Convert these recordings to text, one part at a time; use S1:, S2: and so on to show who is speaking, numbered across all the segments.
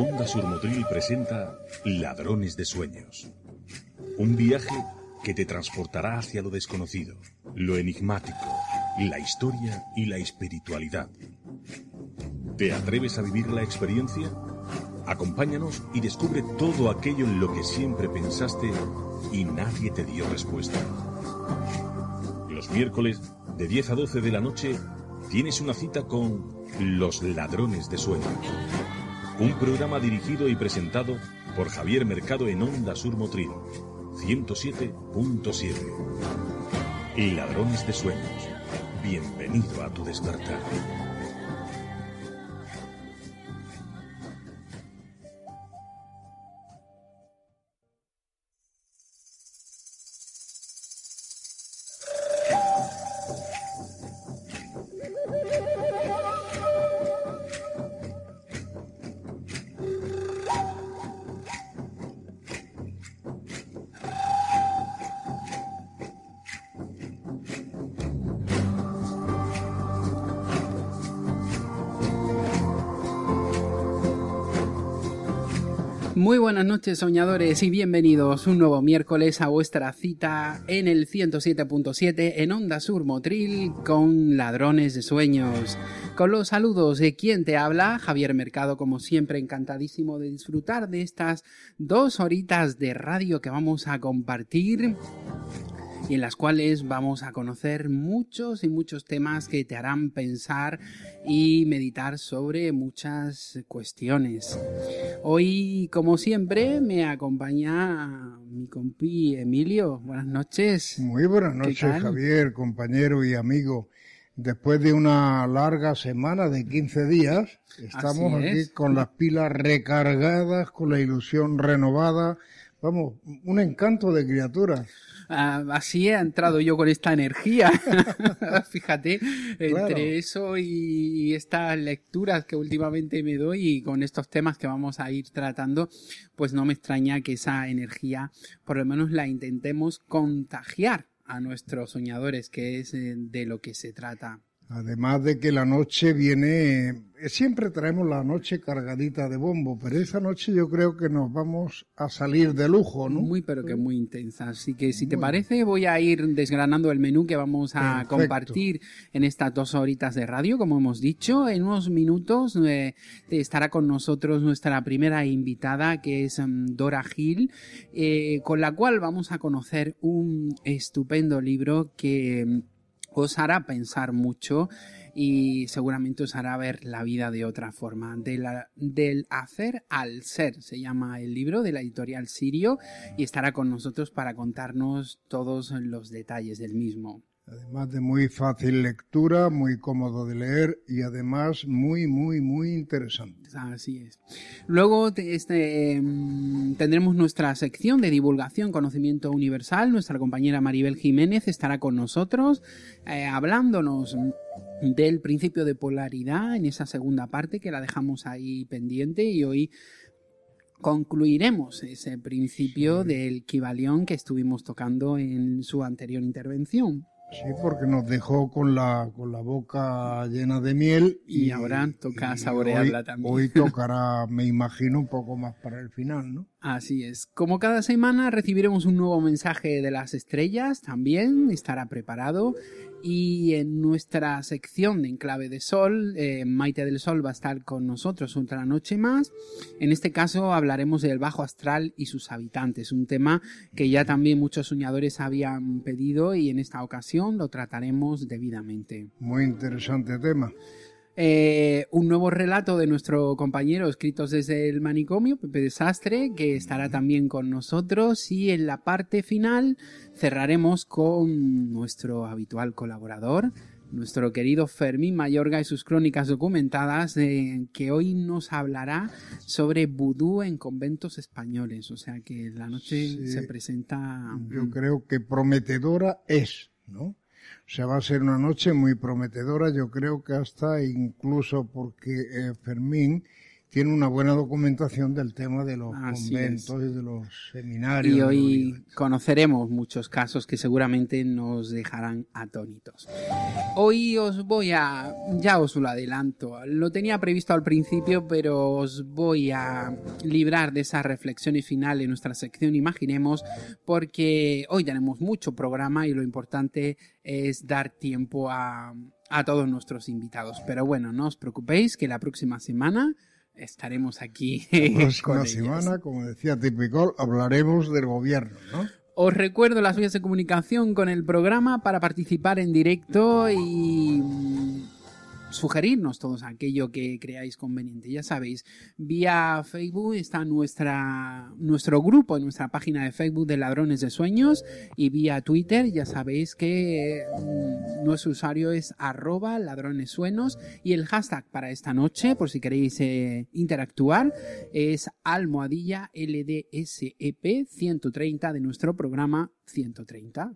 S1: Onda Surmotril presenta Ladrones de Sueños. Un viaje que te transportará hacia lo desconocido, lo enigmático, la historia y la espiritualidad. ¿Te atreves a vivir la experiencia? Acompáñanos y descubre todo aquello en lo que siempre pensaste y nadie te dio respuesta. Los miércoles, de 10 a 12 de la noche, tienes una cita con Los Ladrones de Sueños. Un programa dirigido y presentado por Javier Mercado en Onda Sur Motril, 107.7. Y Ladrones de Sueños. Bienvenido a tu despertar.
S2: Buenas noches soñadores y bienvenidos un nuevo miércoles a vuestra cita en el 107.7 en Onda Sur Motril con Ladrones de Sueños. Con los saludos de quien te habla, Javier Mercado, como siempre encantadísimo de disfrutar de estas dos horitas de radio que vamos a compartir y en las cuales vamos a conocer muchos y muchos temas que te harán pensar y meditar sobre muchas cuestiones. Hoy, como siempre, me acompaña mi compi Emilio. Buenas noches.
S3: Muy buenas noches, Javier, compañero y amigo. Después de una larga semana de 15 días, estamos aquí con las pilas recargadas, con la ilusión renovada. Vamos, un encanto de criaturas.
S2: Ah, así he entrado yo con esta energía. Fíjate, entre eso y estas lecturas que últimamente me doy y con estos temas que vamos a ir tratando, pues no me extraña que esa energía por lo menos la intentemos contagiar a nuestros soñadores, que es eh, de lo que se trata.
S3: Además de que la noche viene, eh, siempre traemos la noche cargadita de bombo, pero esa noche yo creo que nos vamos a salir de lujo, ¿no?
S2: Muy, pero que muy intensa. Así que si te parece, voy a ir desgranando el menú que vamos a compartir en estas dos horitas de radio, como hemos dicho. En unos minutos eh, estará con nosotros nuestra primera invitada, que es mm, Dora Gil, eh, con la cual vamos a conocer un estupendo libro que mm, os hará pensar mucho y seguramente os hará ver la vida de otra forma. del hacer al ser se llama el libro de la editorial Sirio y estará con nosotros para contarnos todos los detalles del mismo.
S3: Además de muy fácil lectura, muy cómodo de leer y además muy, muy, muy interesante.
S2: Así es. Luego este, em, tendremos nuestra sección de divulgación, conocimiento universal. Nuestra compañera Maribel Jiménez estará con nosotros eh, hablándonos del principio de polaridad en esa segunda parte que la dejamos ahí pendiente y hoy concluiremos ese principio del Kibalión que estuvimos tocando en su anterior intervención.
S3: Sí, porque nos dejó con la, con la boca llena de miel.
S2: Y, ahora toca saborearla también.
S3: Hoy tocará, me imagino, un poco más para el final, ¿no?
S2: Así es. Como cada semana recibiremos un nuevo mensaje de las estrellas, también estará preparado. Y en nuestra sección de Enclave de Sol, eh, Maite del Sol va a estar con nosotros otra noche más. En este caso hablaremos del bajo astral y sus habitantes, un tema que ya también muchos soñadores habían pedido y en esta ocasión lo trataremos debidamente.
S3: Muy interesante tema.
S2: Eh, un nuevo relato de nuestro compañero escritos desde el manicomio, Pepe Desastre, que estará también con nosotros y en la parte final cerraremos con nuestro habitual colaborador, nuestro querido Fermín Mayorga y sus crónicas documentadas, eh, que hoy nos hablará sobre vudú en conventos españoles. O sea que la noche se presenta.
S3: Yo creo que prometedora es, ¿no? O sea, va a ser una noche muy prometedora, yo creo que hasta incluso porque eh, Fermín tiene una buena documentación del tema de los conventos y de los seminarios.
S2: Y hoy conoceremos muchos casos que seguramente nos dejarán atónitos. Hoy os voy a, ya os lo adelanto, lo tenía previsto al principio, pero os voy a librar de esa reflexión y final en nuestra sección Imaginemos, porque hoy tenemos mucho programa y lo importante es dar tiempo a, a todos nuestros invitados. Pero bueno, no os preocupéis que la próxima semana estaremos aquí.
S3: La próxima semana, como decía Tipicol, hablaremos del gobierno, ¿no?
S2: Os recuerdo las vías de comunicación con el programa para participar en directo y sugerirnos todos aquello que creáis conveniente. Ya sabéis, vía Facebook está nuestra, nuestro grupo en nuestra página de Facebook de Ladrones de Sueños y vía Twitter ya sabéis que mm, nuestro usuario es arroba ladronesuenos y el hashtag para esta noche, por si queréis eh, interactuar, es almohadilla LDSEP 130 de nuestro programa 130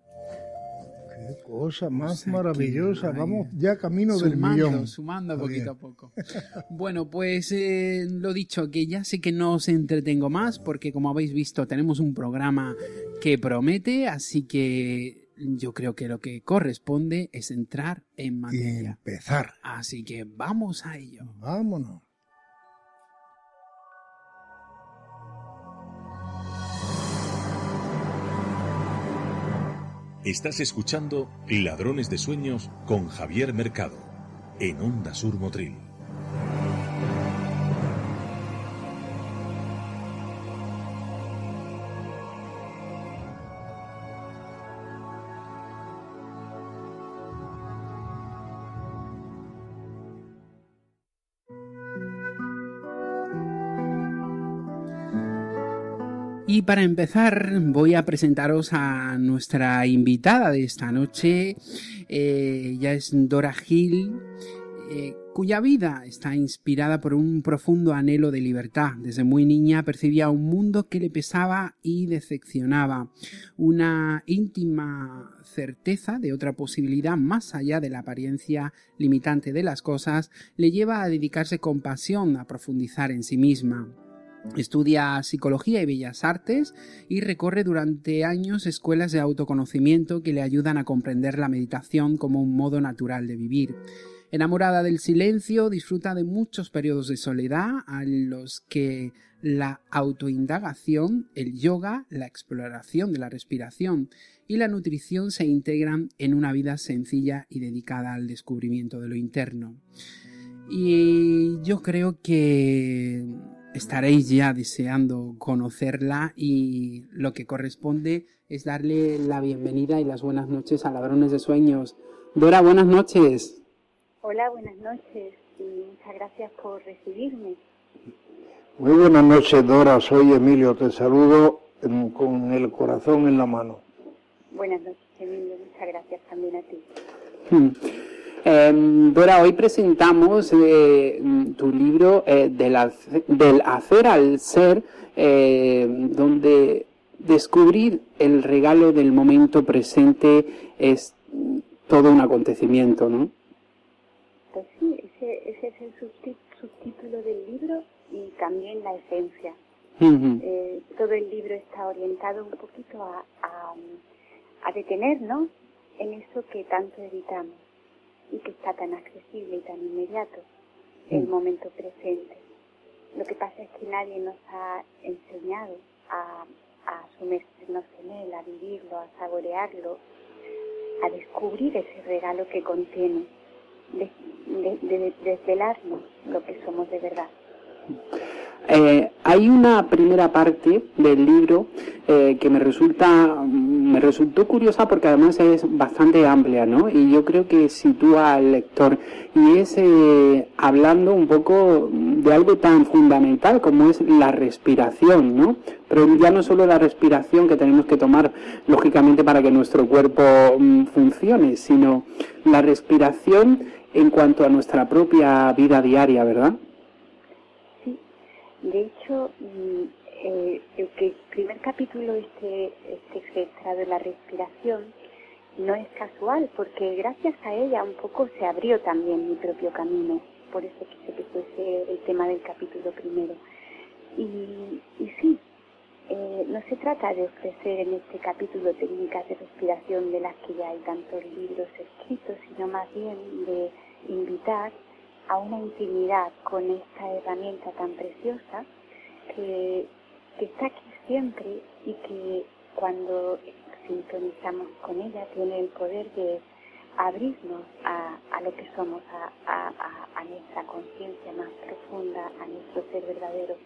S3: cosa más maravillosa. Vamos ya camino del millón.
S2: Sumando poquito a poco. bueno, pues eh, lo dicho, que ya sé que no os entretengo más porque como habéis visto tenemos un programa que promete, así que yo creo que lo que corresponde es entrar en materia.
S3: Y empezar.
S2: Así que vamos a ello.
S3: Vámonos.
S1: Estás escuchando Ladrones de Sueños con Javier Mercado en Onda Sur Motril.
S2: Y para empezar voy a presentaros a nuestra invitada de esta noche. Eh, ella es Dora Gil, eh, cuya vida está inspirada por un profundo anhelo de libertad. Desde muy niña percibía un mundo que le pesaba y decepcionaba. Una íntima certeza de otra posibilidad más allá de la apariencia limitante de las cosas le lleva a dedicarse con pasión a profundizar en sí misma. Estudia psicología y bellas artes y recorre durante años escuelas de autoconocimiento que le ayudan a comprender la meditación como un modo natural de vivir. Enamorada del silencio, disfruta de muchos periodos de soledad a los que la autoindagación, el yoga, la exploración de la respiración y la nutrición se integran en una vida sencilla y dedicada al descubrimiento de lo interno. Y yo creo que estaréis ya deseando conocerla y lo que corresponde es darle la bienvenida y las buenas noches a Ladrones de Sueños. Dora, buenas noches.
S4: Hola, buenas noches y muchas gracias por recibirme.
S3: Muy buenas noches, Dora. Soy Emilio. Te saludo con el corazón en la mano.
S4: Buenas noches, Emilio. Muchas gracias también a ti.
S2: Em, Dora, hoy presentamos eh, tu libro eh, del, hacer al ser, eh, donde descubrir el regalo del momento presente es todo un acontecimiento, ¿no?
S4: Pues sí, ese, es el subtítulo del libro y también la esencia. todo el libro está orientado un poquito a, a, a detenernos en eso que tanto evitamos y que está tan accesible y tan inmediato, el momento presente. Lo que pasa es que nadie nos ha enseñado a, a sumergirnos en él, a vivirlo, a saborearlo, a descubrir ese regalo que contiene, de desvelarnos lo que somos de verdad.
S2: Eh, hay una primera parte del libro eh, que me resulta me resultó curiosa porque además es bastante amplia, ¿no? Y yo creo que sitúa al lector y es eh, hablando un poco de algo tan fundamental como es la respiración, ¿no? Pero ya no solo la respiración que tenemos que tomar, lógicamente, para que nuestro cuerpo mm, funcione, sino la respiración en cuanto a nuestra propia vida diaria, ¿verdad?
S4: De hecho, mm, eh, el, primer capítulo, este, este extra de la respiración, no es casual, porque gracias a ella un poco se abrió también mi propio camino. Por eso quise que fuese el tema del capítulo primero. Y, y sí, eh, no se trata de ofrecer en este capítulo técnicas de respiración de las que ya hay tantos libros escritos, sino más bien de invitar a una intimidad con esta herramienta tan preciosa que, está aquí siempre y que cuando sintonizamos con ella, tiene el poder de abrirnos a, a lo que somos, a, nuestra conciencia más profunda, a nuestro ser verdadero.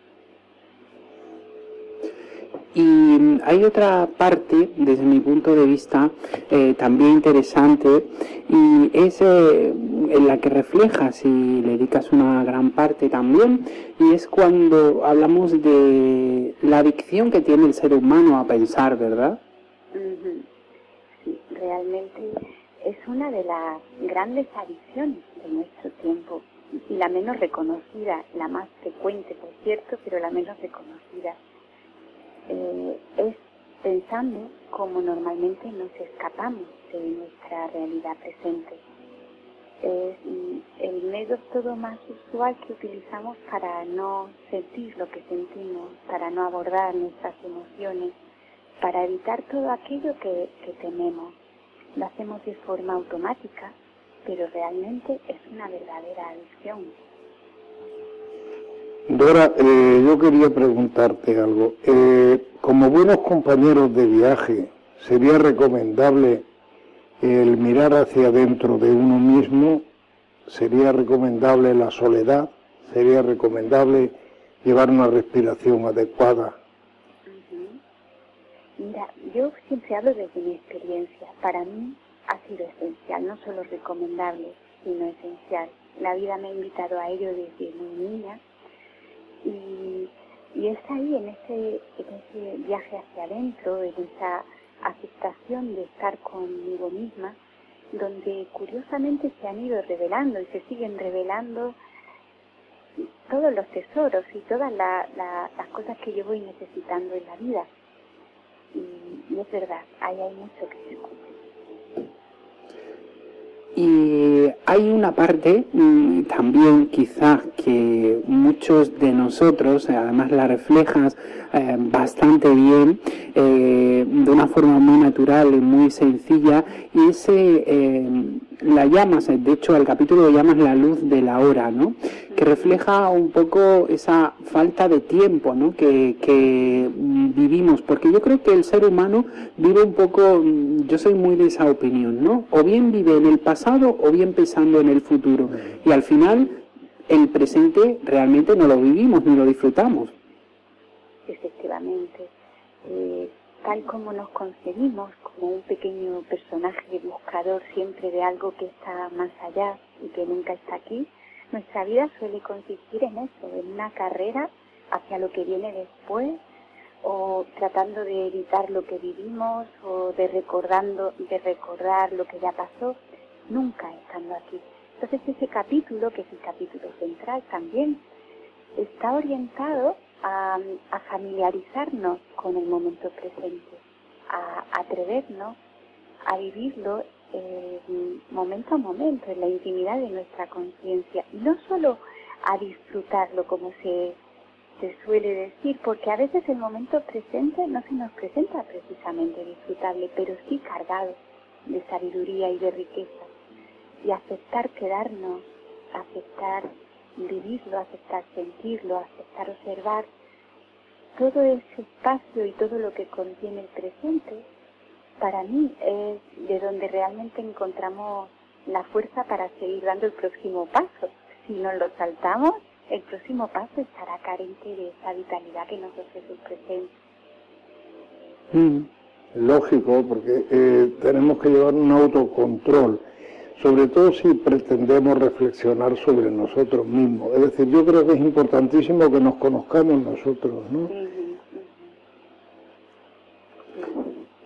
S2: Y hay otra parte, desde mi punto de vista, eh, también interesante, y es eh, en la que reflejas y le dedicas una gran parte también, y es cuando hablamos de la adicción que tiene el ser humano a pensar, ¿verdad?
S4: Sí, realmente es una de las grandes adicciones de nuestro tiempo y la menos reconocida, la más frecuente, por cierto, pero la menos reconocida. Eh, es pensando como normalmente nos escapamos de nuestra realidad presente. Es el método más usual que utilizamos para no sentir lo que sentimos, para no abordar nuestras emociones, para evitar todo aquello que, que tememos. Lo hacemos de forma automática, pero realmente es una verdadera adicción.
S3: Dora, eh, yo quería preguntarte algo. Eh, como buenos compañeros de viaje, ¿sería recomendable el mirar hacia adentro de uno mismo? ¿Sería recomendable la soledad? ¿Sería recomendable llevar una respiración adecuada?
S4: Mira, yo siempre hablo desde mi experiencia. Para mí ha sido esencial, no solo recomendable, sino esencial. La vida me ha invitado a ello desde muy niña y, es ahí, en ese, en ese viaje hacia adentro, en esa aceptación de estar conmigo misma, donde curiosamente se han ido revelando y se siguen revelando todos los tesoros y todas las cosas que yo voy necesitando en la vida. Y, es verdad, ahí hay mucho que se
S2: Y hay una parte mm, también quizás que muchos de nosotros, además la reflejas eh, bastante bien, eh, de una forma muy natural y muy sencilla, y ese eh, la llamas, de hecho el capítulo lo llamas la luz de la hora, ¿no? Que refleja un poco esa falta de tiempo, ¿no? Que, que vivimos, porque yo creo que el ser humano vive un poco, yo soy muy de esa opinión, ¿no? O bien vive en el pasado o bien pensando en el futuro. Y al final el presente realmente no lo vivimos ni lo disfrutamos.
S4: Efectivamente. Eh, tal como nos concebimos como un pequeño personaje buscador siempre de algo que está más allá y que nunca está aquí, nuestra vida suele consistir en eso, en una carrera hacia lo que viene después o tratando de evitar lo que vivimos o de recordando de recordar lo que ya pasó, nunca estando aquí. Entonces ese capítulo, que es el capítulo central también, está orientado a, familiarizarnos con el momento presente, a, atrevernos a vivirlo eh, momento a momento, en la intimidad de nuestra conciencia, y no solo a disfrutarlo como se, se suele decir, porque a veces el momento presente no se nos presenta precisamente disfrutable, pero sí cargado de sabiduría y de riqueza, y aceptar quedarnos, aceptar vivirlo, aceptar sentirlo, aceptar observar todo ese espacio y todo lo que contiene el presente, para mí es de donde realmente encontramos la fuerza para seguir dando el próximo paso. Si nos lo saltamos, el próximo paso estará carente de esa vitalidad que nos ofrece el presente.
S3: Mm, lógico, porque eh, tenemos que llevar un autocontrol sobre todo si pretendemos reflexionar sobre nosotros mismos. Es decir, yo creo que es importantísimo que nos conozcamos nosotros, ¿no?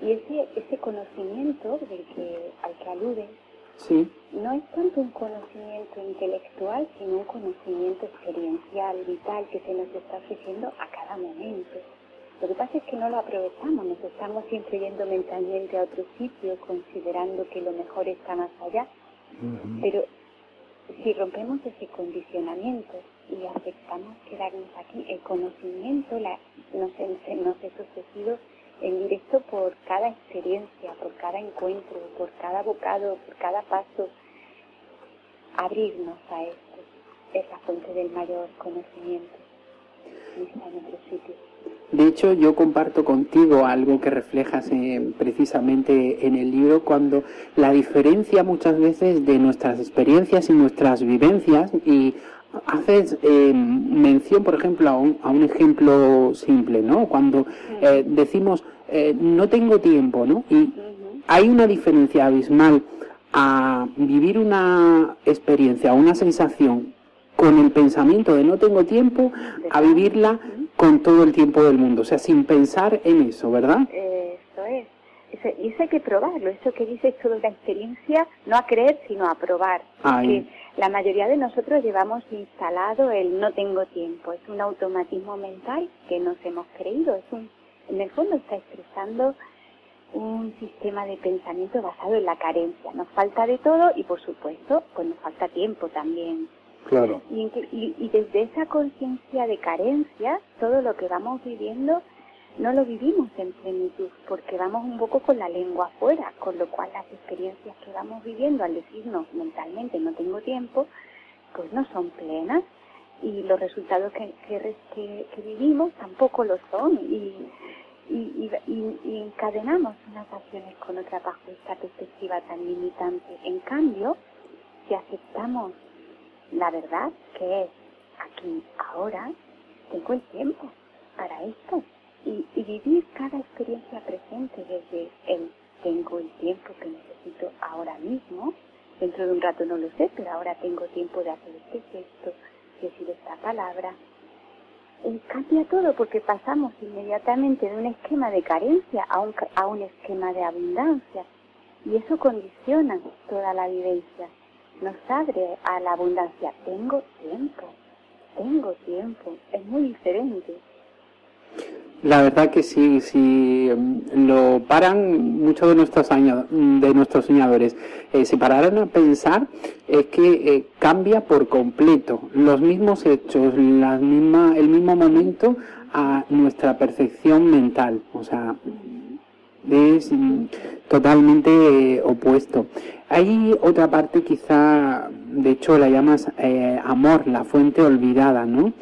S4: Y ese, ese conocimiento del que, al que alude,
S2: sí.
S4: no es tanto un conocimiento intelectual, sino un conocimiento experiencial, vital, que se nos está ofreciendo a cada momento. Lo que pasa es que no lo aprovechamos, nos estamos siempre yendo mentalmente a otro sitio, considerando que lo mejor está más allá. Pero si rompemos ese condicionamiento y aceptamos quedarnos aquí, el conocimiento la, nos, nos es ofrecido en directo por cada experiencia, por cada encuentro, por cada bocado, por cada paso, abrirnos a esto es la fuente del mayor conocimiento. está en sitio.
S2: De hecho, yo comparto contigo algo que reflejas eh, precisamente en el libro, cuando la diferencia muchas veces de nuestras experiencias y nuestras vivencias, y haces eh, mención, por ejemplo, a un, a un, ejemplo simple, ¿no? Cuando eh, decimos no tengo tiempo, ¿no? Y hay una diferencia abismal a vivir una experiencia, una sensación con el pensamiento de no tengo tiempo, a vivirla con todo el tiempo del mundo, o sea, sin pensar en eso, ¿verdad?
S4: Eso es. y eso hay que probarlo, eso que dices todo la experiencia, no a creer, sino a probar. Porque la mayoría de nosotros llevamos instalado el no tengo tiempo, es un automatismo mental que nos hemos creído, es un, en el fondo está expresando un sistema de pensamiento basado en la carencia. Nos falta de todo y por supuesto, pues nos falta tiempo también.
S3: Claro.
S4: Y, y, desde esa conciencia de carencia, todo lo que vamos viviendo no lo vivimos en plenitud, porque vamos un poco con la lengua afuera, con lo cual las experiencias que vamos viviendo al decirnos mentalmente no tengo tiempo, pues no son plenas y los resultados que, que, vivimos tampoco lo son y, y, y, encadenamos unas acciones con otras bajo esta perspectiva tan limitante. En cambio, si aceptamos la verdad que es aquí, ahora, tengo el tiempo para esto. Y, vivir cada experiencia presente desde el tengo el tiempo que necesito ahora mismo. Dentro de un rato no lo sé, pero ahora tengo tiempo de hacer este gesto, decir esta palabra. Y cambia todo porque pasamos inmediatamente de un esquema de carencia a un, a un esquema de abundancia. Y eso condiciona toda la vivencia nos abre a la abundancia. Tengo tiempo, tengo tiempo, es muy diferente.
S2: La verdad que sí, si mm, lo paran muchos de nuestros años, de nuestros soñadores, eh, si pararan a pensar, es que eh, cambia por completo los mismos hechos, la misma, el mismo momento a nuestra percepción mental. O sea, es mm, totalmente eh, opuesto. Hay otra parte quizá, de hecho la llamas eh, amor, la fuente olvidada, ¿no?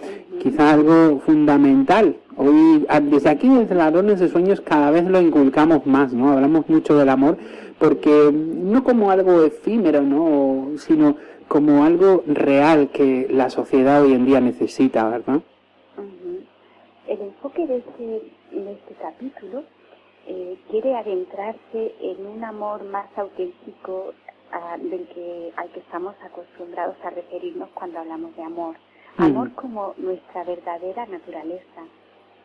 S2: Quizá algo fundamental. Hoy, desde aquí, desde Ladrones de Sueños, cada vez lo inculcamos más, ¿no? Hablamos mucho del amor, porque no como algo efímero, ¿no? Sino como algo real que la sociedad hoy en día necesita, ¿verdad?
S4: El enfoque de este, de este capítulo eh, quiere adentrarse en un amor más auténtico ah, del que, al que estamos acostumbrados a referirnos cuando hablamos de amor. Mm. Amor como nuestra verdadera naturaleza,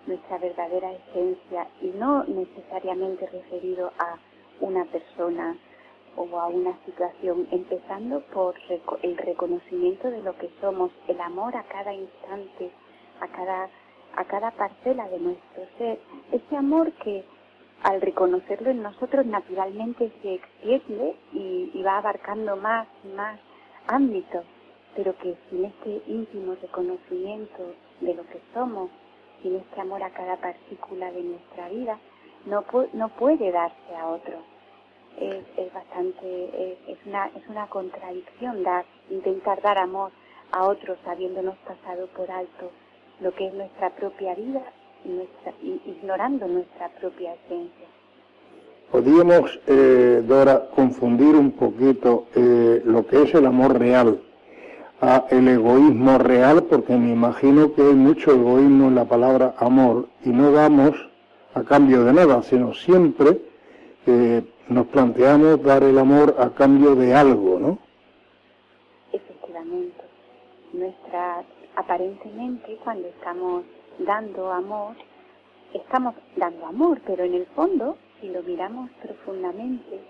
S4: nuestra verdadera esencia y no necesariamente referido a una persona o a una situación, empezando por el reconocimiento de lo que somos, el amor a cada instante, a cada, a cada parcela de nuestro ser, ese amor que al reconocerlo en nosotros naturalmente se extiende y, va abarcando más y más ámbitos, pero que sin este íntimo reconocimiento de lo que somos, sin este amor a cada partícula de nuestra vida, no, no puede darse a otro. Es, es bastante, es, una, es una contradicción dar, intentar dar amor a otros habiéndonos pasado por alto lo que es nuestra propia vida nuestra, ignorando nuestra propia esencia.
S3: Podríamos, eh, Dora, confundir un poquito eh, lo que es el amor real a el egoísmo real, porque me imagino que hay mucho egoísmo en la palabra amor y no damos a cambio de nada, sino siempre nos planteamos dar el amor a cambio de algo, ¿no?
S4: Efectivamente. Nuestra, aparentemente, cuando estamos dando amor, estamos dando amor, pero en el fondo, si lo miramos profundamente,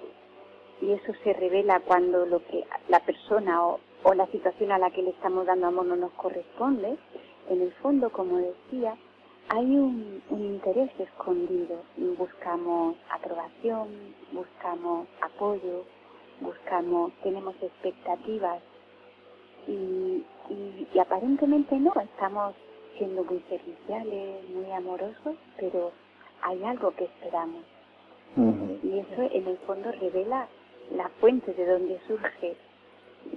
S4: y eso se revela cuando lo que la persona o, o la situación a la que le estamos dando amor no nos corresponde, en el fondo, como decía, hay un, interés escondido. Buscamos aprobación, buscamos apoyo, buscamos, tenemos expectativas y, y, aparentemente no, estamos siendo muy serviciales, muy amorosos, pero hay algo que esperamos. Y eso en el fondo revela la fuente de donde surge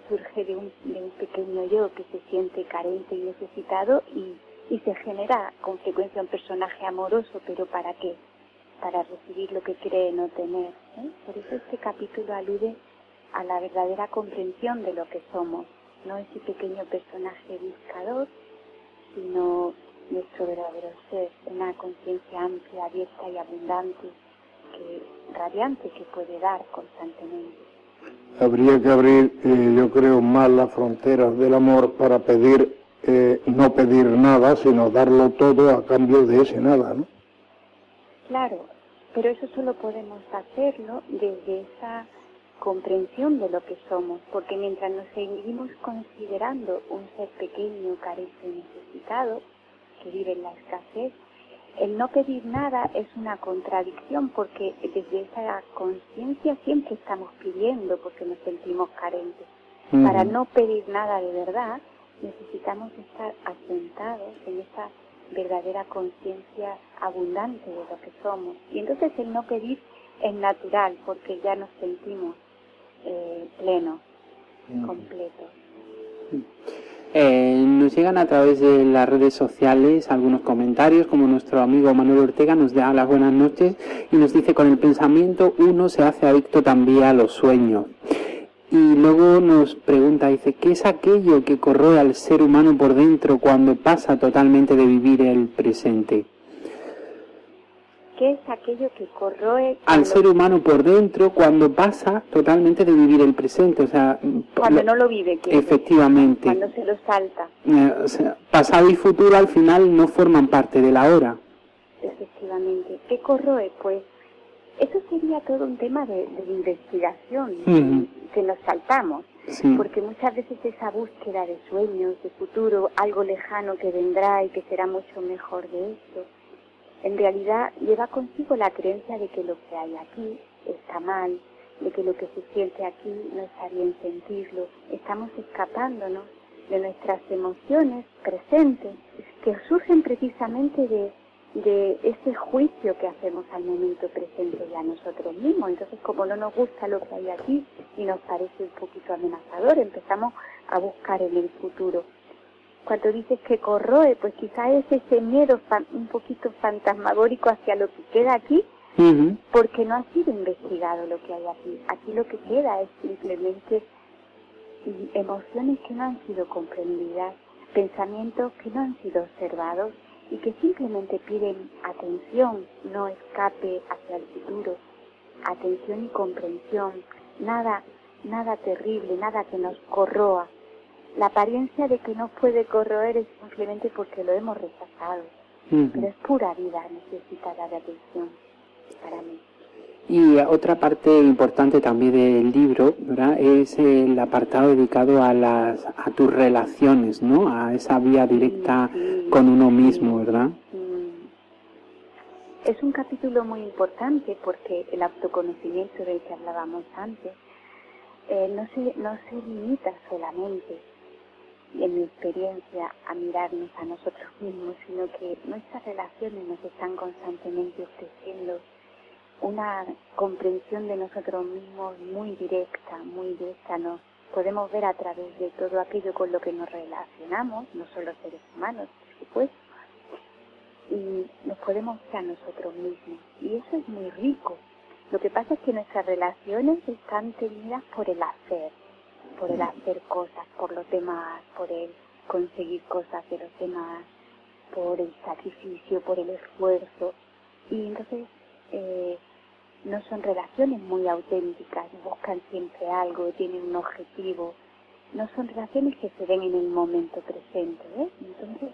S4: surge de un, de un pequeño yo que se siente carente y necesitado y, y se genera con frecuencia un personaje amoroso, pero ¿para qué? Para recibir lo que cree no tener. ¿eh? Por eso este capítulo alude a la verdadera comprensión de lo que somos, no ese pequeño personaje buscador, sino nuestro verdadero ser, una conciencia amplia, abierta y abundante, que, radiante que puede dar constantemente.
S3: Habría que abrir, eh, yo creo, más las fronteras del amor para pedir eh, no pedir nada, sino darlo todo a cambio de ese nada, ¿no?
S4: Claro, pero eso solo podemos hacerlo desde esa comprensión de lo que somos, porque mientras nos seguimos considerando un ser pequeño, carente y necesitado, que vive en la escasez, el no pedir nada es una contradicción porque desde esa conciencia siempre estamos pidiendo porque nos sentimos carentes. Para no pedir nada de verdad, necesitamos estar asentados en esa verdadera conciencia abundante de lo que somos. Y entonces el no pedir es natural porque ya nos sentimos eh, plenos, completos.
S2: Eh, nos llegan a través de las redes sociales algunos comentarios, como nuestro amigo Manuel Ortega nos da las buenas noches y nos dice con el pensamiento uno se hace adicto también a los sueños. Y luego nos pregunta, dice, ¿qué es aquello que corroe al ser humano por dentro cuando pasa totalmente de vivir el presente?
S4: ¿Qué es aquello que corroe
S2: al ser humano por dentro cuando pasa totalmente de vivir el presente? O sea,
S4: cuando no lo vive.
S2: Efectivamente.
S4: Cuando se lo salta.
S2: Eh, pasado y futuro al final no forman parte de la hora.
S4: Efectivamente. ¿Qué corroe? Pues eso sería todo un tema de, investigación que nos saltamos, porque muchas veces esa búsqueda de sueños, de futuro, algo lejano que vendrá y que será mucho mejor de esto, en realidad lleva consigo la creencia de que lo que hay aquí está mal, de que lo que se siente aquí no está bien sentirlo, estamos escapándonos de nuestras emociones presentes que surgen precisamente de ese juicio que hacemos al momento presente y a nosotros mismos. Entonces, como no nos gusta lo que hay aquí y nos parece un poquito amenazador, empezamos a buscar en el futuro. Cuando dices que corroe, pues quizás es ese miedo un poquito fantasmagórico hacia lo que queda aquí, porque no ha sido investigado lo que hay aquí. Aquí lo que queda es simplemente emociones que no han sido comprendidas, pensamientos que no han sido observados y que simplemente piden atención, no escape hacia el futuro, atención y comprensión, nada, nada terrible, nada que nos corroa. La apariencia de que no puede corroer es simplemente porque lo hemos rechazado, pero es pura vida necesitada de atención para mí.
S2: Y otra parte importante también del libro ¿verdad? es el apartado dedicado a, las, a tus relaciones, ¿no? a esa vía directa con uno mismo, ¿verdad?
S4: Es un capítulo muy importante porque el autoconocimiento del que hablábamos antes eh, no, se, no se limita solamente, en mi experiencia, a mirarnos a nosotros mismos, sino que nuestras relaciones nos están constantemente ofreciendo una comprensión de nosotros mismos muy directa, muy directa. Nos podemos ver a través de todo aquello con lo que nos relacionamos, no solo seres humanos, por supuesto, y nos podemos ver a nosotros mismos. Y eso es muy rico. Lo que pasa es que nuestras relaciones están tenidas por el hacer, por el hacer cosas por los demás, por el conseguir cosas de los demás, por el sacrificio, por el esfuerzo. Y entonces eh, no son relaciones muy auténticas, buscan siempre algo, tienen un objetivo, no son relaciones que se ven en el momento presente. ¿eh? Entonces,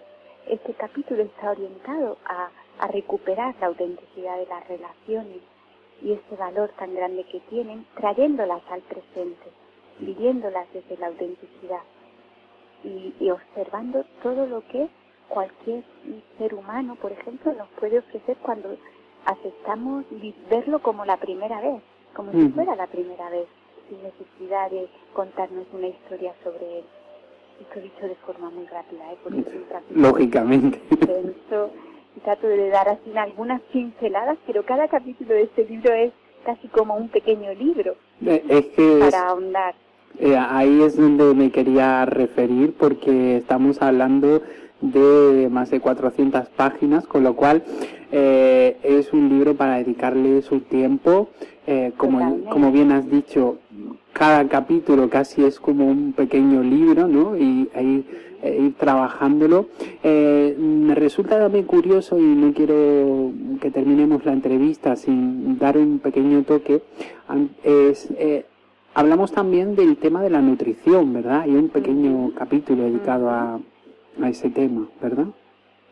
S4: este capítulo está orientado a, a recuperar la autenticidad de las relaciones y ese valor tan grande que tienen, trayéndolas al presente, viviéndolas desde la autenticidad y, y observando todo lo que cualquier ser humano, por ejemplo, nos puede ofrecer cuando aceptamos verlo como la primera vez, como si fuera la primera vez, sin necesidad de contarnos una historia sobre él. Esto dicho de forma muy rápida, ¿eh? Porque
S2: Lógicamente.
S4: trato de dar así algunas pinceladas, pero cada capítulo de este libro es casi como un pequeño libro para ahondar.
S2: Eh, ahí es donde me quería referir porque estamos hablando de más de 400 páginas, con lo cual eh, es un libro para dedicarle su tiempo. Eh, como, como bien has dicho, cada capítulo casi es como un pequeño libro, ¿no? Y ahí ir trabajándolo. me resulta también curioso y no quiero que terminemos la entrevista sin dar un pequeño toque. Es, hablamos también del tema de la nutrición, ¿verdad? Hay un pequeño capítulo dedicado a, a ese tema, ¿verdad?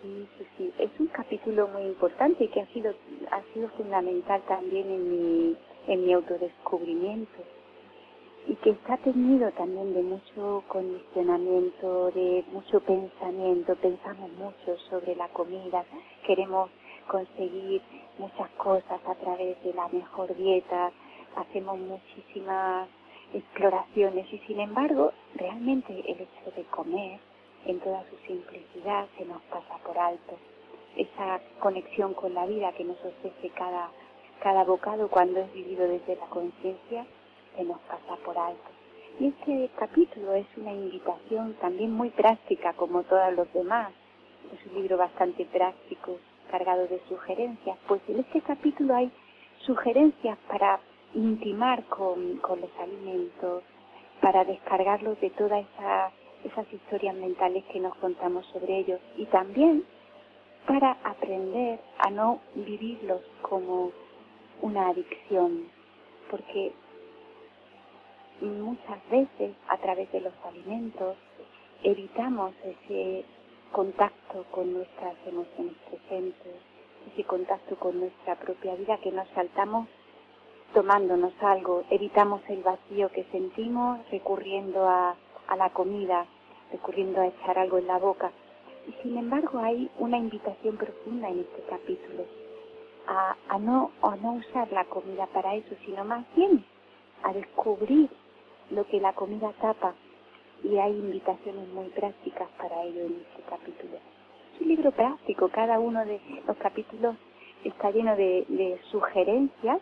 S4: Sí, sí, sí. Es un capítulo muy importante que ha sido, ha sido fundamental también en mi, en mi autodescubrimiento y que está tenido también de mucho condicionamiento, de mucho pensamiento, pensamos mucho sobre la comida, queremos conseguir muchas cosas a través de la mejor dieta, hacemos muchísimas exploraciones y sin embargo realmente el hecho de comer en toda su simplicidad se nos pasa por alto. Esa conexión con la vida que nos ofrece cada, cada bocado cuando es vivido desde la conciencia se nos pasa por alto. Y este capítulo es una invitación también muy práctica como todos los demás. Es un libro bastante práctico, cargado de sugerencias. Pues en este capítulo hay sugerencias para intimar con, con los alimentos, para descargarlos de toda esa esas historias mentales que nos contamos sobre ellos y también para aprender a no vivirlos como una adicción, porque muchas veces a través de los alimentos evitamos ese contacto con nuestras emociones presentes, ese contacto con nuestra propia vida que nos saltamos tomándonos algo, evitamos el vacío que sentimos recurriendo a a la comida, recurriendo a echar algo en la boca. Y sin embargo hay una invitación profunda en este capítulo a, a, no, a no usar la comida para eso, sino más bien a descubrir lo que la comida tapa. Y hay invitaciones muy prácticas para ello en este capítulo. Es un libro práctico, cada uno de los capítulos está lleno de, de sugerencias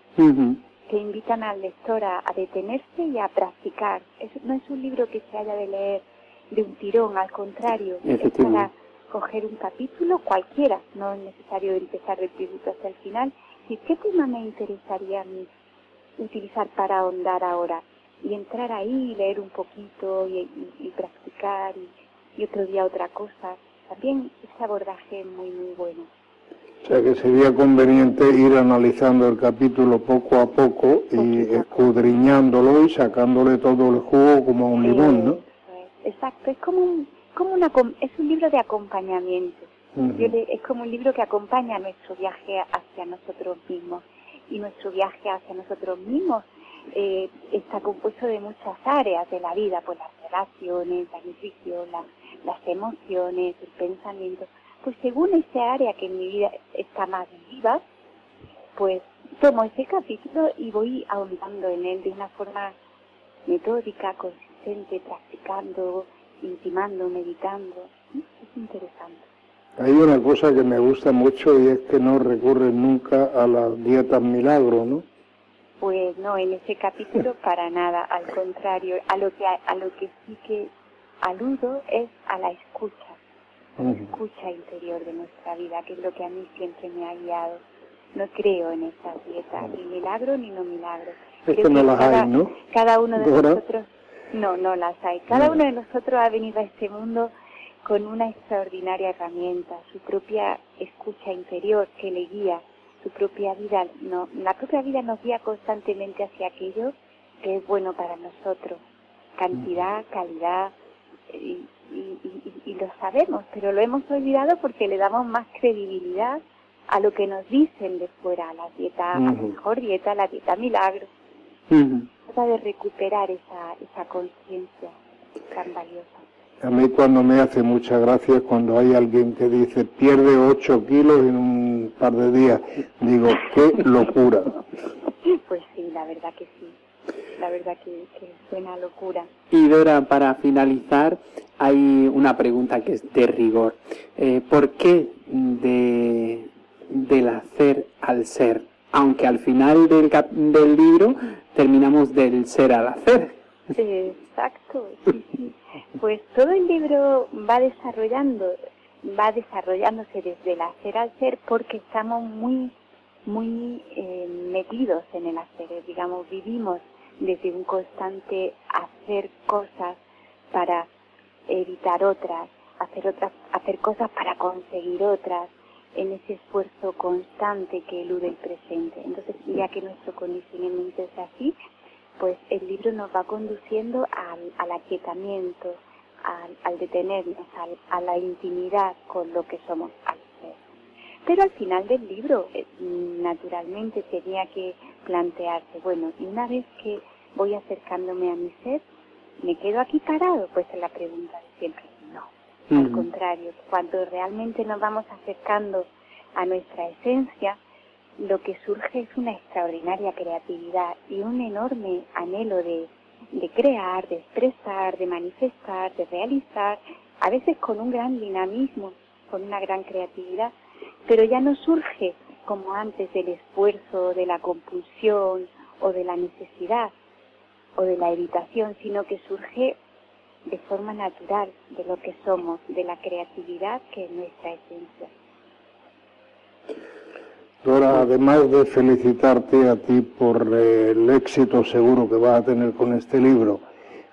S4: que invitan al lector a, detenerse y a practicar. no es un libro que se haya de leer de un tirón, al contrario, es para coger un capítulo cualquiera, no es necesario empezar del principio hasta el final. ¿Y qué tema me interesaría a mí utilizar para ahondar ahora? Y entrar ahí, leer un poquito y, practicar y, y otro día otra cosa. También ese abordaje es muy, muy bueno.
S3: O sea que sería conveniente ir analizando el capítulo poco a poco y escudriñándolo y sacándole todo el jugo como un limón, ¿no?
S4: Exacto, es como un, como una, es un libro de acompañamiento. es como un libro que acompaña nuestro viaje hacia nosotros mismos. Y nuestro viaje hacia nosotros mismos eh, está compuesto de muchas áreas de la vida, pues las relaciones, la nutrición, las emociones, el pensamiento pues según ese área que en mi vida está más viva, pues tomo ese capítulo y voy ahondando en él de una forma metódica, consistente, practicando, intimando, meditando. Es interesante.
S3: Hay una cosa que me gusta mucho y es que no recurre nunca a las dietas milagro, ¿no?
S4: Pues no, en ese capítulo para nada, al contrario, a lo que a lo que sí que aludo es a la escucha la escucha interior de nuestra vida, que es lo que a mí siempre me ha guiado. No creo en estas dietas, ni milagro ni no milagro.
S3: Es que no las cada, hay, ¿no?
S4: Cada uno de nosotros, no, no las hay. Cada uno de nosotros ha venido a este mundo con una extraordinaria herramienta, su propia escucha interior que le guía su propia vida, no, la propia vida nos guía constantemente hacia aquello que es bueno para nosotros, cantidad, calidad, y, lo sabemos, pero lo hemos olvidado porque le damos más credibilidad a lo que nos dicen de fuera, a la dieta, a la mejor dieta, a la dieta milagro. Trata de recuperar esa, esa conciencia tan valiosa.
S3: A mí cuando me hace mucha gracia cuando hay alguien que dice pierde 8 kilos en un par de días, digo, qué locura.
S4: Pues sí, la verdad que sí la verdad que, que suena locura.
S2: Y Dora, para finalizar, hay una pregunta que es de rigor. Eh, ¿Por qué de, del hacer al ser? Aunque al final del, del libro terminamos del ser al hacer.
S4: Exacto, sí, sí. Pues todo el libro va desarrollando, va desarrollándose desde el hacer al ser porque estamos muy, muy eh, metidos en el hacer, digamos, vivimos desde un constante hacer cosas para evitar otras, hacer otras, hacer cosas para conseguir otras, en ese esfuerzo constante que elude el presente. Entonces, ya que nuestro condicionamiento es así, pues el libro nos va conduciendo al, al aquietamiento, al, detenernos, a la intimidad con lo que somos al ser. Pero al final del libro, eh, naturalmente tenía que plantearse, bueno, una vez que voy acercándome a mi ser, ¿me quedo aquí parado? Pues es la pregunta de siempre, no. Al contrario, cuando realmente nos vamos acercando a nuestra esencia, lo que surge es una extraordinaria creatividad y un enorme anhelo de, de crear, de expresar, de manifestar, de realizar, a veces con un gran dinamismo, con una gran creatividad, pero ya no surge como antes del esfuerzo, de la compulsión o de la necesidad, o de la evitación, sino que surge de forma natural de lo que somos, de la creatividad que es nuestra esencia.
S3: Dora, además de felicitarte a ti por el éxito seguro que vas a tener con este libro,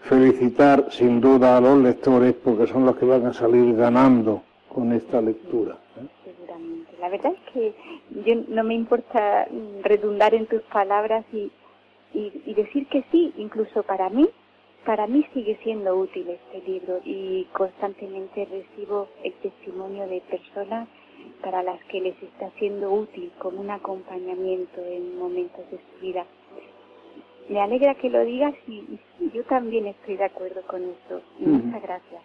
S3: felicitar sin duda a los lectores porque son los que van a salir ganando con esta lectura.
S4: ¿eh? Seguramente. La verdad es que yo no me importa redundar en tus palabras y, y, decir que sí, incluso para mí, para mí sigue siendo útil este libro y constantemente recibo el testimonio de personas para las que les está siendo útil como un acompañamiento en momentos de su vida me alegra que lo digas y, yo también estoy de acuerdo con eso. Muchas gracias.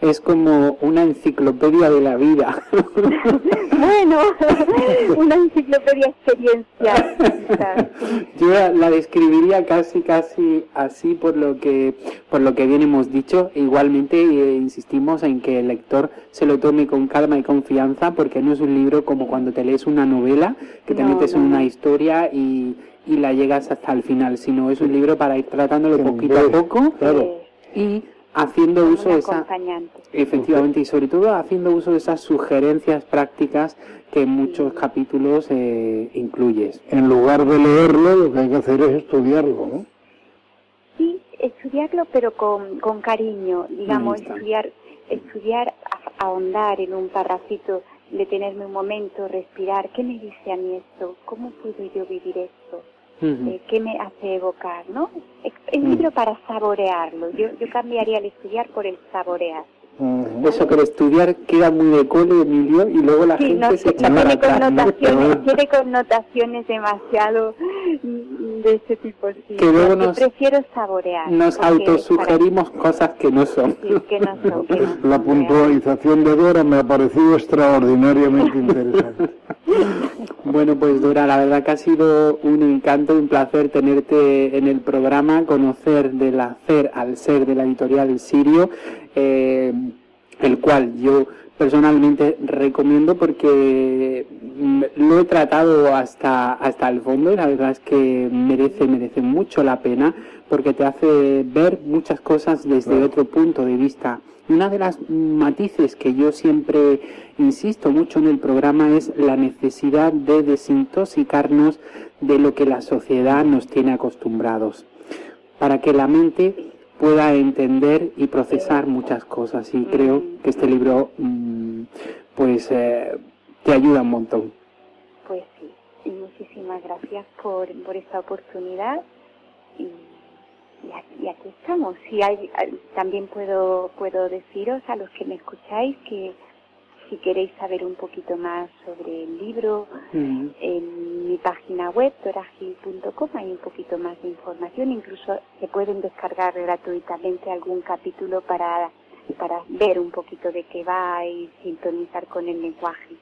S2: Es como una enciclopedia de la vida.
S4: bueno, una enciclopedia experiencia.
S2: yo la, describiría casi casi así por lo que por lo que bien hemos dicho. Igualmente eh, insistimos en que el lector se lo tome con calma y confianza porque no es un libro como cuando te lees una novela que te metes en una historia y y la llegas hasta el final, sino es un libro para ir tratándolo poquito a poco y haciendo uso de esa efectivamente y sobre todo haciendo uso de esas sugerencias prácticas que en muchos capítulos eh, incluyes.
S3: En lugar de leerlo, lo que hay que hacer es estudiarlo, ¿no?
S4: Sí, estudiarlo, pero con, con cariño, digamos, estudiar, estudiar, ahondar en un parrafito, detenerme un momento, respirar. ¿Qué me dice a mí esto? ¿Cómo puedo yo vivir esto? Eh, qué me hace evocar, ¿no? Es, un libro para saborearlo. Yo, yo cambiaría el estudiar por el saborear.
S2: Eso que el estudiar queda muy de cole, Emilio, y luego la gente se echa
S4: tiene connotaciones, tiene connotaciones demasiado de ese tipo. Sí. Que luego nos, prefiero saborear.
S2: Nos autosugerimos cosas que no son.
S4: que no son
S3: la puntualización de Dora me ha parecido extraordinariamente interesante.
S2: bueno, pues Dora, la verdad que ha sido un encanto, un placer tenerte en el programa, conocer del hacer al ser de la editorial Sirio eh, el cual yo personalmente recomiendo porque mm, lo he tratado hasta, hasta el fondo y la verdad es que merece, merece mucho la pena porque te hace ver muchas cosas desde otro punto de vista. Una de las matices que yo siempre insisto mucho en el programa es la necesidad de desintoxicarnos de lo que la sociedad nos tiene acostumbrados, para que la mente pueda entender y procesar muchas cosas y creo que este libro mm, pues eh, te ayuda un montón.
S4: Pues sí, muchísimas gracias por, por esta oportunidad y, y, aquí, estamos. Si hay, también puedo, puedo deciros a los que me escucháis que si queréis saber un poquito más sobre el libro, en mi página web, toragil.com, hay un poquito más de información. Incluso se pueden descargar gratuitamente algún capítulo para, para ver un poquito de qué va y sintonizar con el lenguaje.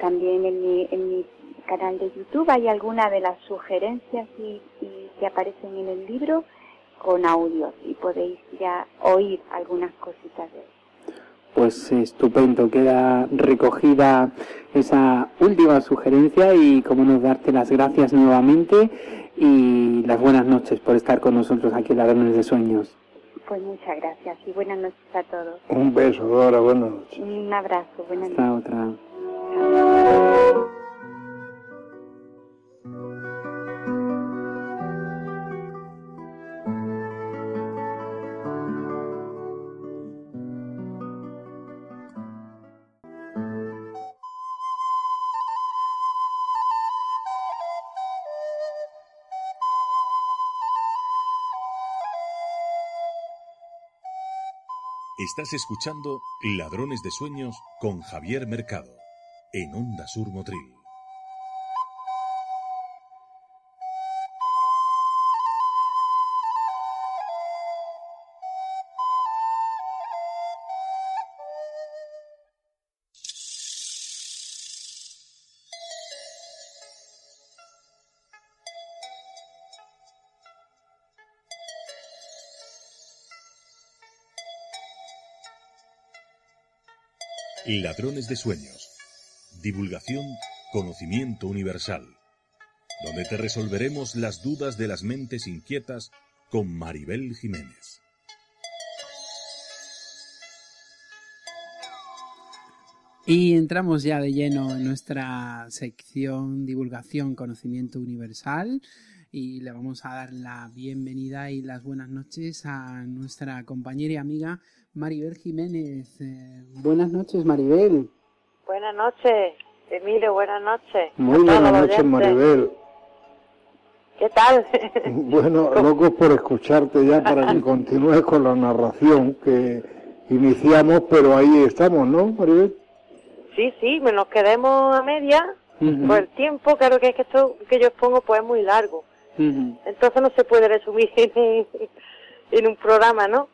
S4: También en mi, en mi canal de YouTube hay algunas de las sugerencias y, que aparecen en el libro con audio y podéis ya oír algunas cositas de él
S2: pues estupendo, queda recogida esa última sugerencia y como nos darte las gracias nuevamente y las buenas noches por estar con nosotros aquí en Ladrones de Sueños.
S4: Pues muchas gracias y buenas noches a todos.
S3: Un beso, Dora, buenas noches.
S4: Un abrazo, buenas
S2: noches. otra.
S1: Estás escuchando Ladrones de Sueños con Javier Mercado en Onda Sur Motril. Ladrones de Sueños. Divulgación, conocimiento universal. Donde te resolveremos las dudas de las mentes inquietas con Maribel Jiménez.
S2: Y entramos ya de lleno en nuestra sección Divulgación, Conocimiento Universal y le vamos a dar la bienvenida y las buenas noches a nuestra compañera y amiga Maribel Jiménez. Eh, buenas noches, Maribel.
S5: Buenas noches, Emilio, buenas noches.
S3: Muy buenas noches, Maribel.
S5: ¿Qué tal?
S3: Bueno, locos por escucharte ya para que continúes con la narración que iniciamos, pero ahí estamos, ¿no, Maribel?
S5: Sí, sí, me nos quedemos a media por el tiempo, claro que es que esto que yo expongo pues es muy largo. Entonces no se puede resumir en un programa, ¿no?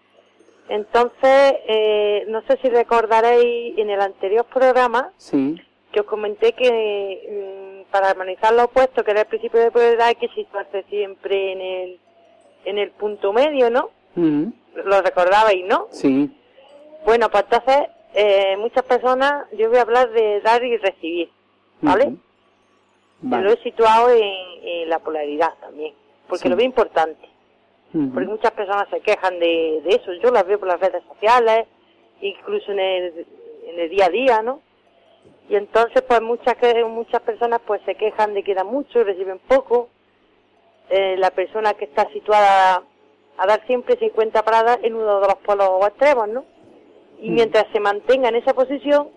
S5: Entonces, eh, no sé si recordaréis en el anterior programa que os comenté que mm, para armonizar lo opuesto, que era el principio de prioridad, hay que situarse siempre en el, en el punto medio, ¿no? Lo recordabais, ¿no?
S2: Sí.
S5: Bueno, pues entonces, eh, muchas personas, yo voy a hablar de dar y recibir, ¿vale? Lo he situado en, la polaridad también, porque lo veo importante porque muchas personas se quejan de, eso, yo las veo por las redes sociales, incluso en el, en el día a día, ¿no? Y entonces pues muchas muchas personas pues se quejan de que dan mucho y reciben poco. Eh, la persona que está situada a dar siempre 50 paradas en uno de los polos extremos, ¿no? Y mientras se mantenga en esa posición,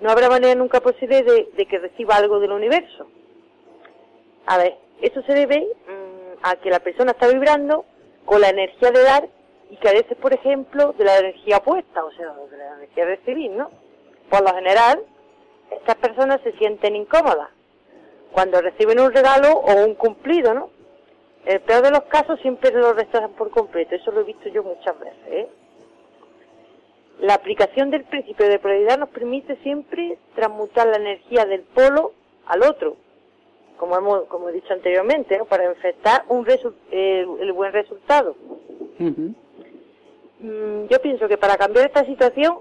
S5: no habrá manera nunca posible de, de que reciba algo del universo. A ver, eso se debe a que la persona está vibrando con la energía de dar y carece, por ejemplo, de la energía opuesta, o sea, de la energía de recibir, ¿no? Por lo general, estas personas se sienten incómodas cuando reciben un regalo o un cumplido, ¿no? El peor de los casos siempre lo rechazan por completo, eso lo he visto yo muchas veces, ¿eh? La aplicación del principio de prioridad nos permite siempre transmutar la energía del polo al otro, como hemos como he dicho anteriormente, para enfrentar un el, buen resultado. Mm, yo pienso que para cambiar esta situación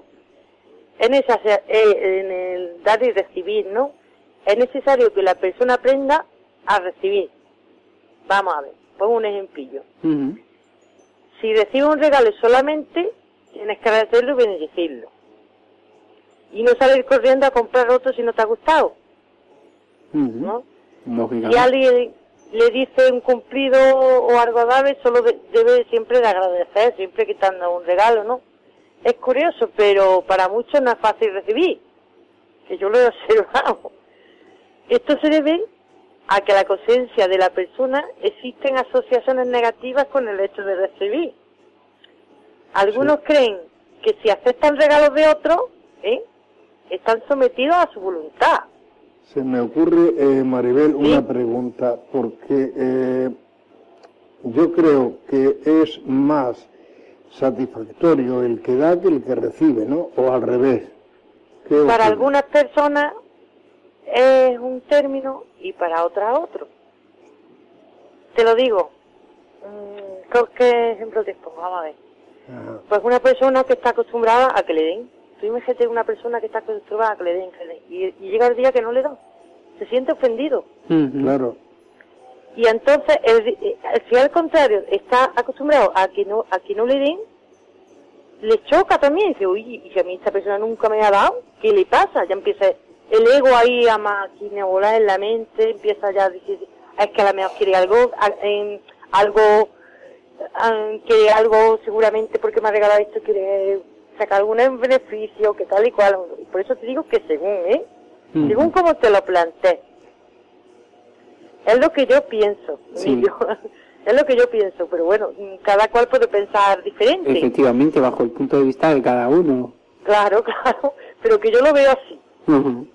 S5: es necesario, eh, en el dar y recibir, ¿no? Es necesario que la persona aprenda a recibir. Vamos a ver, pongo un ejemplillo. Si recibe un regalo solamente, tienes que agradecerlo y bendecirlo. Y no salir corriendo a comprar otro si no te ha gustado. ¿No? Si alguien le dice un cumplido o algo grave, solo debe siempre de agradecer, siempre quitando un regalo, ¿no? Es curioso, pero para muchos no es fácil recibir, que yo lo he observado. Esto se debe a que la conciencia de la persona existen asociaciones negativas con el hecho de recibir. Algunos creen que si aceptan regalos de otros, ¿eh? están sometidos a su voluntad.
S3: Se me ocurre, eh, Maribel, una pregunta, porque eh, yo creo que es más satisfactorio el que da que el que recibe, ¿no? O al revés.
S5: Para algunas personas es un término y para otras otro. Te lo digo. Mm, ¿Qué ejemplo te pongo? Vamos a ver. Pues una persona que está acostumbrada a que le den. Tú imagínate una persona que está acostumbrada a que le den, Y, llega el día que no le dan. Se siente ofendido.
S3: Claro.
S5: Y entonces, el, si al contrario está acostumbrado a que no a que no le den, le choca también. Dice, uy, y si a mí esta persona nunca me ha dado, ¿qué le pasa? Ya empieza el ego ahí a volar en la mente, empieza ya a decir, es que a la mejor quiere algo, algo, quiere algo seguramente porque me ha regalado esto, quiere sacar algún beneficio, que tal y cual. Por eso te digo que según, ¿eh? Según cómo te lo plantees. Es lo que yo pienso. es lo que yo pienso, pero bueno, cada cual puede pensar diferente.
S2: Efectivamente, bajo el punto de vista de cada uno.
S5: Claro, claro, pero que yo lo veo así. Mm,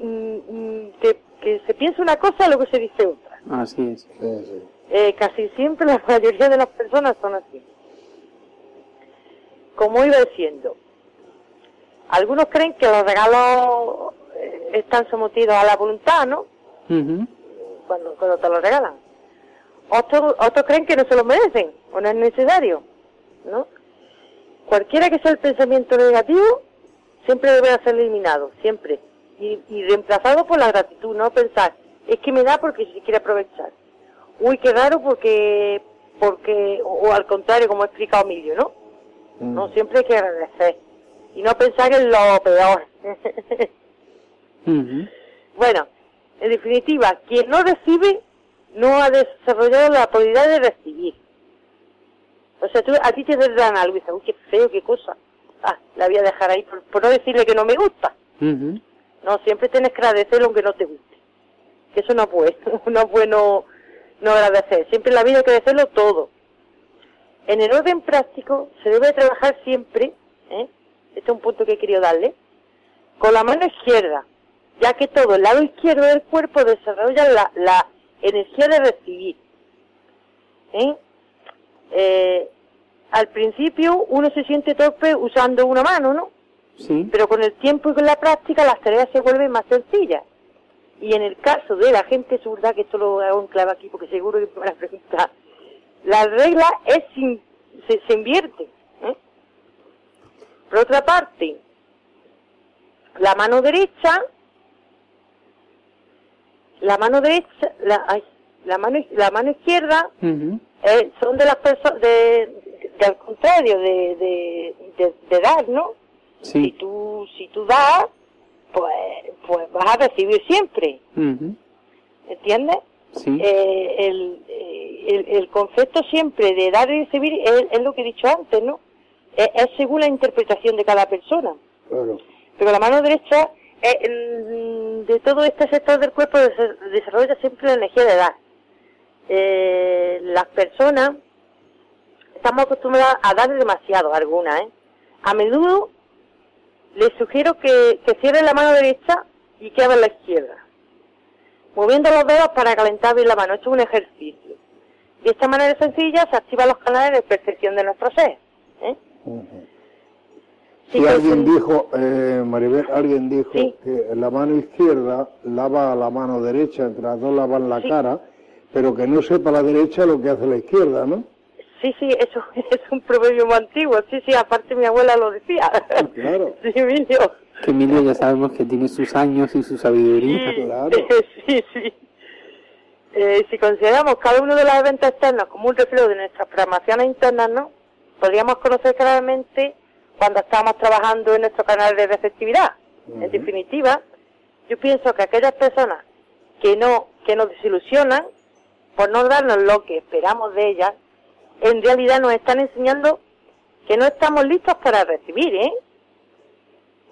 S5: mm, que, que, se piensa una cosa y luego se dice otra.
S2: Así es.
S5: Eh, casi siempre la mayoría de las personas son así. Como iba diciendo, algunos creen que los regalos eh, están sometidos a la voluntad, ¿no? cuando, cuando te lo regalan. Otros, otros creen que no se lo merecen o no es necesario, ¿no? Cualquiera que sea el pensamiento negativo, siempre debe ser eliminado, siempre. Y, reemplazado por la gratitud, no pensar, es que me da porque se quiere aprovechar. Uy, qué raro porque, porque o, al contrario, como ha explicado Emilio, ¿no? Mm. No, siempre hay que agradecer. Y no pensar en lo peor. Bueno, en definitiva, quien no recibe no ha desarrollado la habilidad de recibir. O sea, tú, a ti te dan algo y dices, uy, qué feo, qué cosa ah, la voy a dejar ahí por, no decirle que no me gusta. No, siempre tienes que agradecerlo aunque no te guste. Que eso no es bueno, no es bueno no agradecer. Siempre en la vida hay que agradecerlo todo. En el orden práctico se debe trabajar siempre, ¿eh? este es un punto que he querido darle, con la mano izquierda, ya que todo el lado izquierdo del cuerpo desarrolla la, la energía de recibir. ¿eh? Eh, al principio uno se siente torpe usando una mano, ¿no?
S2: Sí.
S5: Pero con el tiempo y con la práctica las tareas se vuelven más sencillas. Y en el caso de la gente zurda, que esto lo hago en clave aquí porque seguro que me van a preguntar, la regla es se, se invierte. ¿eh? Por otra parte, la mano derecha, la mano derecha, la, la mano la mano izquierda eh, son de las personas de, al contrario de, de, dar, ¿no? Si tú, si tú das, pues, pues vas a recibir siempre. ¿Entiendes?
S2: Sí.
S5: Eh, el, el, el, concepto siempre de dar y recibir es, lo que he dicho antes, ¿no? Es, según la interpretación de cada persona.
S3: Claro.
S5: Pero la mano derecha, de todo este sector del cuerpo, desarrolla siempre la energía de dar. Eh, las personas estamos acostumbrados a dar demasiado, algunas, ¿eh? A menudo les sugiero que, que cierren la mano derecha y que abran la izquierda, moviendo los dedos para calentar bien la mano. Esto es un ejercicio. De esta manera sencilla se activan los canales de percepción de nuestro ser. ¿eh?
S3: Si alguien dijo, eh, Maribel, alguien dijo que la mano izquierda lava a la mano derecha, entre las dos lavan la cara, pero que no sepa la derecha lo que hace la izquierda, ¿no?
S5: Sí, sí, eso es un proverbio muy antiguo. Sí, sí, aparte mi abuela lo decía.
S3: Claro.
S5: Sí, Emilio.
S2: Que Emilio ya sabemos que tiene sus años y su sabiduría.
S5: Sí, claro. sí, sí. Eh, si consideramos cada uno de los eventos externos como un reflejo de nuestras programaciones internas, ¿no? Podríamos conocer claramente cuando estamos trabajando en nuestro canal de receptividad. En definitiva, yo pienso que aquellas personas que no que nos desilusionan por no darnos lo que esperamos de ellas, en realidad nos están enseñando que no estamos listos para recibir, ¿eh?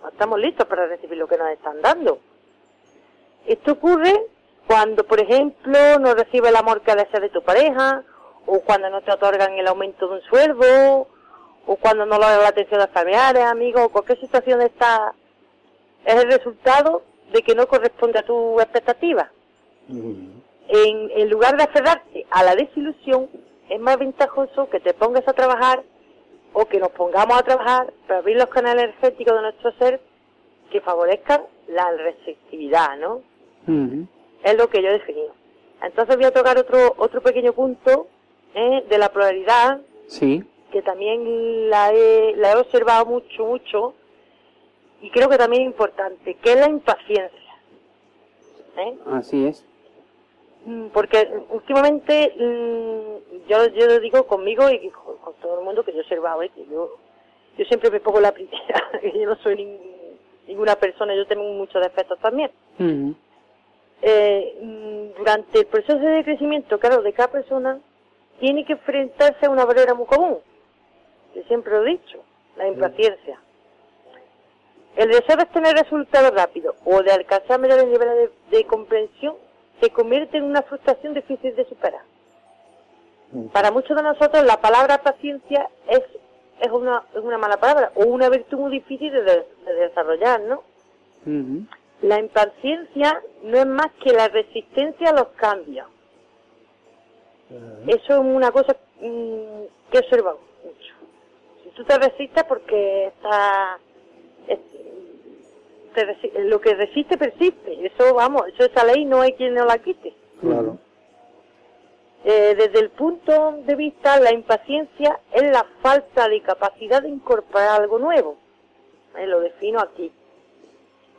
S5: No estamos listos para recibir lo que nos están dando. Esto ocurre cuando, por ejemplo, no recibes el amor que ha de tu pareja, o cuando no te otorgan el aumento de un sueldo, o cuando no logras la atención de familiares, amigos, o cualquier situación de esta, es el resultado de que no corresponde a tu expectativa. en, en lugar de aferrarte a la desilusión, es más ventajoso que te pongas a trabajar o que nos pongamos a trabajar para abrir los canales energéticos de nuestro ser que favorezcan la receptividad, ¿no? Es lo que yo he definido. Entonces voy a tocar otro otro pequeño punto ¿eh? de la pluralidad,
S2: sí.
S5: que también la he, la he observado mucho, mucho, y creo que también es importante, que es la impaciencia.
S2: ¿eh? Así es.
S5: Mm, porque últimamente mm, yo, yo lo digo conmigo y con, todo el mundo que yo he observado, ¿eh? que yo, yo siempre me pongo la primera, que yo no soy ninguna persona, yo tengo muchos defectos también. Eh, mm, durante el proceso de crecimiento, claro, de cada persona, tiene que enfrentarse a una barrera muy común, que siempre lo he dicho, la impaciencia. El deseo de tener resultados rápidos o de alcanzar mayores niveles de comprensión se convierte en una frustración difícil de superar. Mm. Para muchos de nosotros la palabra paciencia es, es, una, es una mala palabra o una virtud muy difícil de, desarrollar, ¿no? La impaciencia no es más que la resistencia a los cambios. Eso es una cosa mm, que he observado mucho. Si tú te resistes porque está lo que resiste persiste. Eso, vamos, eso esa ley no hay quien no la quite.
S3: Claro.
S5: Eh, desde el punto de vista, la impaciencia es la falta de capacidad de incorporar algo nuevo. Eh, lo defino aquí,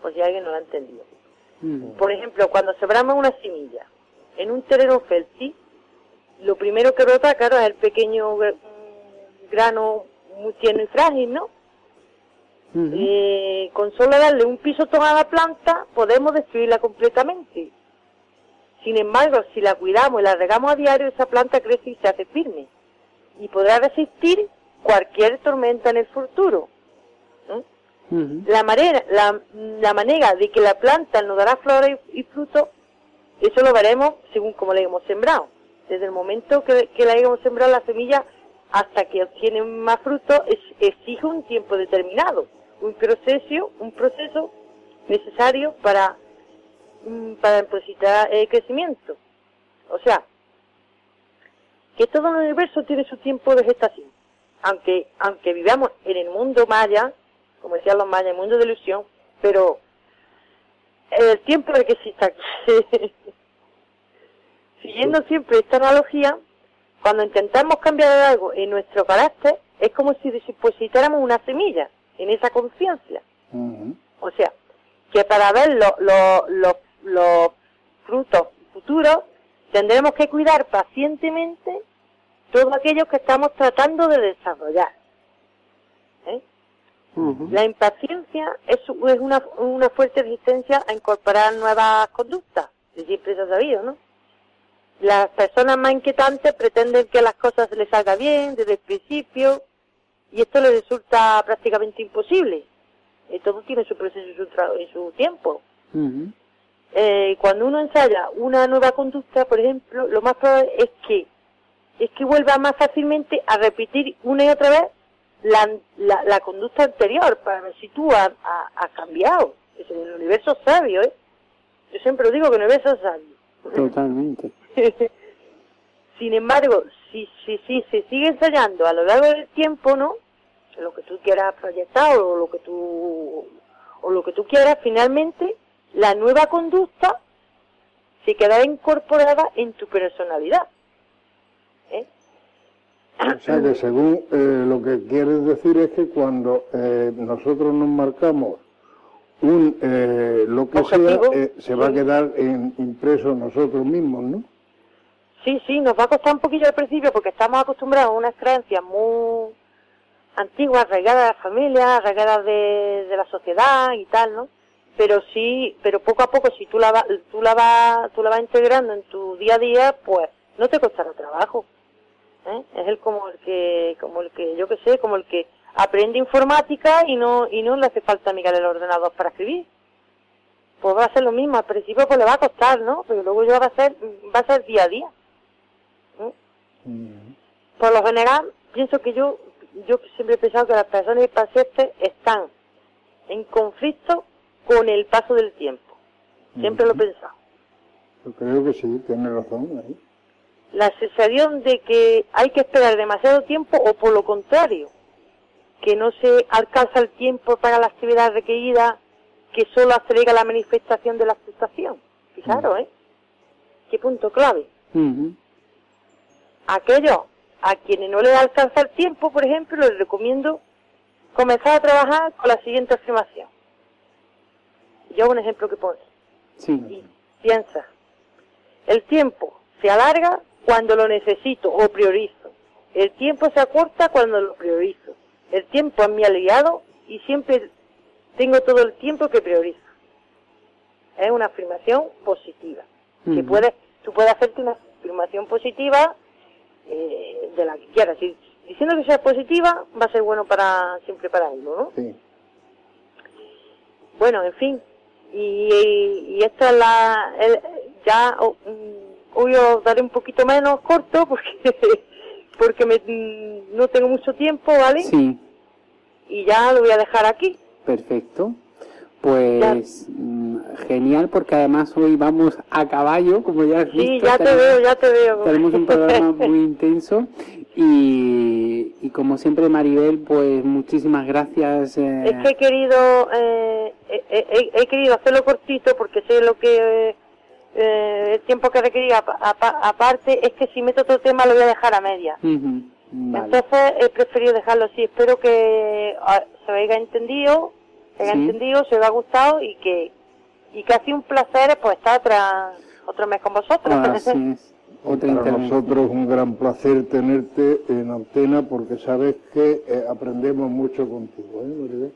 S5: por si alguien no lo ha entendido. Por ejemplo, cuando sembramos una semilla en un terreno fértil, lo primero que brota, claro, es el pequeño grano muy tierno y frágil, ¿no? Eh, con solo darle un piso a la planta podemos destruirla completamente. Sin embargo, si la cuidamos y la regamos a diario, esa planta crece y se hace firme. Y podrá resistir cualquier tormenta en el futuro. La, manera, la, manera de que la planta nos dará flores y, frutos, eso lo veremos según como la hemos sembrado. Desde el momento que, la hayamos sembrado la semilla hasta que obtiene más frutos, exige un tiempo determinado un proceso, un proceso necesario para, mm, para depositar el crecimiento. O sea, que todo el universo tiene su tiempo de gestación. Aunque, aunque vivamos en el mundo maya, como decían los mayas, el mundo de ilusión, pero el tiempo de que exista, siguiendo siempre esta analogía, cuando intentamos cambiar algo en nuestro carácter, es como si depositáramos una semilla en esa conciencia. O sea, que para ver los frutos futuros tendremos que cuidar pacientemente todo aquello que estamos tratando de desarrollar. La impaciencia es, es una, una, fuerte resistencia a incorporar nuevas conductas, siempre se ha sabido, ¿no? Las personas más inquietantes pretenden que las cosas les salgan bien desde el principio, y esto le resulta prácticamente imposible. Todo tiene su proceso y su, y su tiempo. eh, cuando uno ensaya una nueva conducta, por ejemplo, lo más probable es que es que vuelva más fácilmente a repetir una y otra vez la, la, conducta anterior para ver si tú has ha, cambiado. Es el universo sabio, ¿eh? Yo siempre digo que el universo es sabio.
S2: Totalmente.
S5: Sin embargo, si, si, si se sigue ensayando a lo largo del tiempo, ¿no? lo que tú quieras proyectar o lo que tú o lo que tú quieras, finalmente la nueva conducta se quedará incorporada en tu personalidad.
S3: ¿Eh? O sea que según eh, lo que quieres decir es que cuando eh, nosotros nos marcamos un lo que sea, se va a quedar en, impreso nosotros mismos, ¿no?
S5: Sí, sí, nos va a costar un poquillo al principio porque estamos acostumbrados a unas creencias muy antiguas, arraigadas de la familia, arraigadas de, de la sociedad y tal, ¿no? Pero sí, pero poco a poco, si tú la, vas, tú la vas, tú la vas integrando en tu día a día, pues no te costará trabajo. ¿Eh? Es el como el que, como el que, yo qué sé, como el que aprende informática y no, y no le hace falta mirar el ordenador para escribir. pues va a ser lo mismo. Al principio pues le va a costar, ¿no? Pero luego ya va a ser, va a ser día a día. Mm. Por lo general, pienso que yo, yo siempre he pensado que las personas pacientes están en conflicto con el paso del tiempo. Siempre lo he pensado.
S3: Yo creo que sí, tiene razón ahí.
S5: La sensación de que hay que esperar demasiado tiempo o por lo contrario, que no se alcanza el tiempo para la actividad requerida, que solo acelera la manifestación de la frustración. Fijaros, ¿eh? Qué punto clave. Aquellos a quienes no les alcanza el tiempo, por ejemplo, les recomiendo comenzar a trabajar con la siguiente afirmación. Yo hago un ejemplo que pone.
S2: Sí.
S5: piensa, el tiempo se alarga cuando lo necesito o priorizo. El tiempo se acorta cuando lo priorizo. El tiempo es mi aliado y siempre tengo todo el tiempo que priorizo. Es una afirmación positiva. que puedes, tú puedes hacerte una afirmación positiva eh, de la que quieras. Si, diciendo que sea positiva, va a ser bueno para siempre para uno, ¿no?
S3: Sí.
S5: Bueno, en fin. Y, y esta es la... ya oh, mm, hoy os daré un poquito menos corto porque porque me, no tengo mucho tiempo, ¿vale?
S2: Sí.
S5: Y ya lo voy a dejar aquí.
S2: Perfecto. Pues mm, genial, porque además hoy vamos a caballo, como ya has
S5: visto. Sí, ya te veo, ya te veo.
S2: Tenemos un programa muy intenso y, y, como siempre, Maribel, pues muchísimas gracias.
S5: Eh. Es que he querido, eh, he, querido hacerlo cortito porque sé lo que eh, el tiempo que requería. Aparte, es que si meto otro tema lo voy a dejar a media. Entonces he preferido dejarlo así. Espero que ah, se haya entendido se haya entendido, se os ha gustado y que y que ha sido un placer pues estar otra, otro mes con vosotros.
S3: Para nosotros un gran placer tenerte en antena porque sabes que eh, aprendemos mucho contigo. ¿eh,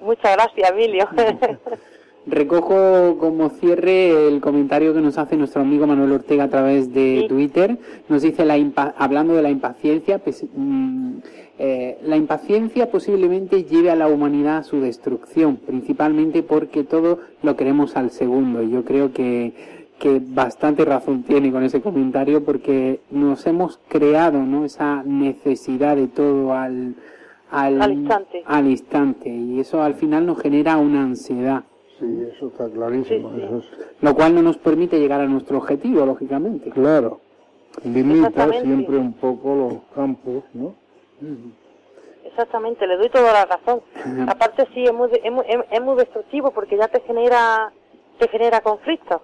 S5: Muchas gracias, Emilio.
S2: Recojo como cierre el comentario que nos hace nuestro amigo Manuel Ortega a través de Twitter. Nos dice, la hablando de la impaciencia, pues, mm, eh, la impaciencia posiblemente lleve a la humanidad a su destrucción, principalmente porque todo lo queremos al segundo. Y yo creo que, que bastante razón tiene con ese comentario porque nos hemos creado ¿no? esa necesidad de todo al,
S5: al, instante.
S2: al instante y eso al final nos genera una ansiedad.
S3: Sí, eso está clarísimo.
S2: Lo cual no nos permite llegar a nuestro objetivo, lógicamente.
S3: Claro. Limita siempre un poco los campos, ¿no?
S5: Exactamente, le doy toda la razón. Aparte sí, es muy, es muy, destructivo porque ya te genera te genera conflictos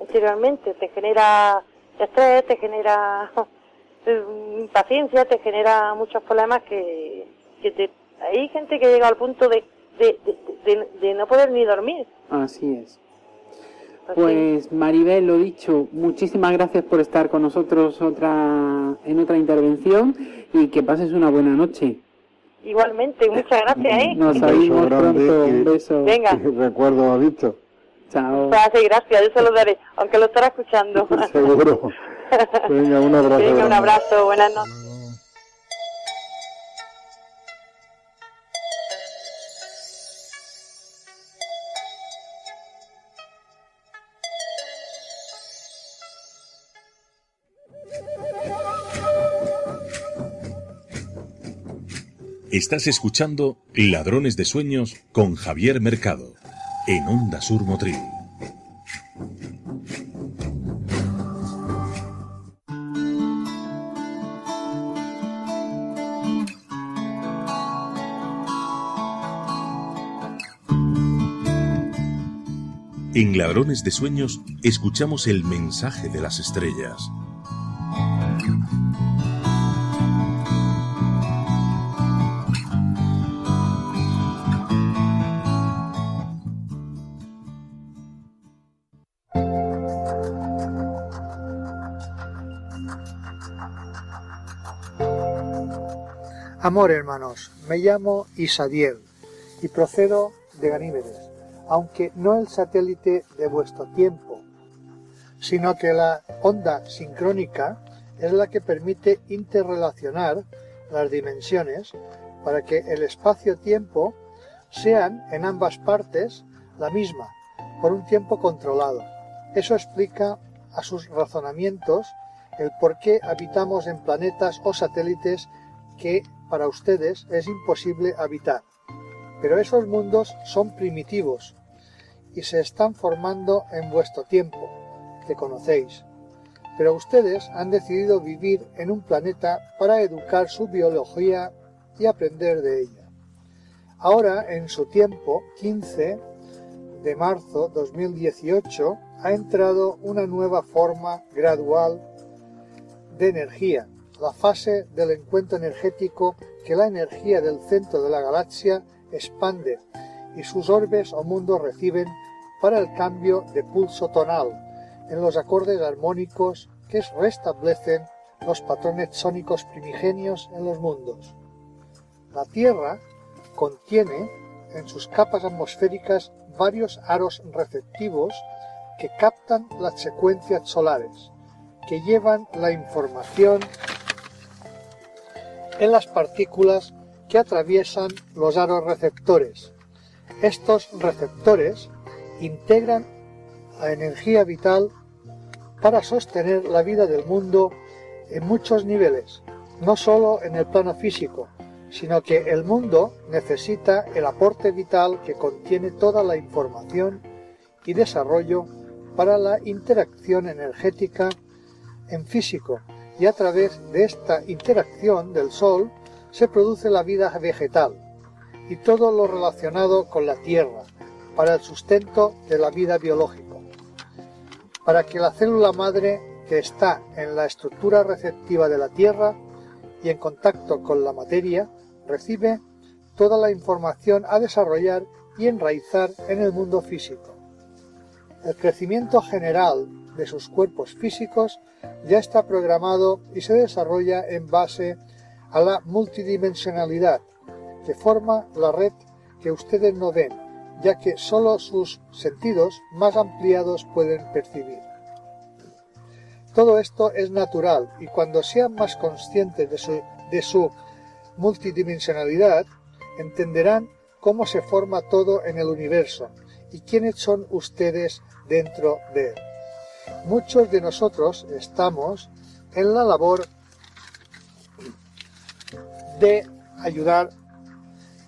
S5: anteriormente, te genera estrés, te genera impaciencia, te genera muchos problemas que, que te, hay gente que llega al punto de de, no poder ni dormir.
S2: Así es. Pues Maribel, lo dicho, muchísimas gracias por estar con nosotros otra en otra intervención y que pases una buena noche.
S5: Igualmente, muchas gracias, ¿eh?
S2: Nos vemos pronto, un beso.
S5: Venga.
S3: Recuerdo a Víctor.
S2: Chao.
S5: Gracias, yo se lo daré, aunque lo estará escuchando.
S3: Seguro. Venga, un abrazo.
S5: Venga, un abrazo, buenas noches.
S1: Estás escuchando Ladrones de Sueños con Javier Mercado en Onda Sur Motril. En Ladrones de Sueños escuchamos el mensaje de las estrellas
S6: Amor, hermanos, me llamo Isadiel y procedo de Ganímedes, aunque no el satélite de vuestro tiempo, sino que la onda sincrónica es la que permite interrelacionar las dimensiones para que el espacio-tiempo sean en ambas partes la misma por un tiempo controlado. Eso explica a sus razonamientos el por qué habitamos en planetas o satélites que para ustedes es imposible habitar. Pero esos mundos son primitivos y se están formando en vuestro tiempo, que conocéis. Pero ustedes han decidido vivir en un planeta para educar su biología y aprender de ella. Ahora, en su tiempo, 15 de marzo 2018, ha entrado una nueva forma gradual de energía, la fase del encuentro energético que la energía del centro de la galaxia expande y sus orbes o mundos reciben para el cambio de pulso tonal en los acordes armónicos que restablecen los patrones sónicos primigenios en los mundos. La Tierra contiene en sus capas atmosféricas varios aros receptivos que captan las secuencias solares, que llevan la información en las partículas que atraviesan los aros receptores. Estos receptores integran la energía vital para sostener la vida del mundo en muchos niveles, no solo en el plano físico, sino que el mundo necesita el aporte vital que contiene toda la información y desarrollo para la interacción energética en físico y a través de esta interacción del Sol se produce la vida vegetal y todo lo relacionado con la Tierra para el sustento de la vida biológica. Para que la célula madre que está en la estructura receptiva de la Tierra y en contacto con la materia recibe toda la información a desarrollar y enraizar en el mundo físico. El crecimiento general de sus cuerpos físicos ya está programado y se desarrolla en base a la multidimensionalidad que forma la red que ustedes no ven, ya que sólo sus sentidos más ampliados pueden percibir. Todo esto es natural y cuando sean más conscientes de su, de su multidimensionalidad, entenderán cómo se forma todo en el universo y quiénes son ustedes dentro de él. Muchos de nosotros estamos en la labor de ayudar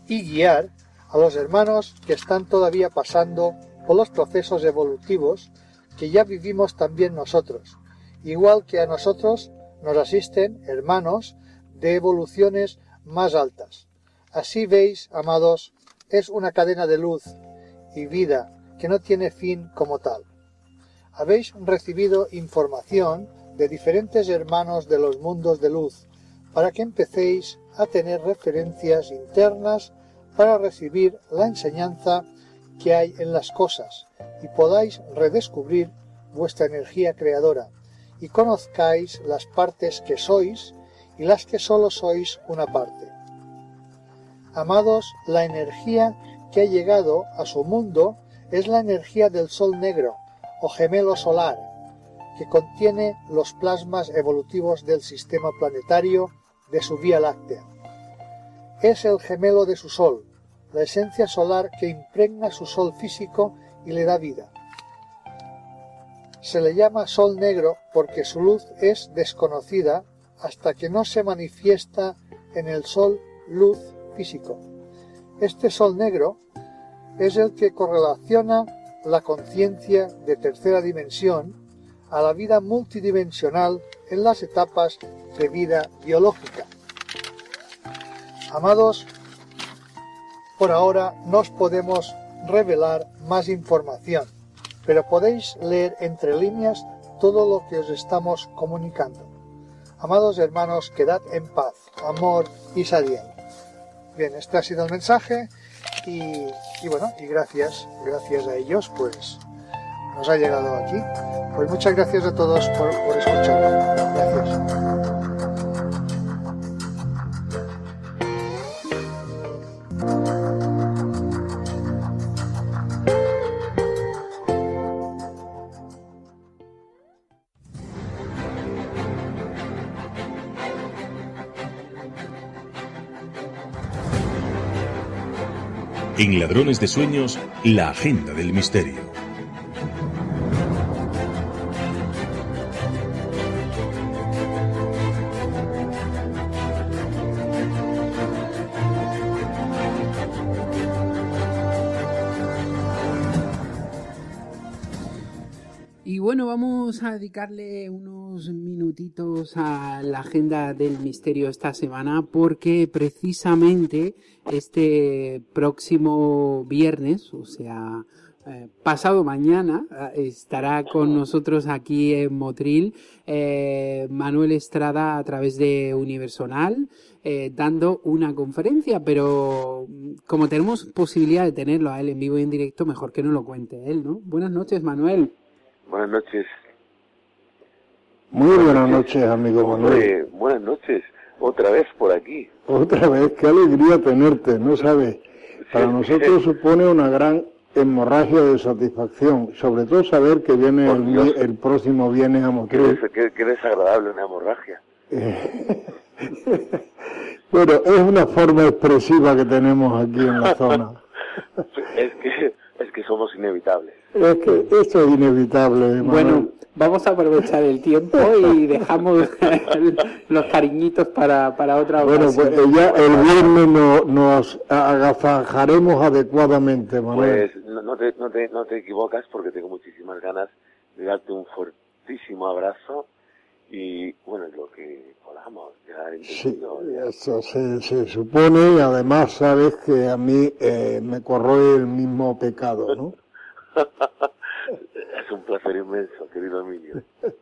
S6: y guiar a los hermanos que están todavía pasando por los procesos evolutivos que ya vivimos también nosotros, igual que a nosotros nos asisten hermanos de evoluciones más altas. Así veis, amados, es una cadena de luz y vida que no tiene fin como tal. Habéis recibido información de diferentes hermanos de los mundos de luz para que empecéis a tener referencias internas para recibir la enseñanza que hay en las cosas y podáis redescubrir vuestra energía creadora y conozcáis las partes que sois y las que solo sois una parte. Amados, la energía que ha llegado a su mundo es la energía del Sol negro o gemelo solar, que contiene los plasmas evolutivos del sistema planetario de su Vía Láctea. Es el gemelo de su Sol, la esencia solar que impregna su Sol físico y le da vida. Se le llama Sol negro porque su luz es desconocida hasta que no se manifiesta en el Sol luz físico. Este Sol negro es el que correlaciona la conciencia de tercera dimensión a la vida multidimensional en las etapas de vida biológica. Amados, por ahora no os podemos revelar más información, pero podéis leer entre líneas todo lo que os estamos comunicando. Amados hermanos, quedad en paz, amor y sadiel. Bien, este ha sido el mensaje y, bueno, y gracias, gracias a ellos, pues nos ha llegado aquí. Pues muchas gracias a todos por, por escucharnos. Gracias.
S1: En Ladrones de Sueños, la Agenda del Misterio.
S2: Y bueno, vamos a dedicarle unos a la agenda del misterio esta semana porque precisamente este próximo viernes, o sea, eh, pasado mañana eh, estará con nosotros aquí en Motril eh, Manuel Estrada a través de Universonal dando una conferencia, pero como tenemos posibilidad de tenerlo a él en vivo y en directo, mejor que no lo cuente él, ¿no? Buenas noches, Manuel.
S7: Buenas noches.
S3: Muy buenas, noches, amigo Manuel.
S7: buenas noches, otra vez por aquí.
S3: Otra vez, qué alegría tenerte, ¿no sabes? Para nosotros supone una gran hemorragia de satisfacción, sobre todo saber que viene el, próximo viene a Motril.
S7: Qué, desagradable una hemorragia.
S3: bueno, es una forma expresiva que tenemos aquí en la zona.
S7: es que es que somos inevitables.
S3: Es que esto es inevitable.
S2: Bueno, vamos a aprovechar el tiempo y dejamos los cariñitos para, para otra
S3: Bueno, pues ya el viernes no, nos agafajaremos adecuadamente,
S7: Manuel. Pues no te, no, te, no te equivocas porque tengo muchísimas ganas de darte un fuertísimo abrazo y bueno, lo que podamos ya
S3: Sí, eso se, se, supone y además sabes que a mí eh, me corroe el mismo pecado, ¿no?
S7: es un placer inmenso, querido Emilio.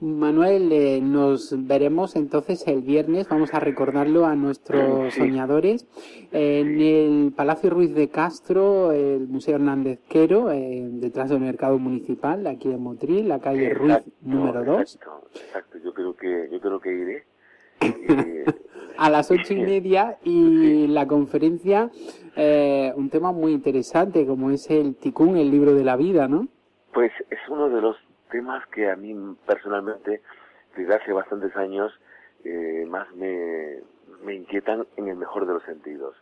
S2: Manuel, eh, nos veremos entonces el viernes, vamos a recordarlo a nuestros soñadores, en el Palacio Ruiz de Castro, el Museo Hernández Quero, eh, detrás del Mercado Municipal, aquí en Motril, la calle Ruiz número 2.
S7: Exacto, exacto, yo creo que, yo creo que iré.
S2: a las ocho y media y la conferencia, eh, un tema muy interesante como es el Tikkun, el libro de la vida, ¿no?
S7: Pues es uno de los temas que a mí personalmente desde hace bastantes años eh, más me, me inquietan en el mejor de los sentidos.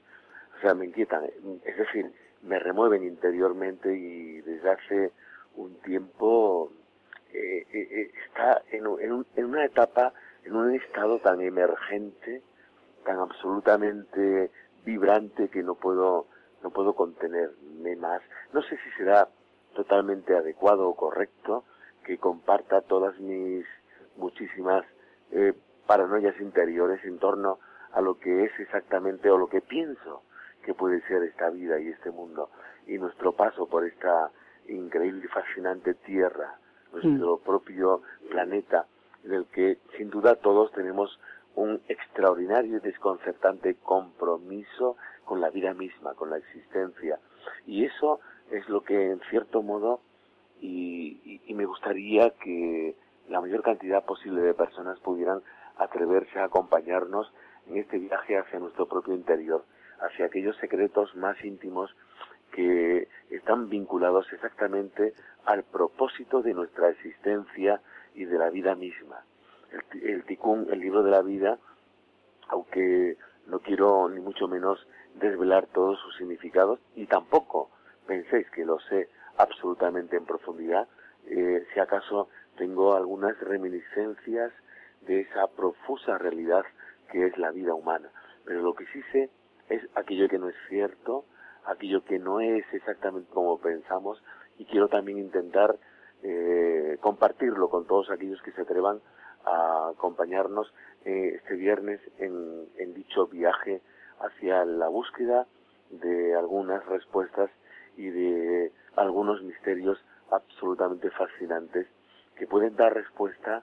S7: O sea, me inquietan, es decir, me remueven interiormente y desde hace un tiempo eh, eh, está en, en, en, una etapa, en un estado tan emergente, tan absolutamente vibrante que no puedo, no puedo contenerme más. No sé si será totalmente adecuado o correcto, que comparta todas mis muchísimas eh, paranoias interiores en torno a lo que es exactamente o lo que pienso que puede ser esta vida y este mundo y nuestro paso por esta increíble y fascinante tierra, nuestro mm. propio planeta, en el que sin duda todos tenemos un extraordinario y desconcertante compromiso con la vida misma, con la existencia. Y eso es lo que en cierto modo y, y, me gustaría que la mayor cantidad posible de personas pudieran atreverse a acompañarnos en este viaje hacia nuestro propio interior, hacia aquellos secretos más íntimos que están vinculados exactamente al propósito de nuestra existencia y de la vida misma. El, el Tikkun, el libro de la vida, aunque no quiero ni mucho menos desvelar todos sus significados y tampoco penséis que lo sé absolutamente en profundidad. Eh, si acaso tengo algunas reminiscencias de esa profusa realidad que es la vida humana. Pero lo que sí sé es aquello que no es cierto, aquello que no es exactamente como pensamos y quiero también intentar eh, compartirlo con todos aquellos que se atrevan a acompañarnos eh, este viernes en, en dicho viaje hacia la búsqueda de algunas respuestas y de algunos misterios absolutamente fascinantes que pueden dar respuesta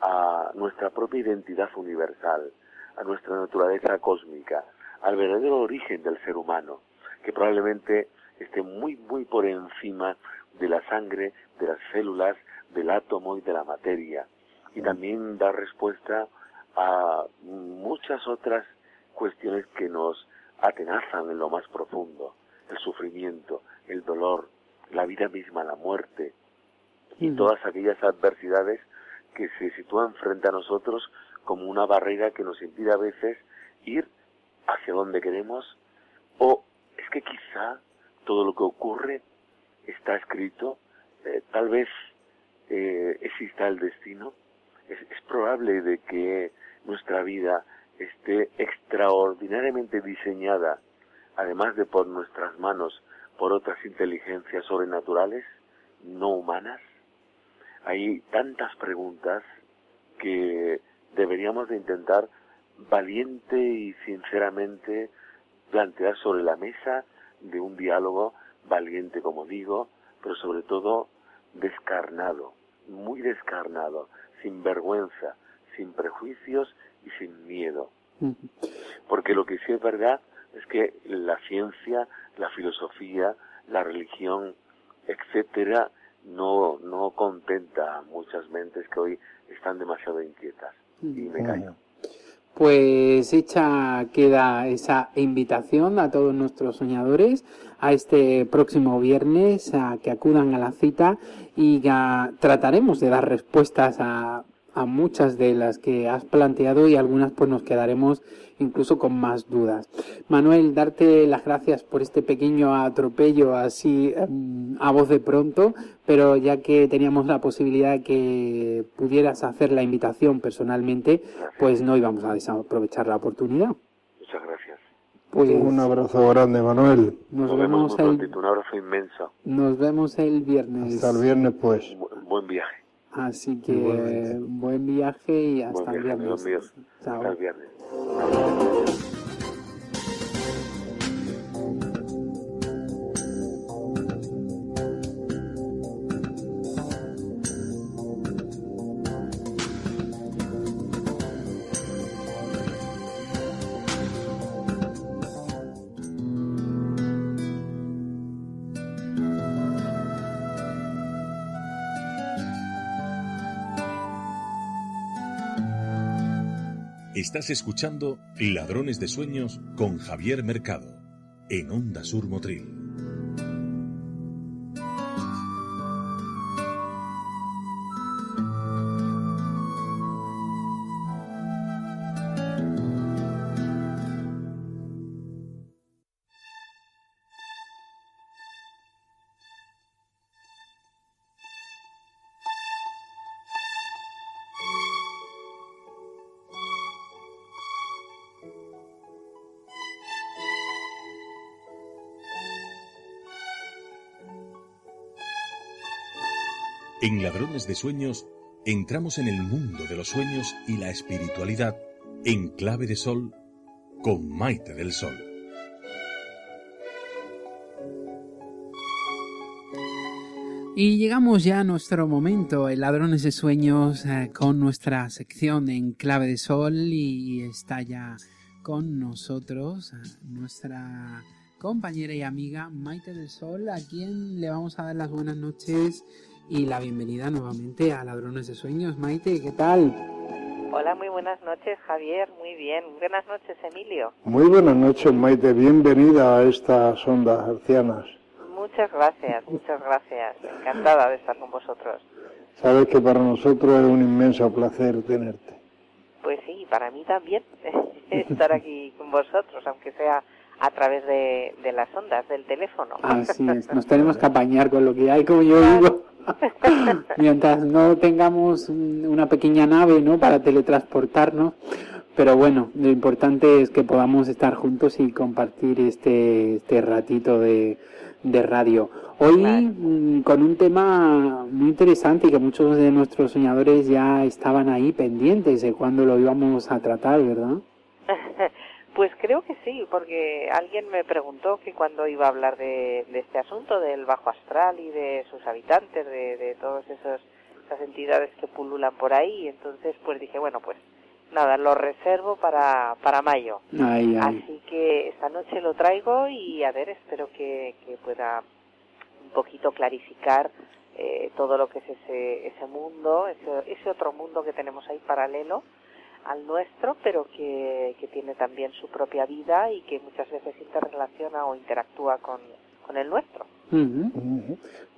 S7: a nuestra propia identidad universal, a nuestra naturaleza cósmica, al verdadero origen del ser humano, que probablemente esté muy, muy por encima de la sangre, de las células, del átomo y de la materia. Y también dar respuesta a muchas otras cuestiones que nos atenazan en lo más profundo, el sufrimiento, el dolor, la vida misma, la muerte y todas aquellas adversidades que se sitúan frente a nosotros como una barrera que nos impide a veces ir hacia donde queremos. O es que quizá todo lo que ocurre está escrito, eh, tal vez eh, exista el destino, es, es probable de que nuestra vida esté extraordinariamente diseñada, además de por nuestras manos, por otras inteligencias sobrenaturales, no humanas? hay tantas preguntas que deberíamos de intentar valiente y sinceramente plantear sobre la mesa de un diálogo valiente, como digo, pero sobre todo descarnado, muy descarnado, sin vergüenza, sin prejuicios y sin miedo. Porque lo que sí es verdad es que la ciencia, la filosofía, la religión, etcétera, no, no contenta a muchas mentes que hoy están demasiado inquietas. Y me callo.
S2: Pues hecha queda esa invitación a todos nuestros soñadores a este próximo viernes a que acudan a la cita y trataremos de dar respuestas a, a muchas de las que has planteado y algunas pues nos quedaremos incluso con más dudas. Manuel, darte las gracias por este pequeño atropello así em, a voz de pronto, pero ya que teníamos la posibilidad de que pudieras hacer la invitación personalmente, pues no íbamos a desaprovechar la oportunidad.
S7: Muchas gracias.
S3: Pues, un abrazo grande, Manuel.
S7: Nos, vemos, el, un abrazo inmenso.
S2: Nos vemos el viernes.
S3: Hasta el viernes, pues.
S7: buen viaje.
S2: Así que buen viaje y hasta el viernes.
S7: Hasta el viernes.
S1: Estás escuchando Ladrones de Sueños con Javier Mercado en Onda Sur Motril. En Ladrones de Sueños entramos en el mundo de los sueños y la espiritualidad en clave de sol con Maite del Sol.
S2: Y llegamos ya a nuestro momento, en Ladrones de Sueños, eh, con nuestra sección en clave de sol y está ya con nosotros eh, nuestra compañera y amiga Maite del Sol, a quien le vamos a dar las buenas noches y la bienvenida nuevamente a Ladrones de Sueños. Maite, ¿qué tal?
S8: Hola, muy buenas noches, Javier. Muy bien. Buenas noches, Emilio.
S3: Muy buenas noches, Maite. Bienvenida a estas ondas arcianas.
S8: Muchas gracias, muchas gracias. Encantada de estar con vosotros.
S3: Sabes que para nosotros es un inmenso placer tenerte.
S8: Pues sí, para mí también estar aquí con vosotros, aunque sea a través de, las ondas del teléfono.
S2: Así es, nos tenemos que apañar con lo que hay, como yo digo. Mientras no tengamos una pequeña nave, ¿no? Para teletransportarnos. Pero bueno, lo importante es que podamos estar juntos y compartir este, este ratito de, de radio. Hoy mm, con un tema muy interesante y que muchos de nuestros soñadores ya estaban ahí pendientes de cuándo lo íbamos a tratar, ¿verdad?
S8: Pues creo que sí, porque alguien me preguntó que cuando iba a hablar de, este asunto del bajo astral y de sus habitantes, de, de todas esas entidades que pululan por ahí, entonces pues dije, bueno, pues nada, lo reservo para, para mayo. Así que esta noche lo traigo y a ver, espero que, que pueda un poquito clarificar eh, todo lo que es ese, ese mundo, ese, ese otro mundo que tenemos ahí paralelo al nuestro, pero que, que, tiene también su propia vida y que muchas veces interrelaciona o interactúa con, con el nuestro.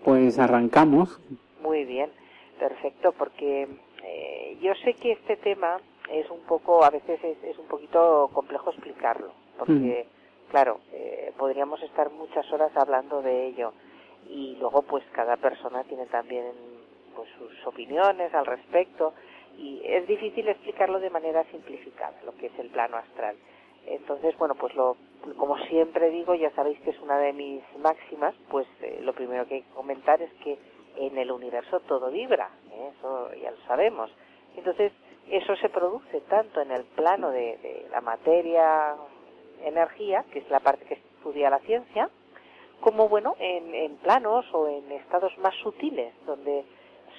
S2: Pues arrancamos.
S8: Muy bien, perfecto, porque eh, yo sé que este tema es un poco, a veces es, es un poquito complejo explicarlo, porque, claro, eh, podríamos estar muchas horas hablando de ello y luego pues cada persona tiene también pues sus opiniones al respecto y es difícil explicarlo de manera simplificada, lo que es el plano astral. Entonces, bueno, pues lo, como siempre digo, ya sabéis que es una de mis máximas, pues eh, lo primero que hay que comentar es que en el universo todo vibra, ¿eh? eso ya lo sabemos. Entonces, eso se produce tanto en el plano de, la materia, energía, que es la parte que estudia la ciencia, como bueno, en, planos o en estados más sutiles, donde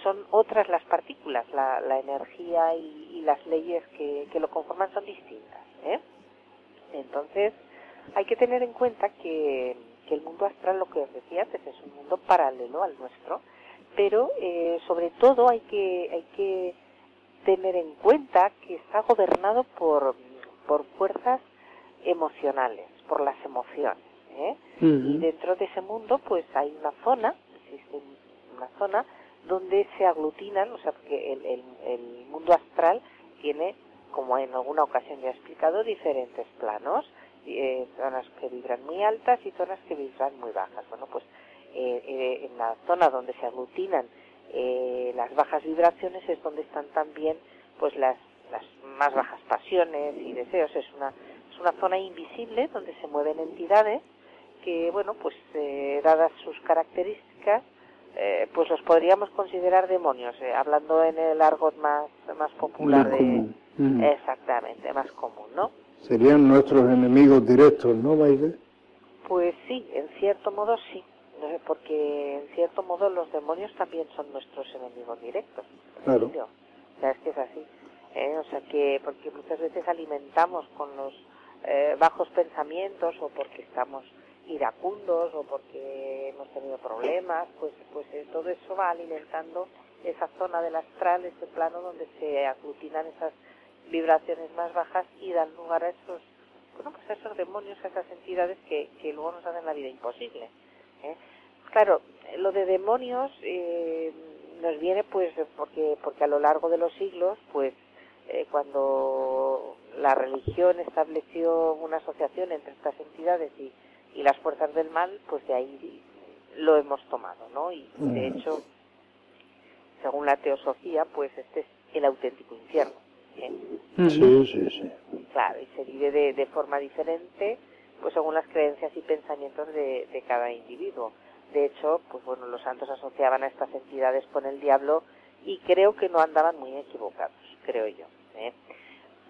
S8: son otras las partículas, la, energía y, las leyes que, lo conforman son distintas. ¿eh? Entonces, hay que tener en cuenta que, el mundo astral, lo que os decía antes, es un mundo paralelo al nuestro, pero eh, sobre todo hay que, hay que tener en cuenta que está gobernado por, por fuerzas emocionales, por las emociones. ¿eh? Y dentro de ese mundo, pues hay una zona, existe una zona donde se aglutinan, o sea, porque el, el, el mundo astral tiene, como en alguna ocasión ya he explicado, diferentes planos, eh, zonas que vibran muy altas y zonas que vibran muy bajas. Bueno, pues eh, eh en la zona donde se aglutinan eh, las bajas vibraciones es donde están también pues las, las más bajas pasiones y deseos. Es una, es una zona invisible donde se mueven entidades que, bueno, pues dadas sus características, eh, pues los podríamos considerar demonios, eh, hablando en el argot más, más popular de... Exactamente, más común, ¿no?
S3: Serían nuestros enemigos directos, ¿no, Baile?
S8: Pues sí, en cierto modo sí, porque en cierto modo los demonios también son nuestros enemigos directos.
S3: Claro.
S8: O sea, es que es así. O sea, que porque muchas veces alimentamos con los bajos pensamientos o porque estamos iracundos o porque hemos tenido problemas, pues, pues eh, todo eso va alimentando esa zona del astral, ese plano donde se aglutinan esas vibraciones más bajas y dan lugar a esos, bueno, pues a esos demonios, a esas entidades que, que luego nos hacen la vida imposible. ¿eh? Claro, lo de demonios eh, nos viene pues porque, porque a lo largo de los siglos, pues eh, cuando la religión estableció una asociación entre estas entidades y y las fuerzas del mal, pues de ahí lo hemos tomado, ¿no? Y de hecho, según la teosofía, pues este es el auténtico infierno. ¿eh?
S3: Sí, sí, sí.
S8: Claro, y se vive de, de, forma diferente, pues según las creencias y pensamientos de, de cada individuo. De hecho, pues bueno, los santos asociaban a estas entidades con el diablo y creo que no andaban muy equivocados, creo yo. ¿eh?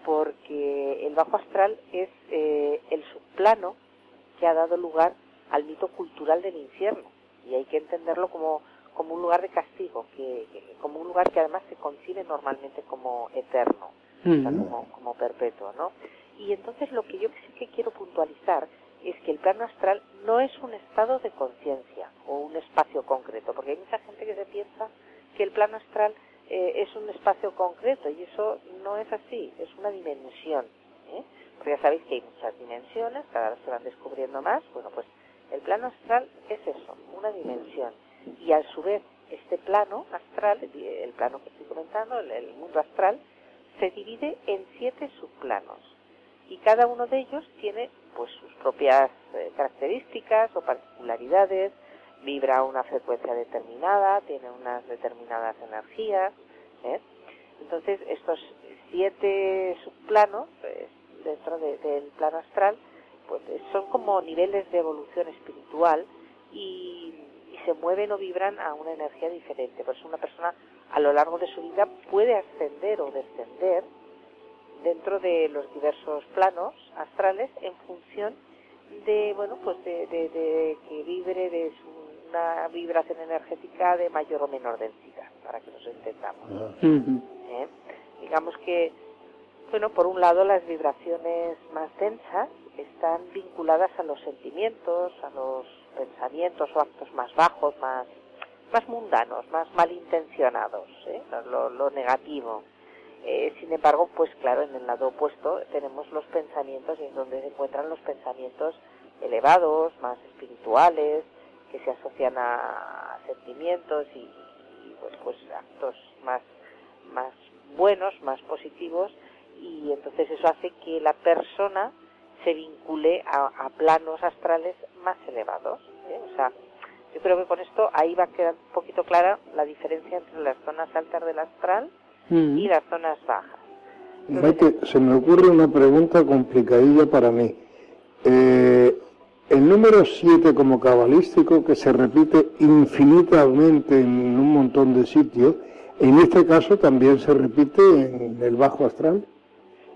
S8: Porque el bajo astral es eh, el subplano que ha dado lugar al mito cultural del infierno y hay que entenderlo como, como un lugar de castigo, que, como un lugar que además se concibe normalmente como eterno, como, como perpetuo, ¿no? Y entonces lo que yo sí que quiero puntualizar es que el plano astral no es un estado de conciencia o un espacio concreto, porque hay mucha gente que se piensa que el plano astral eh, es un espacio concreto y eso no es así, es una dimensión. ¿eh? Ya sabéis que hay muchas dimensiones, cada vez se van descubriendo más. Bueno, pues el plano astral es eso, una dimensión. Y a su vez, este plano astral, el plano que estoy comentando, el, mundo astral, se divide en siete subplanos. Y cada uno de ellos tiene pues sus propias eh, características o particularidades, vibra a una frecuencia determinada, tiene unas determinadas energías. ¿eh? Entonces, estos siete subplanos pues, dentro del plano astral, pues son como niveles de evolución espiritual y, se mueven o vibran a una energía diferente. Por eso una persona a lo largo de su vida puede ascender o descender dentro de los diversos planos astrales en función de, bueno, pues de, que vibre de una vibración energética de mayor o menor densidad, para que nos entendamos. ¿Eh? Digamos que bueno, por un lado las vibraciones más densas están vinculadas a los sentimientos, a los pensamientos o actos más bajos, más, más mundanos, más malintencionados, ¿eh? lo, negativo. Eh, sin embargo, pues claro, en el lado opuesto tenemos los pensamientos y es donde se encuentran los pensamientos elevados, más espirituales, que se asocian a sentimientos y, pues, pues actos más, más buenos, más positivos y entonces eso hace que la persona se vincule a, planos astrales más elevados. ¿eh? O sea, yo creo que con esto ahí va a quedar un poquito clara la diferencia entre las zonas altas del astral y las zonas bajas.
S3: se me ocurre una pregunta complicadilla para mí. Eh, el número 7 como cabalístico, que se repite infinitamente en un montón de sitios, En este caso también se repite en el bajo astral.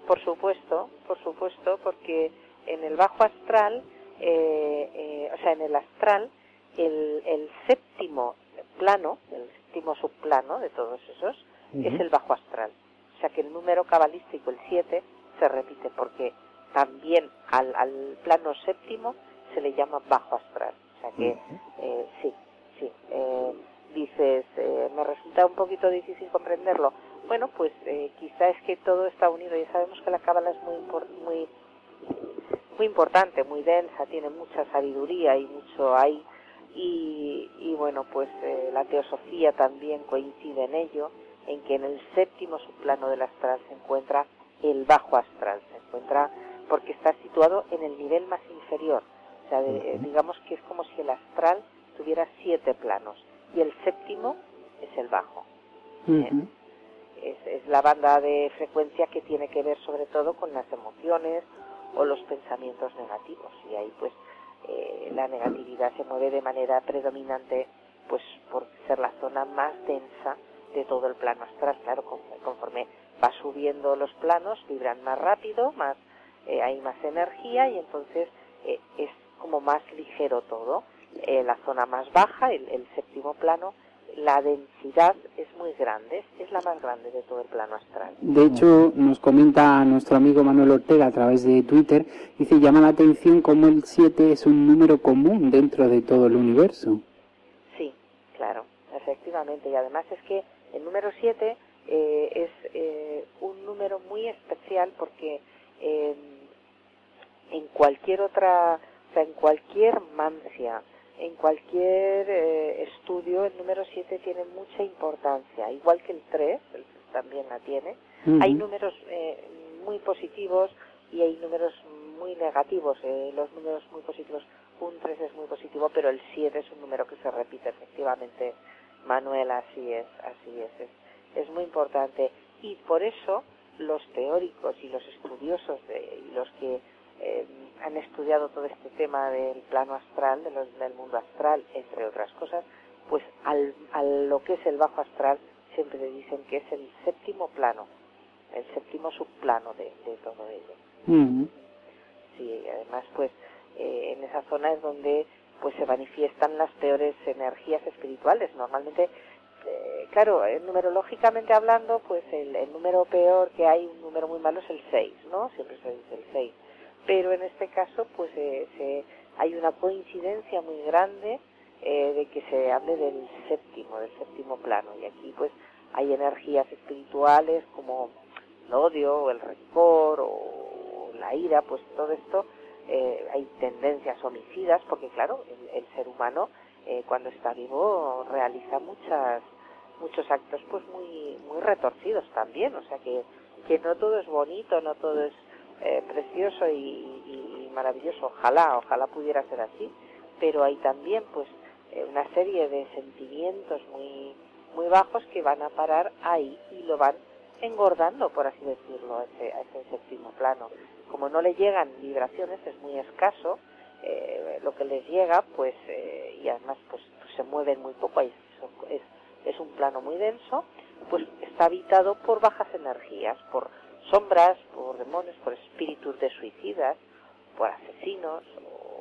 S8: Por supuesto, por supuesto, porque en el bajo astral, eh, eh, o sea, en el astral, el, el, séptimo plano, el séptimo subplano de todos esos, es el bajo astral. O sea que el número cabalístico, el 7, se repite porque también al, al plano séptimo se le llama bajo astral. O sea que eh, sí, sí. Eh, dices, eh, me resulta un poquito difícil comprenderlo. Bueno, pues eh, quizá es que todo está unido. Ya sabemos que la cábala es muy, muy, muy importante, muy densa, tiene mucha sabiduría y mucho ahí. Y, y bueno, pues eh, la teosofía también coincide en ello, en que en el séptimo subplano del astral se encuentra el bajo astral, se encuentra porque está situado en el nivel más inferior. O sea, digamos que es como si el astral tuviera siete planos y el séptimo es el bajo. Es, es, la banda de frecuencia que tiene que ver sobre todo con las emociones o los pensamientos negativos. Y ahí pues eh, la negatividad se mueve de manera predominante pues por ser la zona más densa de todo el plano astral. Claro conforme va subiendo los planos vibran más rápido más eh, hay más energía y entonces eh, es como más ligero todo. Eh, la zona más baja, el, séptimo plano, la densidad es muy grande, es la más grande de todo el plano astral.
S2: De hecho, nos comenta nuestro amigo Manuel Ortega a través de Twitter, dice, llama la atención cómo el 7 es un número común dentro de todo el universo.
S8: Sí, claro, efectivamente, y además es que el número 7 eh, es eh, un número muy especial porque en cualquier otra, o sea, en cualquier mancia, en cualquier eh, estudio el número 7 tiene mucha importancia, igual que el 3, el también la tiene. Hay números eh, muy positivos y hay números muy negativos. Eh, los números muy positivos, un 3 es muy positivo, pero el 7 es un número que se repite efectivamente. Manuel, así es, así es, es, es muy importante. Y por eso los teóricos y los estudiosos de, y los que eh, han estudiado todo este tema del plano astral, de del mundo astral, entre otras cosas, pues al, a lo que es el bajo astral siempre le dicen que es el séptimo plano, el séptimo subplano de, todo ello. Sí, además pues eh, en esa zona es donde pues se manifiestan las peores energías espirituales. Normalmente, eh, claro, eh, numerológicamente hablando, pues el, el, número peor que hay, un número muy malo es el 6, ¿no? Siempre se dice el 6 pero en este caso pues eh, se, hay una coincidencia muy grande eh, de que se hable del séptimo, del séptimo plano. Y aquí pues hay energías espirituales como el odio, el rencor o la ira, pues todo esto eh, hay tendencias homicidas porque claro el, ser humano cuando está vivo realiza muchas muchos actos pues muy muy retorcidos también, o sea que que no todo es bonito, no todo es eh, precioso y, maravilloso. Ojalá, ojalá pudiera ser así. Pero hay también, pues, eh, una serie de sentimientos muy, muy bajos que van a parar ahí y lo van engordando, por así decirlo, a ese, a ese séptimo plano. Como no le llegan vibraciones, es muy escaso, eh, lo que les llega, pues, y además, pues, se mueven muy poco, es, es, es un plano muy denso, pues está habitado por bajas energías, por sombras, por demonios, por espíritus de suicidas, por asesinos,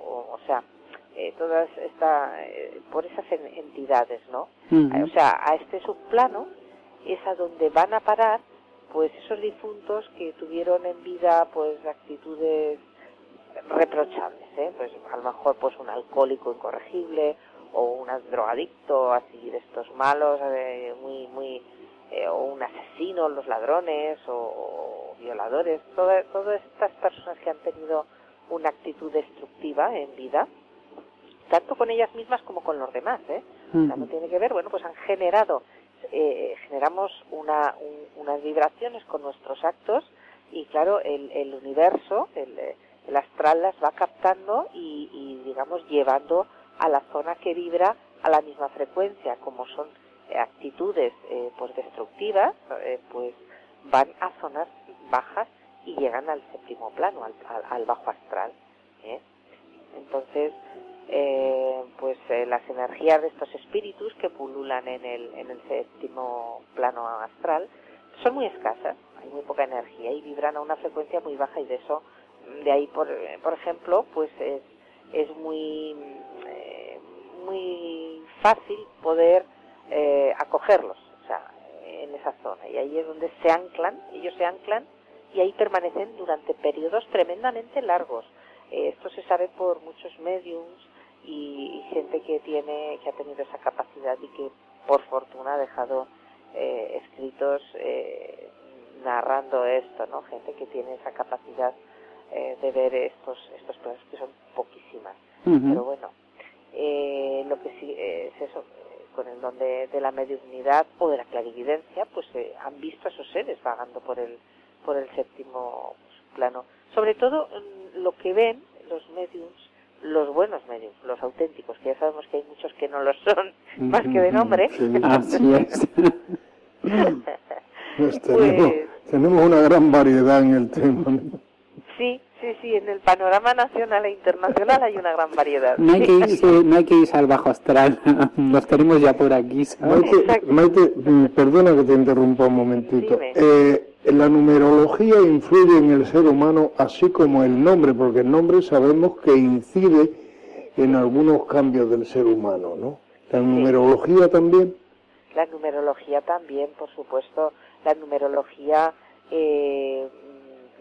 S8: o, sea, eh, todas esta, eh, por esas entidades, ¿no? O sea, a este subplano es a donde van a parar, pues esos difuntos que tuvieron en vida, pues actitudes reprochables, ¿eh? Pues a lo mejor pues un alcohólico incorregible o un drogadicto así de estos malos, eh, muy muy eh, o un asesino, los ladrones o, violadores, todas, todas estas personas que han tenido una actitud destructiva en vida, tanto con ellas mismas como con los demás, ¿eh? no tiene que ver, bueno, pues han generado, eh, generamos una, unas vibraciones con nuestros actos y claro, el, el universo, el, el, astral las va captando y, y, digamos, llevando a la zona que vibra a la misma frecuencia, como son actitudes eh, pues destructivas eh, pues van a zonas bajas y llegan al séptimo plano, al, bajo astral. ¿eh? Entonces, pues pues eh, las energías de estos espíritus que pululan en el, en el séptimo plano astral son muy escasas, hay muy poca energía y vibran a una frecuencia muy baja y de eso, de ahí por, por ejemplo, pues es, es muy, eh, muy fácil poder eh, acogerlos, o sea, en esa zona y ahí es donde se anclan, ellos se anclan y ahí permanecen durante periodos tremendamente largos. esto se sabe por muchos mediums y, gente que tiene que ha tenido esa capacidad y que por fortuna ha dejado eh, escritos eh, narrando esto, ¿no? Gente que tiene esa capacidad eh, de ver estos estos planos que son poquísimas. Pero bueno, lo que sí es eso, con el don de, la mediunidad o de la clarividencia, pues han visto a esos seres vagando por el por el séptimo plano. Sobre todo mm, lo que ven los mediums los buenos medios, los auténticos, que ya sabemos que hay muchos que no lo son, más que de nombre.
S2: así es.
S3: Pues tenemos, tenemos, una gran variedad en el tema.
S8: Sí, sí, sí, en el panorama nacional e internacional hay una gran variedad.
S2: No hay que irse, no hay que irse al bajo astral, nos tenemos ya por aquí.
S3: Maite, Maite, mm, perdona que te interrumpa un momentito. Eh, la numerología influye en el ser humano así como el nombre, porque el nombre sabemos que incide en algunos cambios del ser humano, ¿no? La numerología también.
S8: La numerología también, por supuesto. La numerología eh,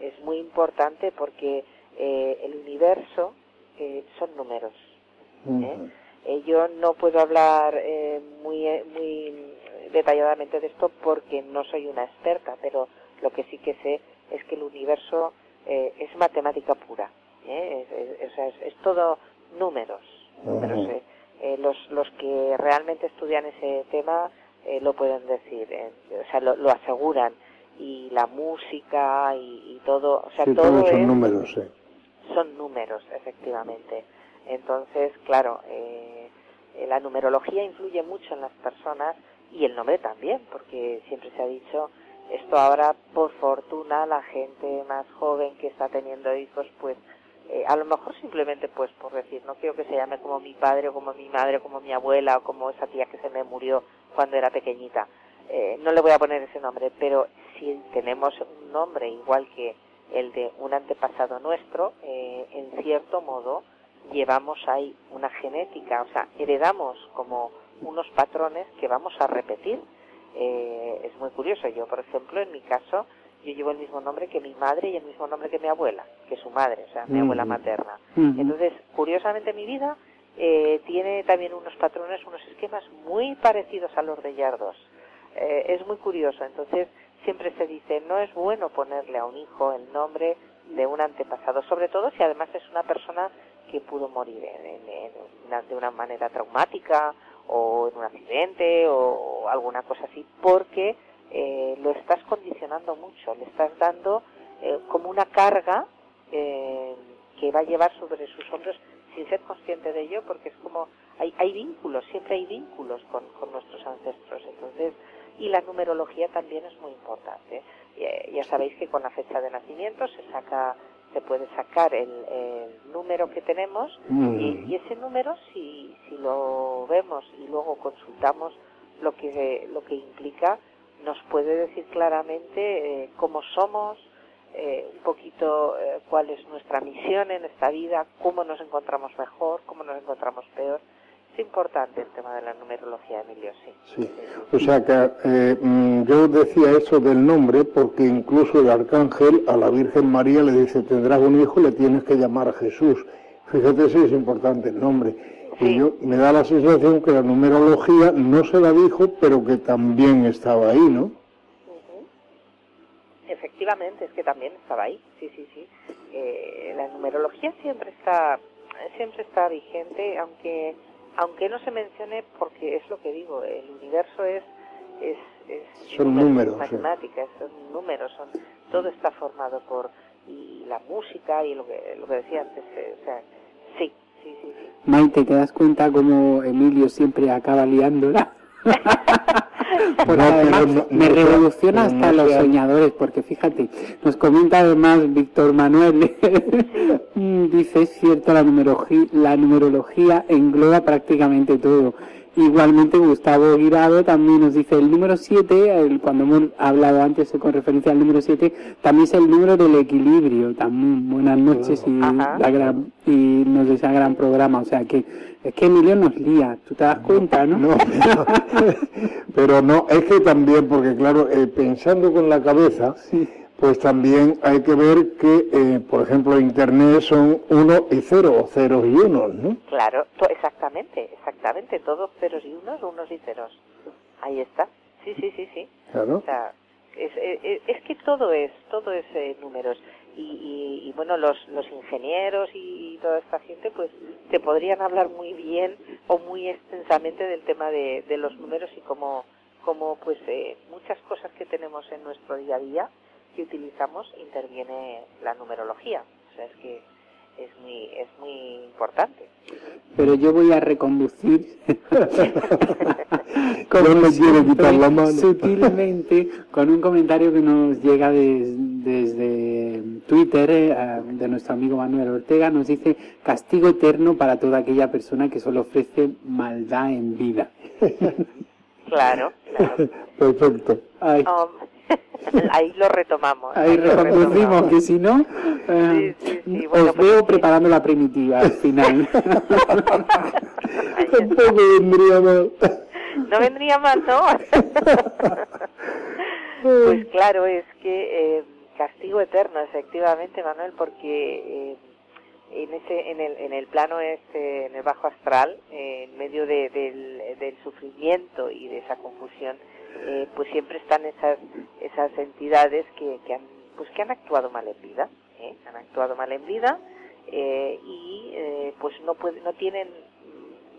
S8: es muy importante porque eh, el universo eh, son números. yo no puedo hablar muy, muy detalladamente de esto porque no soy una experta, pero lo que sí que sé es que el universo eh, es matemática pura, ¿eh? es, todo números. números eh, los, los que realmente estudian ese tema lo pueden decir, o sea, lo, aseguran. Y la música y, todo, o sea, todo,
S3: son números,
S8: Son números, efectivamente. Entonces, claro, la numerología influye mucho en las personas y el nombre también, porque siempre se ha dicho esto ahora, por fortuna, la gente más joven que está teniendo hijos, pues eh, a lo mejor simplemente pues por decir, no quiero que se llame como mi padre o como mi madre o como mi abuela o como esa tía que se me murió cuando era pequeñita. Eh, no le voy a poner ese nombre, pero si tenemos un nombre igual que el de un antepasado nuestro, eh, en cierto modo llevamos ahí una genética, o sea, heredamos como unos patrones que vamos a repetir eh, es muy curioso. Yo, por ejemplo, en mi caso, yo llevo el mismo nombre que mi madre y el mismo nombre que mi abuela, que su madre, o sea, mi abuela materna. Entonces, curiosamente, mi vida eh, tiene también unos patrones, unos esquemas muy parecidos a los de Yardos. Eh, es muy curioso. Entonces, siempre se dice, no es bueno ponerle a un hijo el nombre de un antepasado, sobre todo si además es una persona que pudo morir de una manera traumática o en un accidente o, alguna cosa así, porque eh, lo estás condicionando mucho, le estás dando eh, como una carga eh, que va a llevar sobre sus hombros sin ser consciente de ello, porque es como hay, hay vínculos, siempre hay vínculos con, con nuestros ancestros, entonces y la numerología también es muy importante. ya sabéis que con la fecha de nacimiento se saca se puede sacar el, número que tenemos mm. y, ese número si, si lo vemos y luego consultamos lo que lo que implica nos puede decir claramente eh, cómo somos eh, un poquito eh, cuál es nuestra misión en esta vida cómo nos encontramos mejor cómo nos encontramos peor es importante el tema de la numerología, Emilio, sí.
S3: Sí, o sea que eh, mm, yo decía eso del nombre porque incluso el arcángel a la Virgen María le dice, tendrás un hijo, le tienes que llamar a Jesús. Fíjate si es importante el nombre. Y yo me da la sensación que la numerología no se la dijo, pero que también estaba ahí, ¿no?
S8: Efectivamente, es que también estaba ahí, sí, sí, sí. Eh, la numerología siempre está, siempre está vigente, aunque aunque no se mencione porque es lo que digo, el universo es es,
S3: son números,
S8: matemáticas, son números, son todo está formado por y la música y lo que lo que decía antes, eh, o sea, sí, sí, sí,
S2: Maite, ¿te das cuenta cómo Emilio siempre acaba liándola? además, me revoluciona hasta los soñadores, porque fíjate, nos comenta además Víctor Manuel, dice, es cierto, la numerología, la numerología engloba prácticamente todo. Igualmente Gustavo Guirado también nos dice el número 7, cuando hemos hablado antes con referencia al número 7, también es el número del equilibrio. También buenas noches y, y nos desea gran programa. O sea que es que Emilio nos lía, tú te das cuenta, ¿no? No,
S3: pero, no, es que también, porque claro, eh, pensando con la cabeza, pues también hay que ver que, eh, por ejemplo, Internet son uno y cero, o ceros y unos, ¿no?
S8: Claro, exactamente, exactamente, todos ceros y unos, unos y ceros. Ahí está. Sí, sí, sí, sí. Claro. O sea, es, es, es que todo es, todo es eh, números. Y, y, bueno, los, los ingenieros y, toda esta gente, pues te podrían hablar muy bien o muy extensamente del tema de, de los números y cómo, cómo pues eh, muchas cosas que tenemos en nuestro día a día que utilizamos interviene la numerología. O sea, es que es muy, es muy importante.
S2: Pero yo voy a reconducir sutilmente con un comentario que nos llega desde Twitter eh, de nuestro amigo Manuel Ortega. Nos dice castigo eterno para toda aquella persona que solo ofrece maldad en vida.
S8: claro, claro.
S3: Perfecto.
S8: Ahí lo retomamos.
S2: Ahí, reconducimos, que si no, eh, os pues veo preparando la primitiva al final.
S3: Tampoco vendría mal.
S8: No vendría mal, ¿no? pues claro, es que eh, castigo eterno, efectivamente, Manuel, porque... Eh, en ese en el en el plano este en el bajo astral en medio de, del, del sufrimiento y de esa confusión eh, pues siempre están esas esas entidades que, que han pues que han actuado mal en vida ¿eh? han actuado mal en vida eh, y eh, pues no puede, no tienen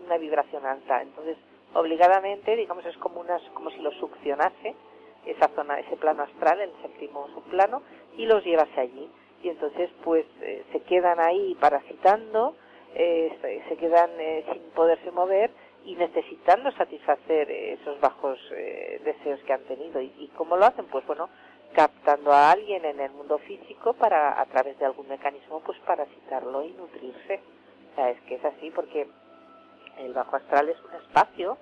S8: una vibración alta entonces obligadamente digamos es como unas como si lo succionase esa zona ese plano astral el séptimo subplano y los llevase allí y entonces pues eh, se quedan ahí parasitando se quedan sin poderse mover y necesitando satisfacer esos bajos eh, deseos que han tenido. ¿Y, cómo lo hacen? Pues bueno, captando a alguien en el mundo físico para, a través de algún mecanismo, pues parasitarlo y nutrirse. O sea, es que es así porque el bajo astral es un espacio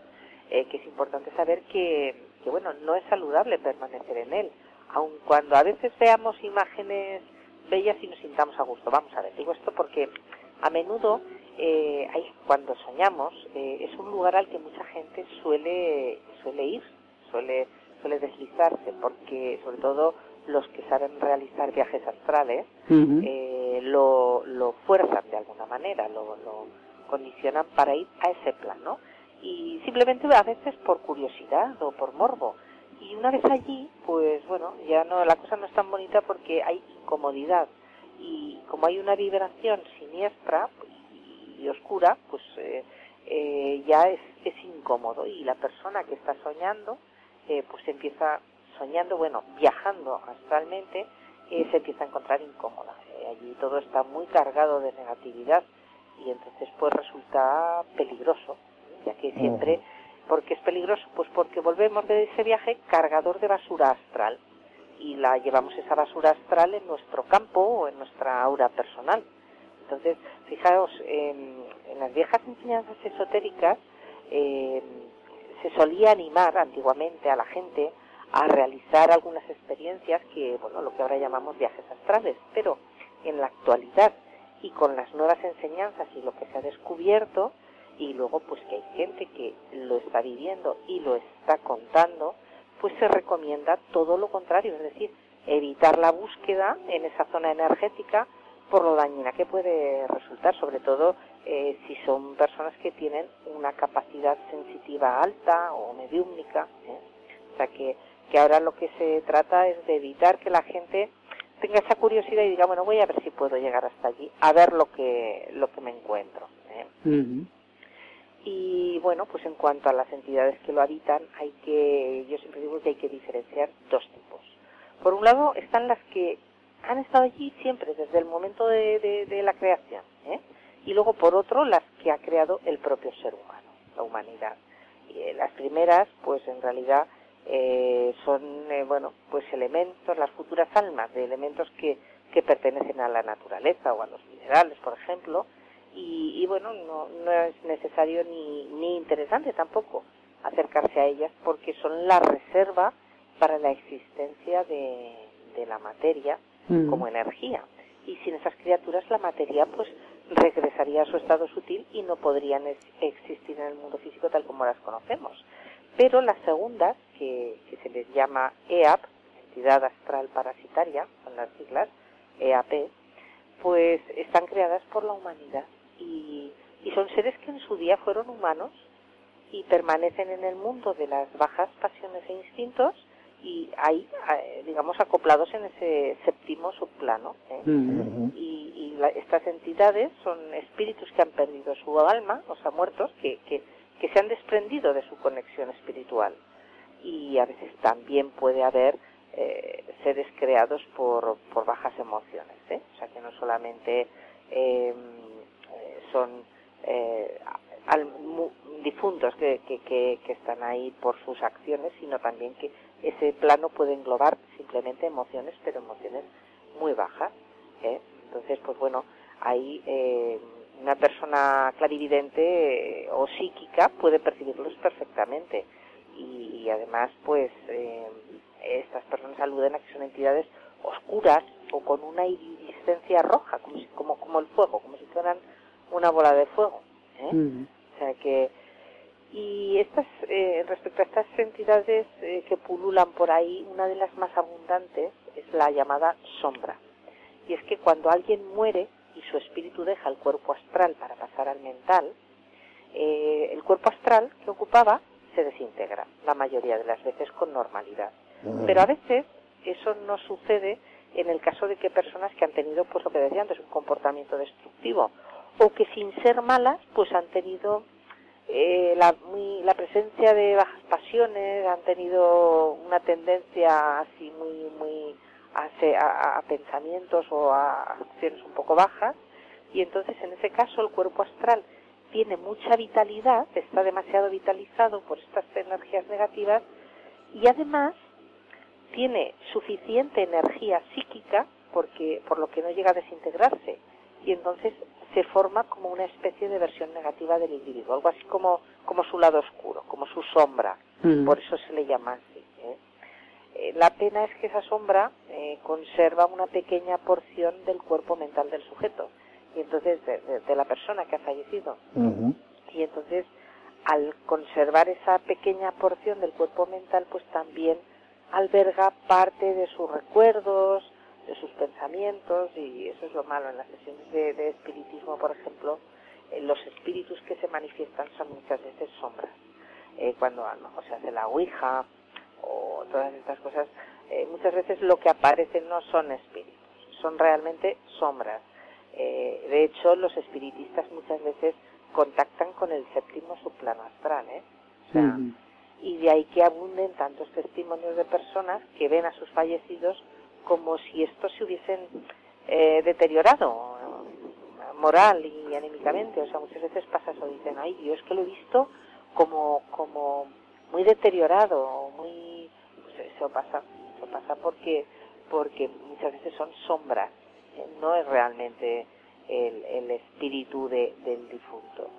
S8: eh, que es importante saber que, que, bueno, no es saludable permanecer en él. Aun cuando a veces veamos imágenes bellas y nos sintamos a gusto. Vamos a ver, digo esto porque a menudo eh, cuando soñamos eh, es un lugar al que mucha gente suele suele ir, suele suele deslizarse, porque sobre todo los que saben realizar viajes astrales eh, lo, lo fuerzan de alguna manera, lo, lo condicionan para ir a ese plano. Y simplemente a veces por curiosidad o por morbo. Y una vez allí pues bueno ya no la cosa no es tan bonita porque hay incomodidad. Y como hay una vibración siniestra oscura, pues eh, eh, ya es, es incómodo y la persona que está soñando, eh, pues empieza soñando, bueno, viajando astralmente, se empieza a encontrar incómoda. allí todo está muy cargado de negatividad y entonces pues resulta peligroso, ya que siempre, porque es peligroso? Pues porque volvemos de ese viaje cargador de basura astral y la llevamos esa basura astral en nuestro campo o en nuestra aura personal. Entonces, fijaos, en, las viejas enseñanzas esotéricas eh, se solía animar antiguamente a la gente a realizar algunas experiencias que, bueno, lo que ahora llamamos viajes astrales, pero en la actualidad y con las nuevas enseñanzas y lo que se ha descubierto, y luego pues que hay gente que lo está viviendo y lo está contando, pues se recomienda todo lo contrario, es decir, evitar la búsqueda en esa zona energética por lo dañina que puede resultar, sobre todo eh, si son personas que tienen una capacidad sensitiva alta o mediúmnica. ¿eh? O sea que, que ahora lo que se trata es de evitar que la gente tenga esa curiosidad y diga, bueno, voy a ver si puedo llegar hasta allí, a ver lo que, lo que me encuentro. ¿eh? Y bueno, pues en cuanto a las entidades que lo habitan, hay que, yo siempre digo que hay que diferenciar dos tipos. Por un lado están las que han estado allí siempre, desde el momento de, la creación. ¿eh? Y luego, por otro, las que ha creado el propio ser humano, la humanidad. Y, eh, las primeras, pues en realidad eh, son, eh, bueno, pues elementos, las futuras almas de elementos que, que pertenecen a la naturaleza o a los minerales, por ejemplo, y, bueno, no, no es necesario ni, ni interesante tampoco acercarse a ellas porque son la reserva para la existencia de, de la materia mm. como energía. Y sin esas criaturas la materia pues regresaría a su estado sutil y no podrían existir en el mundo físico tal como las conocemos. Pero las segundas, que, que se les llama EAP, entidad astral parasitaria, son las siglas, EAP, pues están creadas por la humanidad y, y son seres que en su día fueron humanos y permanecen en el mundo de las bajas pasiones e instintos y ahí, eh, digamos, acoplados en ese séptimo subplano. ¿eh? Y, estas entidades son espíritus que han perdido su alma, o sea, muertos, que, que, que se han desprendido de su conexión espiritual. Y a veces también puede haber eh, seres creados por, por bajas emociones, ¿eh? o sea, que no solamente em, son al, difuntos que, que, que, están ahí por sus acciones, sino también que ese plano puede englobar simplemente emociones, pero emociones muy bajas. ¿eh? Entonces, pues bueno, ahí eh, una persona clarividente eh, o psíquica puede percibirlos perfectamente. Y, además, pues estas personas aluden a que son entidades oscuras o con una iridiscencia roja, como, como, como el fuego, como si fueran una bola de fuego. O sea que y estas, eh, respecto a estas entidades eh, que pululan por ahí, una de las más abundantes es la llamada sombra. Y es que cuando alguien muere y su espíritu deja el cuerpo astral para pasar al mental, eh, el cuerpo astral que ocupaba se desintegra, la mayoría de las veces con normalidad. Pero a veces eso no sucede en el caso de que personas que han tenido, pues lo que decía antes, un comportamiento destructivo, o que sin ser malas, pues han tenido eh, la, la presencia de bajas pasiones han tenido una tendencia así muy muy a, a, pensamientos o a acciones un poco bajas. Y entonces en ese caso el cuerpo astral tiene mucha vitalidad, está demasiado vitalizado por estas energías negativas y además tiene suficiente energía psíquica porque por lo que no llega a desintegrarse. Y entonces se forma como una especie de versión negativa del individuo, algo así como, como su lado oscuro, como su sombra, mm. por eso se le llama así. ¿eh? Eh, la pena es que esa sombra eh, conserva una pequeña porción del cuerpo mental del sujeto, y entonces de, la persona que ha fallecido. Y entonces, al conservar esa pequeña porción del cuerpo mental, pues también alberga parte de sus recuerdos, de sus pensamientos y eso es lo malo en las sesiones de, espiritismo, por ejemplo, eh, los espíritus que se manifiestan son muchas veces sombras. Eh, cuando a lo se hace la ouija o todas estas cosas, eh, muchas veces lo que aparece no son espíritus, son realmente sombras. de hecho, los espiritistas muchas veces contactan con el séptimo subplano astral, ¿eh? O sea, y de ahí que abunden tantos testimonios de personas que ven a sus fallecidos como si estos se hubiesen eh, deteriorado moral y anímicamente. O sea, muchas veces pasa eso, dicen, ay, yo es que lo he visto como, como muy deteriorado, muy... Pues eso pasa, eso pasa porque, porque muchas veces son sombras, ¿eh? no es realmente el, el espíritu de, del difunto.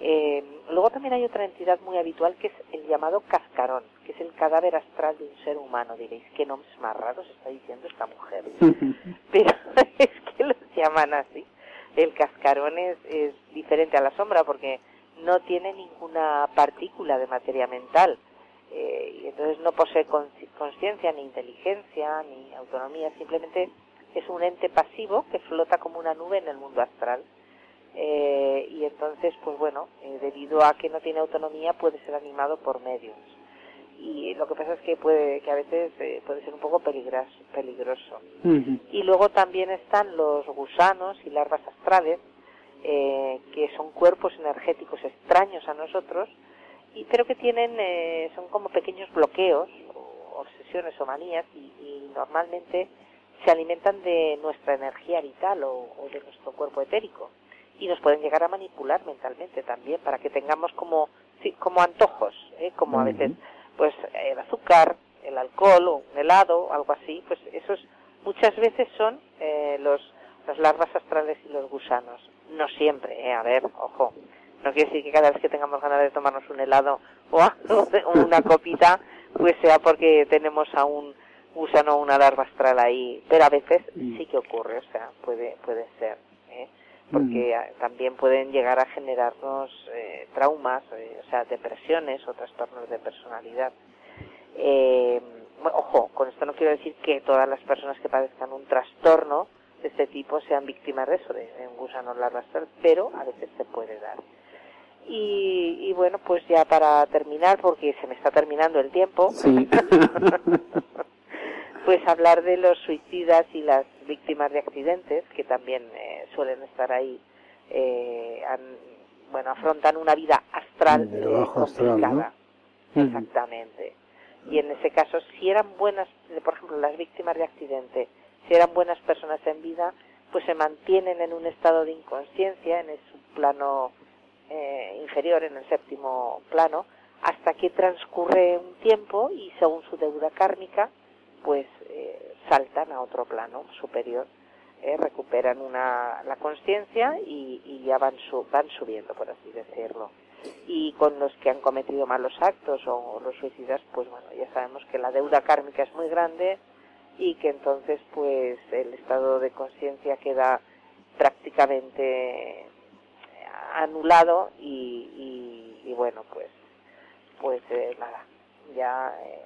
S8: Eh, luego también hay otra entidad muy habitual que es el llamado cascarón, que es el cadáver astral de un ser humano. Diréis, ¿qué nombres más raros está diciendo esta mujer? Pero es que los llaman así. El cascarón es, es diferente a la sombra porque no tiene ninguna partícula de materia mental. Eh, y entonces no posee conciencia, ni inteligencia, ni autonomía, simplemente es un ente pasivo que flota como una nube en el mundo astral eh, y entonces, pues bueno, eh, debido a que no tiene autonomía, puede ser animado por medios. Y lo que pasa es que puede que a veces eh, puede ser un poco peligroso. peligroso. Y luego también están los gusanos y larvas astrales, que son cuerpos energéticos extraños a nosotros, y pero que tienen son como pequeños bloqueos, o obsesiones o manías, y, normalmente se alimentan de nuestra energía vital o de nuestro cuerpo etérico y nos pueden llegar a manipular mentalmente también para que tengamos como como antojos, ¿eh? como a veces pues el azúcar, el alcohol o un helado, algo así, pues esos muchas veces son eh, los, las larvas astrales y los gusanos. No siempre, eh, a ver, ojo. No quiere decir que cada vez que tengamos ganas de tomarnos un helado o, una copita, pues sea porque tenemos a un gusano o una larva astral ahí. Pero a veces mm. sí que ocurre, o sea, puede, puede ser. Porque mm. también pueden llegar a generarnos eh, traumas, eh, o sea, depresiones o trastornos de personalidad. Eh, ojo, con esto no quiero decir que todas las personas que padezcan un trastorno de este tipo sean víctimas de eso, de, un gusano pero a veces se puede dar. Y, bueno, pues ya para terminar, porque se me está terminando el tiempo, pues hablar de los suicidas y las víctimas de accidentes, que también eh, suelen estar ahí, eh, bueno, afrontan una vida astral complicada. Exactamente. Y en ese caso, si eran buenas, por ejemplo, las víctimas de accidente, si eran buenas personas en vida, pues se mantienen en un estado de inconsciencia, en su plano eh, inferior, en el séptimo plano, hasta que transcurre un tiempo y según su deuda kármica, pues eh, saltan a otro plano superior, eh, recuperan una, la conciencia y, y, ya van, su, van subiendo, por así decirlo. Y con los que han cometido malos actos o los suicidas, pues bueno, ya sabemos que la deuda kármica es muy grande y que entonces pues el estado de conciencia queda prácticamente anulado y, y, bueno pues pues eh, nada ya eh,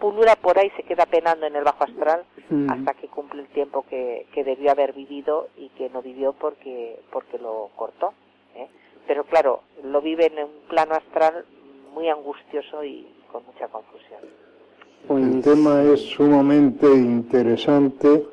S8: pulura por ahí se queda penando en el bajo astral mm. hasta que cumple el tiempo que, que debió haber vivido y que no vivió porque porque lo cortó ¿eh? pero claro lo vive en un plano astral muy angustioso y con mucha confusión
S3: el tema es sumamente interesante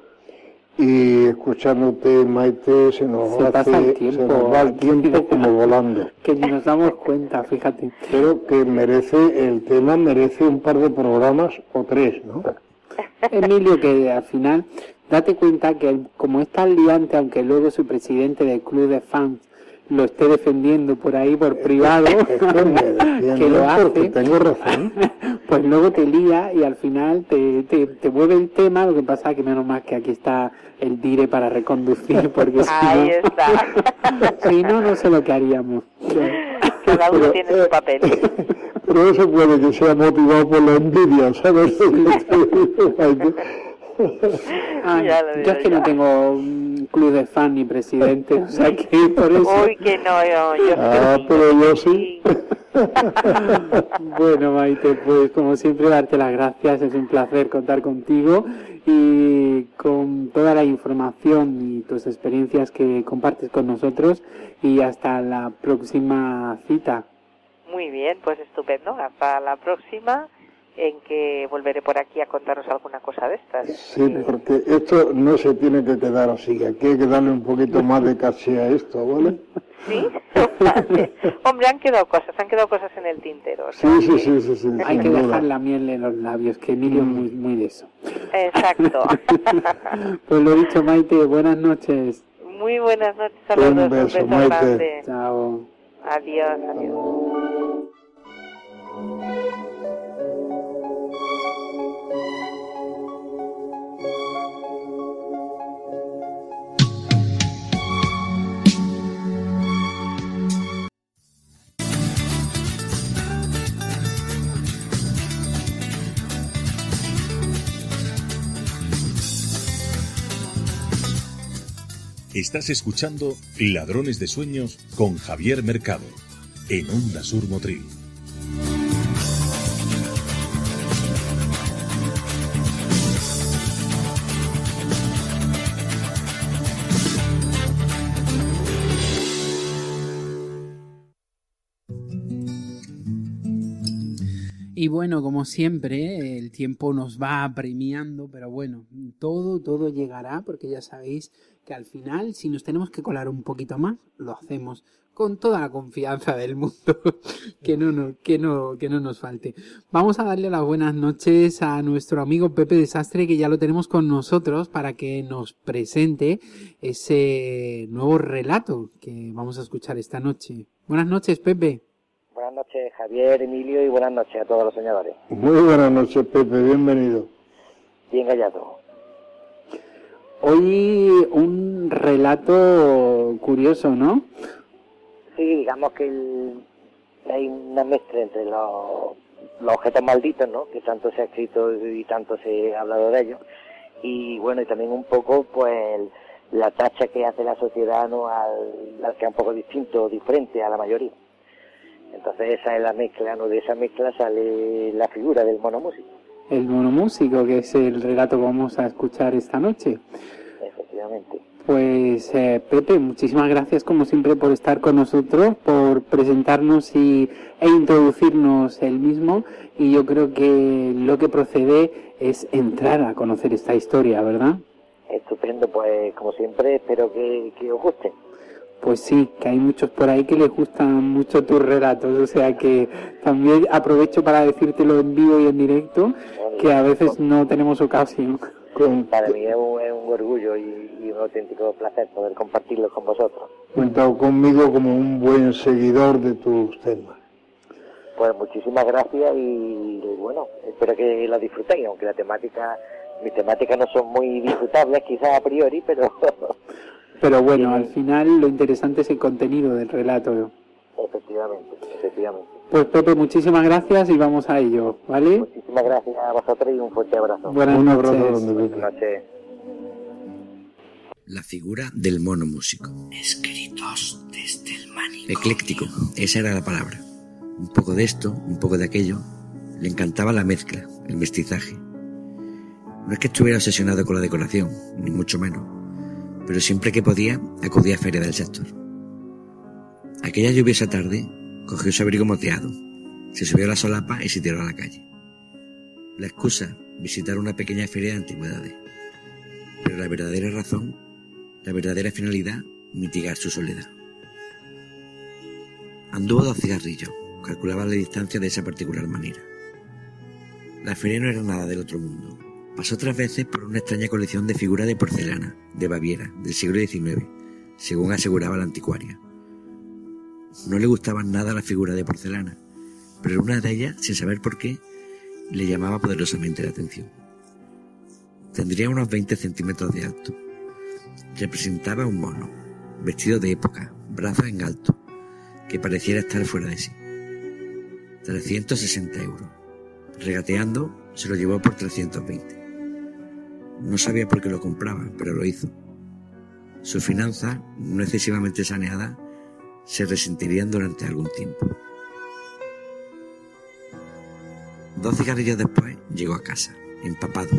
S3: y escuchándote, Maite, se nos,
S2: pasa el tiempo,
S3: va el tiempo como volando.
S2: Que ni nos damos cuenta, fíjate.
S3: Pero que merece, el tema merece un par de programas o tres, ¿no?
S2: Emilio, que al final, date cuenta que como es tan liante, aunque luego su presidente del club de fans lo esté defendiendo por ahí por privado,
S3: que lo hace, tengo razón.
S2: Pues luego te lía y al final te, te, te mueve el tema, lo que pasa es que menos mal que aquí está el dire para reconducir, porque
S8: si
S2: no, si no, no sé lo que haríamos.
S8: Cada uno tiene su papel.
S3: Pero eso puede que sea motivado por la envidia, ¿sabes?
S2: yo es que no tengo club de fan ni presidente, o sea que por eso...
S8: Uy, que no, yo,
S3: Ah, pero yo sí.
S2: bueno, Maite, pues como siempre darte las gracias, es un placer contar contigo y con toda la información y tus experiencias que compartes con nosotros. Y hasta la próxima cita.
S8: Muy bien, pues estupendo, hasta la próxima en que volveré por aquí a contaros alguna cosa de estas.
S3: Sí, porque esto no se tiene que quedar así, aquí hay que darle un poquito más de caché a esto, ¿vale?
S8: Sí, hombre, han quedado cosas, han quedado cosas en el tintero.
S3: Sí, sí, sí, sí, sí,
S2: Hay que dejar la miel en los labios, que Emilio es muy, muy de eso.
S8: Exacto.
S2: pues lo dicho, Maite, buenas noches.
S8: Muy buenas noches a los dos.
S3: un beso Maite.
S2: Chao.
S8: Adiós, adiós.
S1: Estás escuchando Ladrones de Sueños con Javier Mercado en Onda Sur Motril.
S2: Y bueno, como siempre, el tiempo nos va apremiando, pero bueno, todo, todo llegará, porque ya sabéis que al final, si nos tenemos que colar un poquito más, lo hacemos con toda la confianza del mundo, que no, no, que no, que no nos falte. Vamos a darle las buenas noches a nuestro amigo Pepe Desastre, que ya lo tenemos con nosotros para que nos presente ese nuevo relato que vamos a escuchar esta noche. Buenas noches, Pepe.
S9: Buenas noches Javier, Emilio y buenas noches a todos los soñadores.
S3: Muy buenas noches Pepe, bienvenido.
S9: Bien hallado.
S2: Hoy un relato curioso, ¿no?
S9: Sí, digamos que hay una mezcla entre los, objetos malditos, ¿no? Que tanto se ha escrito y tanto se ha hablado de ellos. Y bueno, y también un poco, pues, la tacha que hace la sociedad, ¿no? Al, al que es un poco distinto, diferente a la mayoría. Entonces esa es la mezcla, ¿no? De esa mezcla sale la figura del monomúsico
S2: el monomúsico, que es el relato que vamos a escuchar esta noche.
S9: Efectivamente.
S2: Pues eh, Pepe, muchísimas gracias como siempre por estar con nosotros, por presentarnos y, e introducirnos el mismo. Y yo creo que lo que procede es entrar a conocer esta historia, ¿verdad?
S9: Estupendo, pues como siempre espero que, que os guste.
S2: Pues sí, que hay muchos por ahí que les gustan mucho tus relatos, o sea que también aprovecho para decírtelo en vivo y en directo, que a veces no tenemos ocasión.
S9: Para mí es un, orgullo y, un auténtico placer poder compartirlo con vosotros.
S3: Cuenta conmigo como un buen seguidor de tus temas.
S9: Pues muchísimas gracias y, bueno, espero que lo disfrutéis, aunque la temática, mis temáticas no son muy disfrutables quizás a priori, pero
S2: Pero bueno, al final lo interesante es el contenido del relato.
S9: Efectivamente, efectivamente.
S2: Pues Pepe, muchísimas gracias y vamos a ello, ¿vale?
S9: Muchísimas gracias a vosotros y un fuerte abrazo.
S2: Buenas noches.
S9: Buenas noches.
S10: La figura del mono músico.
S11: Escritos desde el manicomio.
S10: Ecléctico, esa era la palabra. Un poco de esto, un poco de aquello. Le encantaba la mezcla, el mestizaje. No es que estuviera obsesionado con la decoración, ni mucho menos pero siempre que podía acudía a feria del sector. Aquella lluviosa tarde cogió su abrigo moteado, se subió a la solapa y se tiró a la calle. La excusa, visitar una pequeña feria de antigüedades. Pero la verdadera razón, la verdadera finalidad, mitigar su soledad. Anduvo dos cigarrillos, calculaba la distancia de esa particular manera. La feria no era nada del otro mundo, Pasó otras veces por una extraña colección de figuras de porcelana, de Baviera, del siglo XIX, según aseguraba la anticuaria. No le gustaban nada las figuras de porcelana, pero una de ellas, sin saber por qué, le llamaba poderosamente la atención. Tendría unos 20 centímetros de alto. Representaba un mono, vestido de época, brazos en alto, que pareciera estar fuera de sí. 360 euros. Regateando, se lo llevó por 320. No sabía por qué lo compraba, pero lo hizo. Su finanza, no excesivamente saneada, se resentirían durante algún tiempo. Dos cigarrillos después llegó a casa, empapado.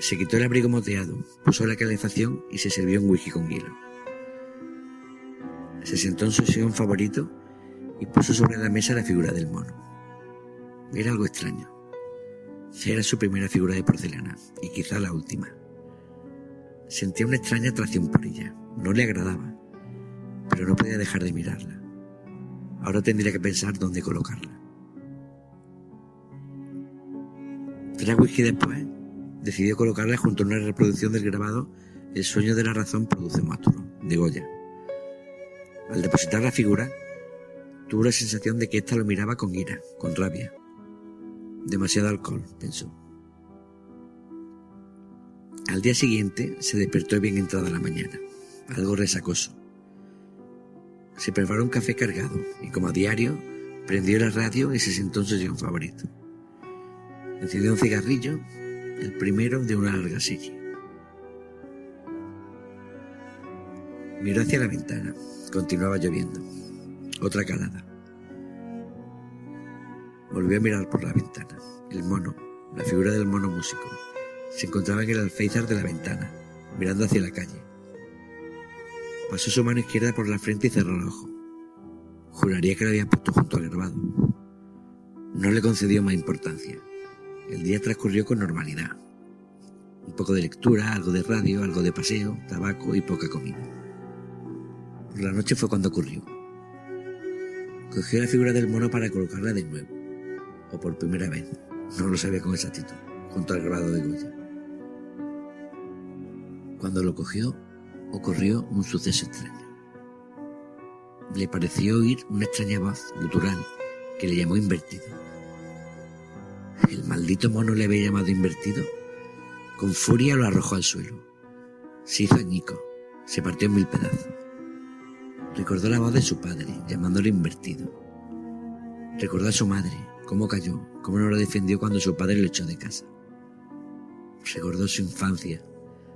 S10: Se quitó el abrigo moteado, puso la calefacción y se sirvió un whisky con hielo. Se sentó en su sillón favorito y puso sobre la mesa la figura del mono. Era algo extraño. Era su primera figura de porcelana y quizá la última. Sentía una extraña atracción por ella. No le agradaba, pero no podía dejar de mirarla. Ahora tendría que pensar dónde colocarla. Tres whisky después, decidió colocarla junto a una reproducción del grabado El sueño de la razón produce monstruo, de Goya. Al depositar la figura, tuvo la sensación de que ésta lo miraba con ira, con rabia. Demasiado alcohol, pensó. Al día siguiente se despertó bien entrada la mañana, algo resacoso. Se preparó un café cargado y, como a diario, prendió la radio y se sentó en su favorito. Encendió un cigarrillo, el primero de una larga serie. Miró hacia la ventana. Continuaba lloviendo. Otra calada. Volvió a mirar por la ventana. El mono, la figura del mono músico, se encontraba en el alféizar de la ventana, mirando hacia la calle. Pasó su mano izquierda por la frente y cerró el ojo. Juraría que lo había puesto junto al grabado. No le concedió más importancia. El día transcurrió con normalidad. Un poco de lectura, algo de radio, algo de paseo, tabaco y poca comida. Por la noche fue cuando ocurrió. Cogió la figura del mono para colocarla de nuevo o por primera vez, no lo sabía con exactitud, junto al grabado de Goya. Cuando lo cogió, ocurrió un suceso extraño. le pareció oír una extraña voz gutural que le llamó invertido. El maldito mono le había llamado invertido. Con furia lo arrojó al suelo. Se hizo añico, se partió en mil pedazos. Recordó la voz de su padre, llamándolo invertido. Recordó a su madre, cómo cayó, cómo no lo defendió cuando su padre lo echó de casa. Recordó su infancia,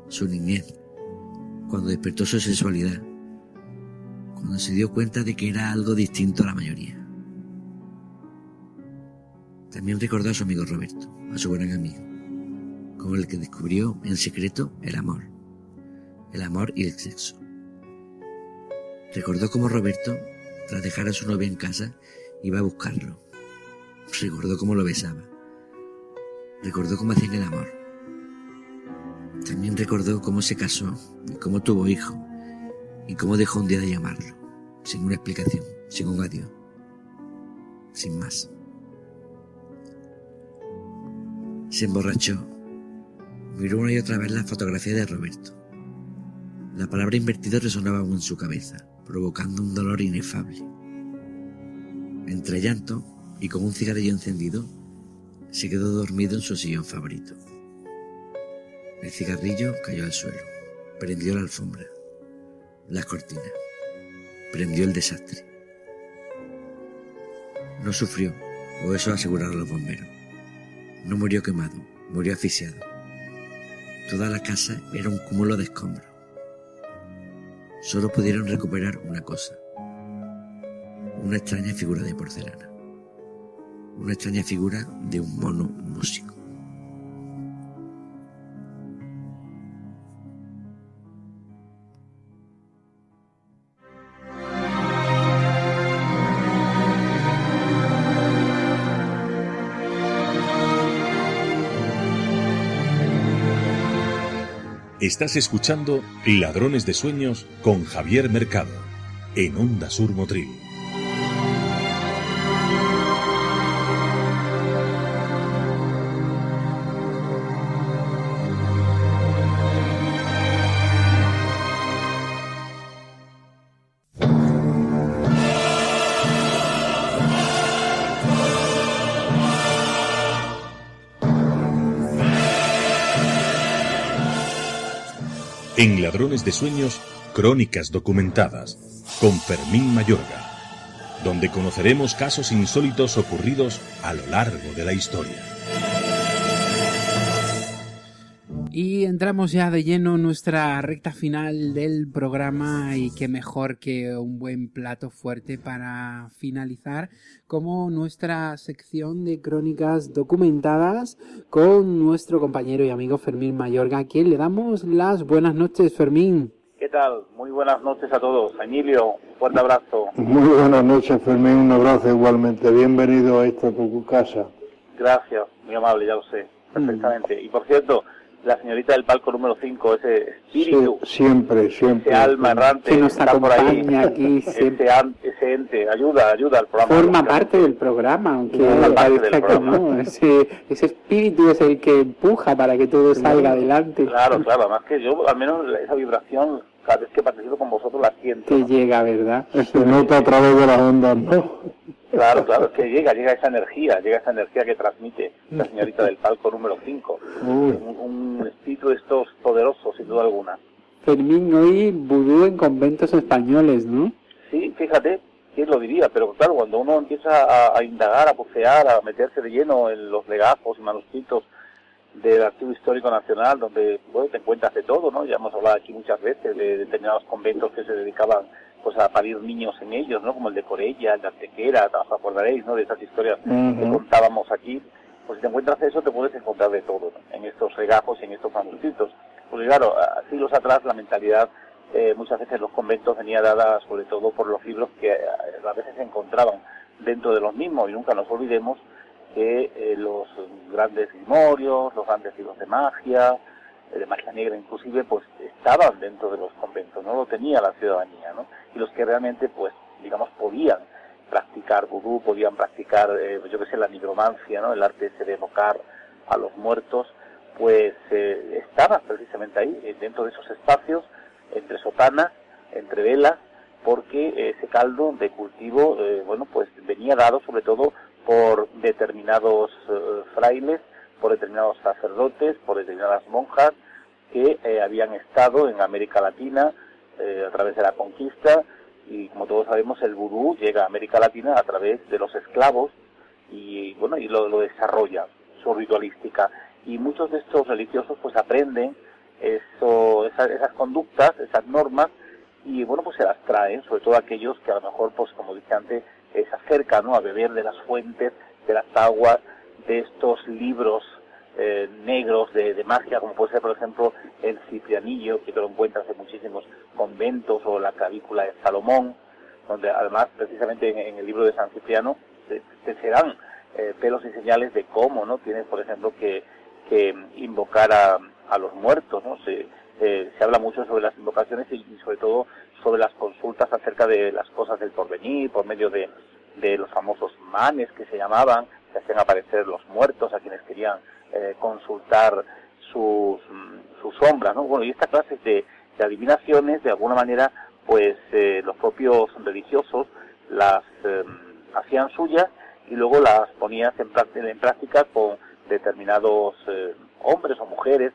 S10: su niñez, cuando despertó su sexualidad, cuando se dio cuenta de que era algo distinto a la mayoría. También recordó a su amigo Roberto, a su gran amigo, con el que descubrió en secreto el amor, el amor y el sexo. Recordó cómo Roberto, tras dejar a su novia en casa, iba a buscarlo. Recordó cómo lo besaba. Recordó cómo hacían el amor. También recordó cómo se casó y cómo tuvo hijo y cómo dejó un día de llamarlo, sin una explicación, sin un adiós, sin más. Se emborrachó. Miró una y otra vez la fotografía de Roberto. La palabra invertido resonaba aún en su cabeza, provocando un dolor inefable. Entre llanto y con un cigarrillo encendido, se quedó dormido en su sillón favorito. El cigarrillo cayó al suelo, prendió la alfombra, las cortinas, prendió el desastre. No sufrió, o eso aseguraron los bomberos. No murió quemado, murió asfixiado. Toda la casa era un cúmulo de escombros. Solo pudieron recuperar una cosa. Una extraña figura de porcelana. Una extraña figura de un mono músico.
S1: Estás escuchando Ladrones de Sueños con Javier Mercado en Onda Sur Motril. En Ladrones de Sueños, Crónicas Documentadas, con Fermín Mayorga, donde conoceremos casos insólitos ocurridos a lo largo de la historia.
S2: Entramos ya de lleno en nuestra recta final del programa y qué mejor que un buen plato fuerte para finalizar como nuestra sección de crónicas documentadas con nuestro compañero y amigo Fermín Mayorga, a quien le damos las buenas noches, Fermín.
S12: ¿Qué tal? Muy buenas noches a todos. Emilio, un fuerte abrazo.
S3: Muy buenas noches, Fermín. Un abrazo igualmente. Bienvenido a esta tu casa.
S12: Gracias, muy amable, ya lo sé, perfectamente. Y por cierto, la señorita del palco número 5, ese espíritu.
S3: siempre, siempre.
S12: Ese alma errante
S2: que nos
S12: está por ahí.
S2: aquí
S12: ese, an- ese ente, ayuda, ayuda al programa.
S2: Forma parte del programa, aunque
S12: Forma parte
S2: parezca
S12: del
S2: que
S12: programa.
S2: no. Ese, ese espíritu es el que empuja para que todo salga adelante.
S12: Claro, claro, además que yo al menos esa vibración, cada vez que participo con vosotros la siento.
S2: Que llega, ¿verdad?
S3: Se nota a través de las ondas, ¿no?
S12: Claro, claro, es que llega, llega esa energía, llega esa energía que transmite la señorita del palco número 5.
S3: Uy.
S12: Un, un espíritu de estos poderosos, sin duda alguna.
S2: Fermín, hoy vudú en conventos españoles, ¿no?
S12: Sí, fíjate, quién lo diría, pero claro, cuando uno empieza a, a indagar, a bucear, a meterse de lleno en los legajos y manuscritos del Archivo Histórico Nacional, donde bueno, te encuentras de todo, ¿no? Ya hemos hablado aquí muchas veces de determinados conventos que se dedicaban pues a parir niños en ellos, ¿no? Como el de Corella, el de Antequera, os acordaréis, ¿no? De esas historias que
S3: Ujú.
S12: contábamos aquí. Pues si te encuentras eso, te puedes encontrar de todo ¿no? en estos regajos y en estos manuscritos. Porque claro, siglos atrás la mentalidad, eh, muchas veces los conventos venía dada sobre todo por los libros que eh, a veces se encontraban dentro de los mismos y nunca nos olvidemos que eh, los grandes grimorios, los grandes libros de magia, de magia negra inclusive, pues estaban dentro de los conventos, no lo tenía la ciudadanía, ¿no? Y los que realmente, pues, digamos, podían practicar vudú, podían practicar, eh, yo qué sé, la nigromancia, ¿no? El arte ese de evocar a los muertos, pues eh, estaban precisamente ahí, eh, dentro de esos espacios, entre sotanas, entre velas, porque ese caldo de cultivo, bueno, pues venía dado sobre todo por determinados frailes, por determinados sacerdotes, por determinadas monjas que habían estado en América Latina a través de la conquista y como todos sabemos el vudú llega a América Latina a través de los esclavos y bueno y lo, desarrolla su ritualística y muchos de estos religiosos pues aprenden eso, esas, conductas, esas normas y bueno pues se las traen, sobre todo aquellos que a lo mejor pues como dije antes se acercan ¿no? a beber de las fuentes, de las aguas, de estos libros eh, negros de, magia, como puede ser, por ejemplo, el Ciprianillo, que te lo encuentras en muchísimos conventos, o la clavícula de Salomón, donde además, precisamente en, el libro de San Cipriano, te, serán eh, pelos y señales de cómo, ¿no? Tienes, por ejemplo, que, que invocar a, a, los muertos, ¿no? Se, eh, se habla mucho sobre las invocaciones y, sobre todo sobre las consultas acerca de las cosas del porvenir, por medio de, de los famosos manes que se llamaban, que hacían aparecer los muertos a quienes querían eh, consultar sus, sus sombras, ¿no? Bueno, y esta clase de, adivinaciones, de alguna manera, pues eh, los propios religiosos las eh, hacían suyas y luego las ponían en, en práctica con determinados hombres o mujeres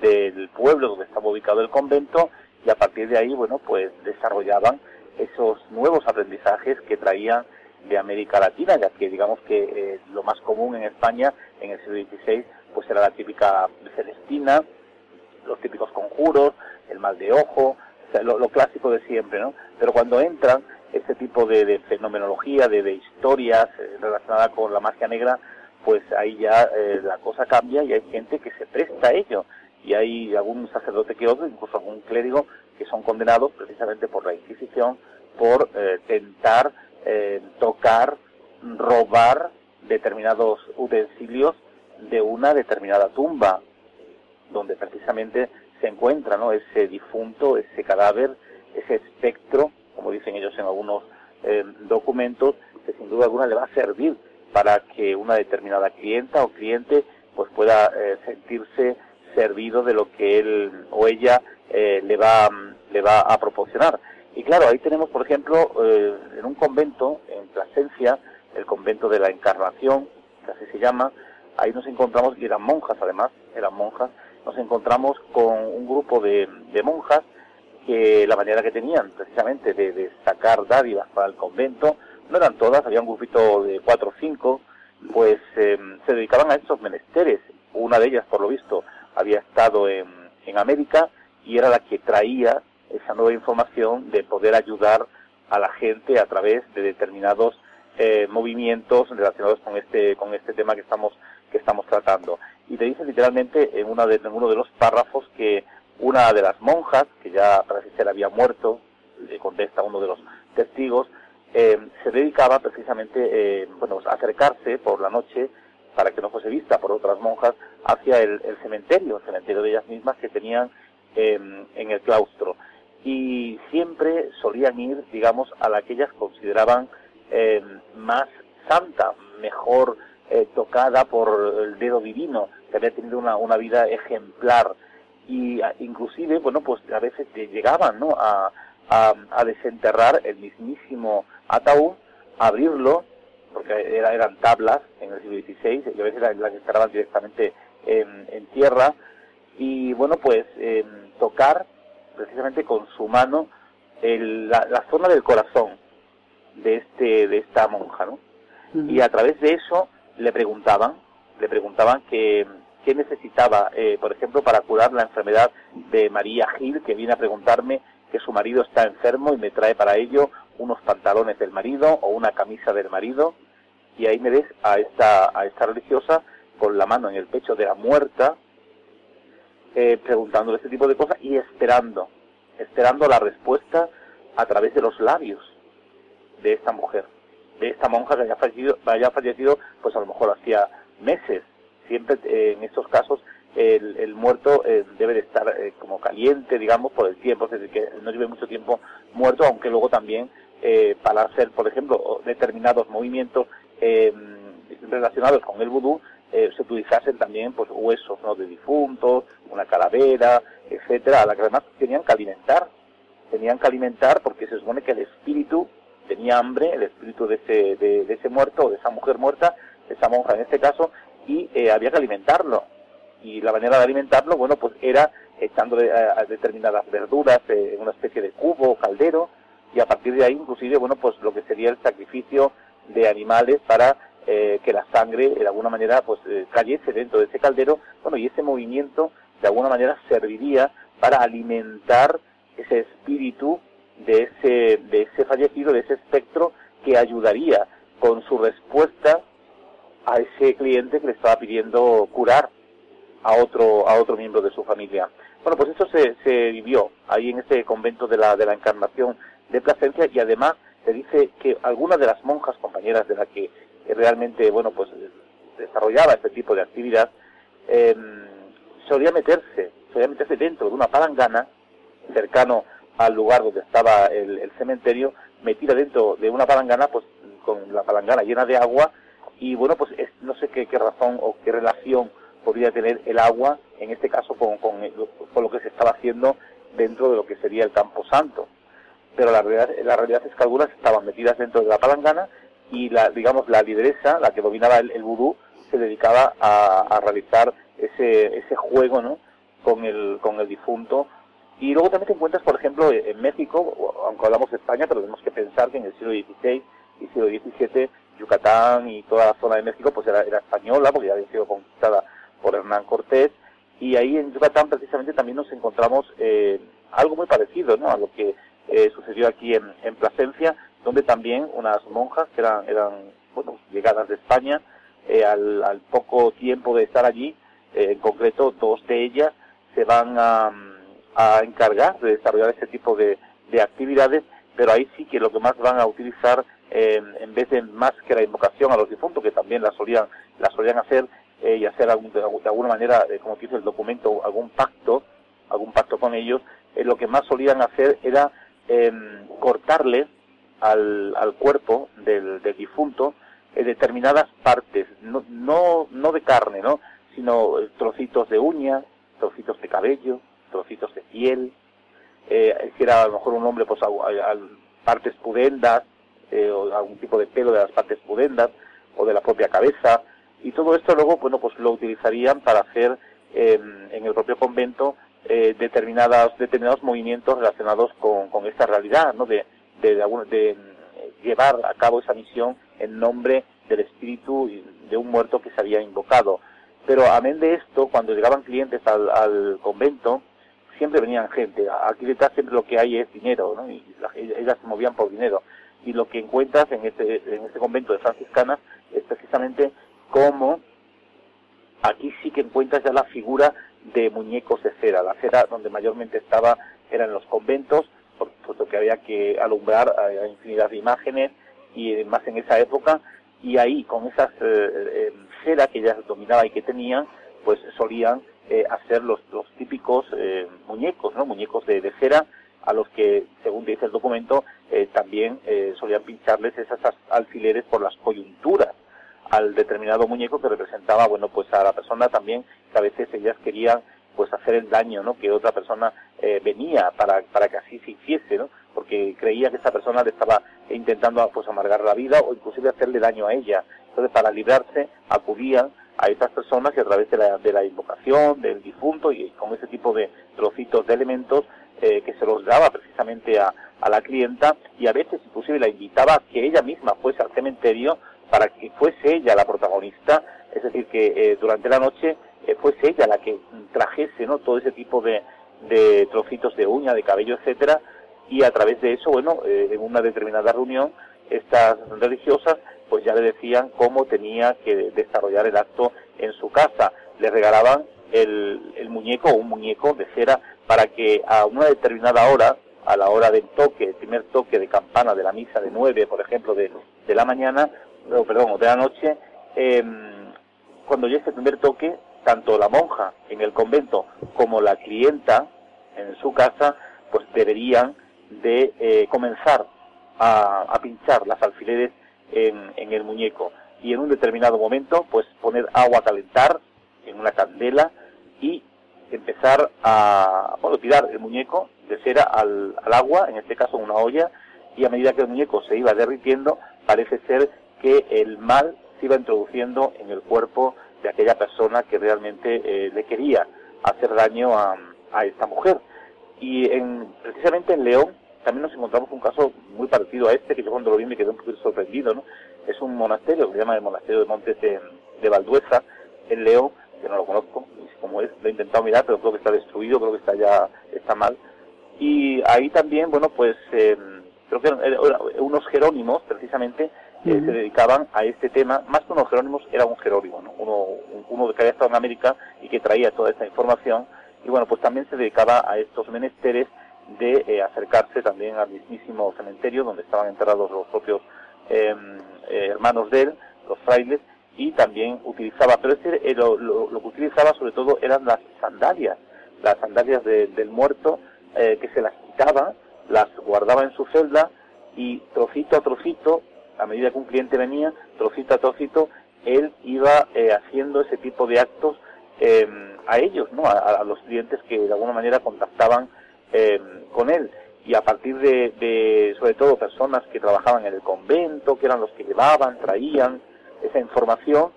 S12: del pueblo donde estaba ubicado el convento y a partir de ahí, bueno, pues desarrollaban esos nuevos aprendizajes que traían de América Latina, ya que digamos que lo más común en España en el siglo XVI pues era la típica celestina, los típicos conjuros, el mal de ojo, lo, clásico de siempre, ¿no? Pero cuando entran este tipo de, fenomenología, de, historias eh, relacionadas con la magia negra, pues ahí ya eh, la cosa cambia y hay gente que se presta a ello. Y hay algún sacerdote que otro, incluso algún clérigo, que son condenados precisamente por la Inquisición, por eh, tentar tocar, robar determinados utensilios de una determinada tumba, donde precisamente se encuentra ¿no? ese difunto, ese cadáver, ese espectro, como dicen ellos en algunos eh, documentos, que sin duda alguna le va a servir para que una determinada clienta o cliente pues pueda eh, sentirse servido de lo que él o ella eh, le va le va a proporcionar. Y claro, ahí tenemos, por ejemplo, en un convento en Plasencia, el convento de la Encarnación, que así se llama, ahí nos encontramos, y eran monjas además, eran monjas, nos encontramos con un grupo de, monjas que la manera que tenían precisamente de, sacar dádivas para el convento, no eran todas, había un grupito de cuatro o cinco, pues em, se dedicaban a estos menesteres. Una de ellas, por lo visto, había estado en América y era la que traía esa nueva información de poder ayudar a la gente a través de determinados eh, movimientos relacionados con este con este tema que estamos que estamos tratando. Y te dice literalmente en, una de, uno de los párrafos que una de las monjas, que ya parece ser había muerto, le contesta uno de los testigos, eh, se dedicaba precisamente eh, bueno, a acercarse por la noche para que no fuese vista por otras monjas hacia el, cementerio, el cementerio de ellas mismas que tenían em, en el claustro. Y siempre solían ir, digamos, a la que ellas consideraban em, más santa, mejor eh, tocada por el dedo divino, que había tenido una, una vida ejemplar y inclusive, bueno, pues a veces llegaban, ¿no? A, a, desenterrar el mismísimo ataúd, abrirlo, porque era, eran tablas en el siglo XVI, y a veces las que enterraban directamente en, en, tierra, y bueno, pues tocar precisamente con su mano el, la, la, zona del corazón de este de esta monja, ¿no? Y a través de eso le preguntaban, le preguntaban que qué necesitaba, eh, por ejemplo, para curar la enfermedad de María Gil, que viene a preguntarme que su marido está enfermo y me trae para ello unos pantalones del marido o una camisa del marido. Y ahí me ves a esta, a esta religiosa con la mano en el pecho de la muerta, eh, preguntándole este tipo de cosas y esperando, esperando la respuesta a través de los labios de esta mujer de esta monja que haya fallecido, haya fallecido pues a lo mejor hacía meses. Siempre eh, en estos casos el, el muerto eh, debe de estar eh, como caliente, digamos, por el tiempo, es decir, que no lleve mucho tiempo muerto, aunque luego también para hacer, por ejemplo, determinados movimientos relacionados con el vudú, se utilizasen también pues huesos ¿no? de difuntos, una calavera, etcétera, a la que además tenían que alimentar tenían que alimentar porque se supone que el espíritu tenía hambre, el espíritu de ese, de, ese muerto, de esa mujer muerta, de esa monja en este caso, y eh, había que alimentarlo. Y la manera de alimentarlo, bueno, pues era echándole a, determinadas verduras eh, en una especie de cubo o caldero, y a partir de ahí inclusive, bueno, pues lo que sería el sacrificio de animales para eh, que la sangre de alguna manera pues cayese dentro de ese caldero, bueno, y ese movimiento de alguna manera serviría para alimentar ese espíritu de ese, de ese fallecido, de ese espectro que ayudaría con su respuesta a ese cliente que le estaba pidiendo curar a otro, a otro miembro de su familia. Bueno, pues eso se, se vivió ahí en ese convento de la, de la Encarnación de Plasencia y además se dice que algunas de las monjas compañeras de la que realmente, bueno, pues desarrollaba este tipo de actividad, eh, solía meterse, solía meterse dentro de una palangana cercano al lugar donde estaba el, cementerio, metida dentro de una palangana, pues con la palangana llena de agua, y bueno, pues no sé qué, razón o qué relación podría tener el agua, en este caso con, con, lo que se estaba haciendo dentro de lo que sería el Campo Santo. Pero la realidad, la realidad es que algunas estaban metidas dentro de la palangana y la, digamos, la lideresa, la que dominaba el, vudú, se dedicaba a, a, realizar ese, ese juego, ¿no? Con el, con el difunto y luego también te encuentras, por ejemplo, en México, aunque hablamos de España, pero tenemos que pensar que en el siglo XVI y siglo XVII Yucatán y toda la zona de México pues era, era española, porque ya había sido conquistada por Hernán Cortés, y ahí en Yucatán precisamente también nos encontramos eh, algo muy parecido ¿no? a lo que eh, sucedió aquí en, en, Plasencia, donde también unas monjas que eran, eran bueno, llegadas de España, eh, al, al, poco tiempo de estar allí, en concreto dos de ellas, se van a encargar de desarrollar este tipo de, de actividades, pero ahí sí que lo que más van a utilizar, eh, en vez de más que la invocación a los difuntos, que también la solían, la solían hacer, eh, y hacer algún, de, alguna manera, eh, como dice el documento, algún pacto, algún pacto con ellos, lo que más solían hacer era em, cortarle al, al cuerpo del, del difunto determinadas partes, no, no, no de carne, ¿no? sino trocitos de uña, trocitos de cabello, trocitos de piel, eh, si era a lo mejor un hombre, pues a, partes pudendas, eh, o algún tipo de pelo de las partes pudendas, o de la propia cabeza, y todo esto luego, bueno, pues lo utilizarían para hacer em, en el propio convento eh, determinados, determinados movimientos relacionados con, con esta realidad, ¿no? De, de, de, llevar a cabo esa misión en nombre del espíritu de un muerto que se había invocado. Pero amén de esto, cuando llegaban clientes al, convento, siempre venían gente. Aquí detrás siempre lo que hay es dinero, ¿no? Y ellas se movían por dinero. Y lo que encuentras en este, en este convento de franciscanas es precisamente cómo aquí sí que encuentras ya la figura de muñecos de cera. La cera donde mayormente estaba eran los conventos, puesto que había que alumbrar a, infinidad de imágenes y más en esa época. Y ahí, con esas eh, eh, cera que ellas dominaba y que tenían, pues solían eh, hacer los, los típicos eh, muñecos, ¿no? Muñecos de, cera a los que, según dice el documento, eh, también solían pincharles esas alfileres por las coyunturas al determinado muñeco que representaba, bueno, pues a la persona también que a veces ellas querían pues hacer el daño, ¿no? Que otra persona venía para, para que así se hiciese, ¿no? Porque creía que esa persona le estaba intentando pues amargar la vida o inclusive hacerle daño a ella. Entonces, para librarse, acudían a estas personas y a través de la, de la invocación del difunto y con ese tipo de trocitos de elementos eh, que se los daba precisamente a, a, la clienta y a veces inclusive la invitaba a que ella misma fuese al cementerio para que fuese ella la protagonista, es decir, que eh, durante la noche eh, fuese ella la que trajese ¿no? todo ese tipo de, de trocitos de uña, de cabello, etcétera, y a través de eso, bueno, en una determinada reunión, estas religiosas pues ya le decían cómo tenía que desarrollar el acto en su casa. Le regalaban el, el muñeco o un muñeco de cera para que a una determinada hora, a la hora del toque, el primer toque de campana de la misa de nueve, por ejemplo, de, de la mañana, o perdón, de la noche, em, cuando ya ese primer toque, tanto la monja en el convento como la clienta en su casa, pues deberían de eh, comenzar a, pinchar las alfileres en, en el muñeco y en un determinado momento pues poner agua a calentar en una candela y empezar a bueno, tirar el muñeco de cera al, al agua, en este caso una olla, y a medida que el muñeco se iba derritiendo, parece ser que el mal se iba introduciendo en el cuerpo de aquella persona que realmente eh, le quería hacer daño a, a esta mujer. Y en, precisamente en León también nos encontramos un caso muy parecido a este, que yo cuando lo vi me quedé un poquito sorprendido, ¿no? Es un monasterio, se llama el Monasterio de Montes de, de Valdueza, en León, que no lo conozco, como es, lo he intentado mirar, pero creo que está destruido, creo que está ya, está mal. Y ahí también, bueno, pues, eh, creo que unos jerónimos, precisamente, se dedicaban a este tema, más que unos jerónimos, era un jerónimo, ¿no? uno, uno que había estado en América y que traía toda esta información, y bueno, pues también se dedicaba a estos menesteres de eh, acercarse también al mismísimo cementerio donde estaban enterrados los propios em, eh, hermanos de él, los frailes, y también utilizaba, pero este, eh, lo, lo, que utilizaba sobre todo eran las sandalias, las sandalias del muerto, que se las quitaba, las guardaba en su celda y trocito a trocito, a medida que un cliente venía, trocito a trocito, él iba haciendo ese tipo de actos em, a ellos, ¿no? A, los clientes que de alguna manera contactaban eh, con él y a partir de, sobre todo personas que trabajaban en el convento, que eran los que llevaban, traían esa información,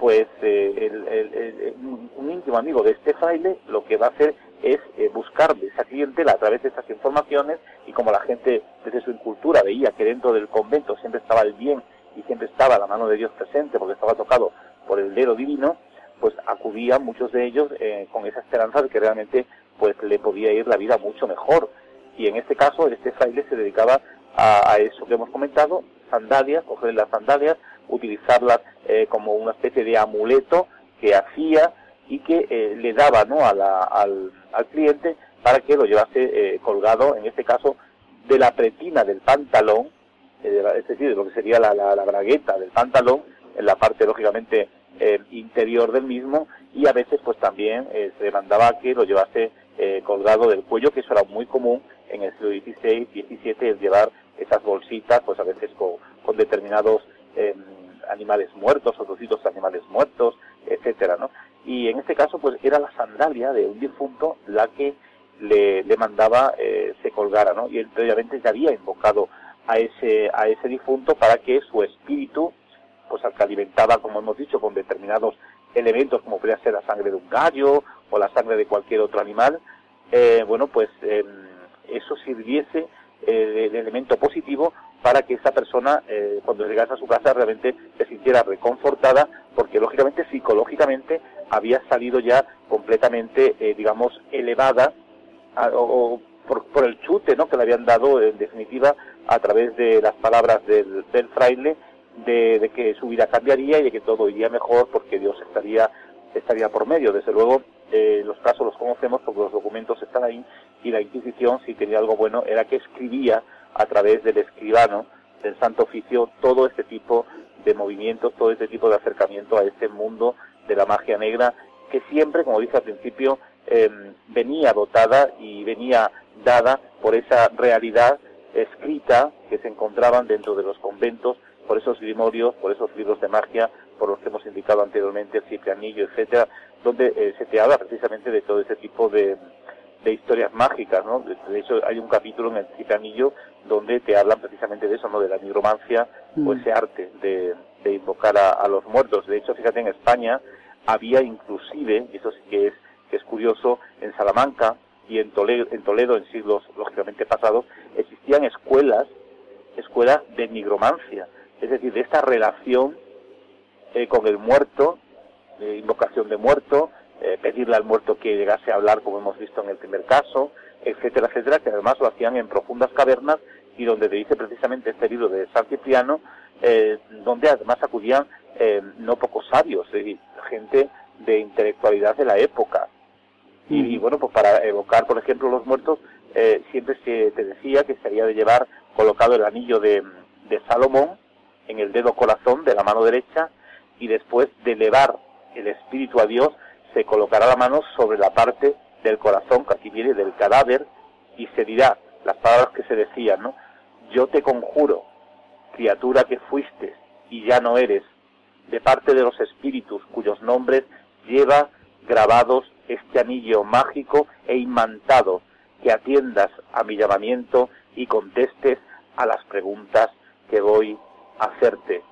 S12: pues eh, un íntimo amigo de este fraile lo que va a hacer es eh, buscar esa clientela a través de esas informaciones y como la gente desde su cultura veía que dentro del convento siempre estaba el bien y siempre estaba la mano de Dios presente porque estaba tocado por el dedo divino, pues acudían muchos de ellos eh, con esa esperanza de que realmente pues le podía ir la vida mucho mejor. Y en este caso, este fraile se dedicaba a, eso que hemos comentado, sandalias, coger las sandalias, utilizarlas eh, como una especie de amuleto que hacía y que eh, le daba ¿no? a al, al, cliente para que lo llevase colgado, en este caso, de la pretina del pantalón, es decir, de lo que sería la, la, la bragueta del pantalón, en la parte lógicamente eh, interior del mismo y a veces pues también eh, se demandaba que lo llevase eh, colgado del cuello, que eso era muy común en el siglo XVI, XVII, el llevar esas bolsitas pues a veces con, con determinados em, animales muertos o trocitos de animales muertos, etcétera, ¿no? Y en este caso pues era la sandalia de un difunto la que le, mandaba se colgara, ¿no? Y él previamente ya había invocado a ese, a ese difunto para que su espíritu pues al que alimentaba, como hemos dicho, con determinados elementos, como podría ser la sangre de un gallo o la sangre de cualquier otro animal, eh, bueno, pues em, eso sirviese eh, de, elemento positivo para que esa persona, eh, cuando llegase a su casa, realmente se sintiera reconfortada, porque lógicamente, psicológicamente, había salido ya completamente, digamos, elevada o, por, por, el chute ¿no? que le habían dado, en definitiva, a través de las palabras del, del fraile de, que su vida cambiaría y de que todo iría mejor porque Dios estaría estaría por medio. Desde luego, eh, los casos los conocemos porque los documentos están ahí y la Inquisición, si tenía algo bueno, era que escribía a través del escribano del Santo Oficio todo este tipo de movimientos, todo este tipo de acercamiento a este mundo de la magia negra que siempre, como dije al principio, em, venía dotada y venía dada por esa realidad escrita que se encontraban dentro de los conventos por esos grimorios, por esos libros de magia, por los que hemos indicado anteriormente, el ciprianillo, etcétera, donde eh, se te habla precisamente de todo ese tipo de, de historias mágicas, ¿no? De hecho, hay un capítulo en el ciprianillo donde te hablan precisamente de eso, ¿no? De la nigromancia o mm. ese arte de, de invocar a, a, los muertos. De hecho, fíjate, en España había inclusive, y eso sí que es, que es curioso, en Salamanca y en Toledo, en Toledo en siglos lógicamente pasados, existían escuelas, escuelas de nigromancia es decir, de esta relación eh, con el muerto, de invocación de muerto, eh, pedirle al muerto que llegase a hablar, como hemos visto en el primer caso, etcétera, etcétera, que además lo hacían en profundas cavernas y donde te dice precisamente este libro de San Cipriano, eh, donde además acudían no pocos sabios, es decir, gente de intelectualidad de la época. Y, bueno, pues para evocar, por ejemplo, los muertos, siempre se te decía que se había de llevar colocado el anillo de, de Salomón, en el dedo corazón de la mano derecha y después de elevar el espíritu a Dios se colocará la mano sobre la parte del corazón que aquí viene del cadáver y se dirá las palabras que se decían, ¿no? Yo te conjuro, criatura que fuiste y ya no eres, de parte de los espíritus cuyos nombres lleva grabados este anillo mágico e imantado que atiendas a mi llamamiento y contestes a las preguntas que voy a hacerte.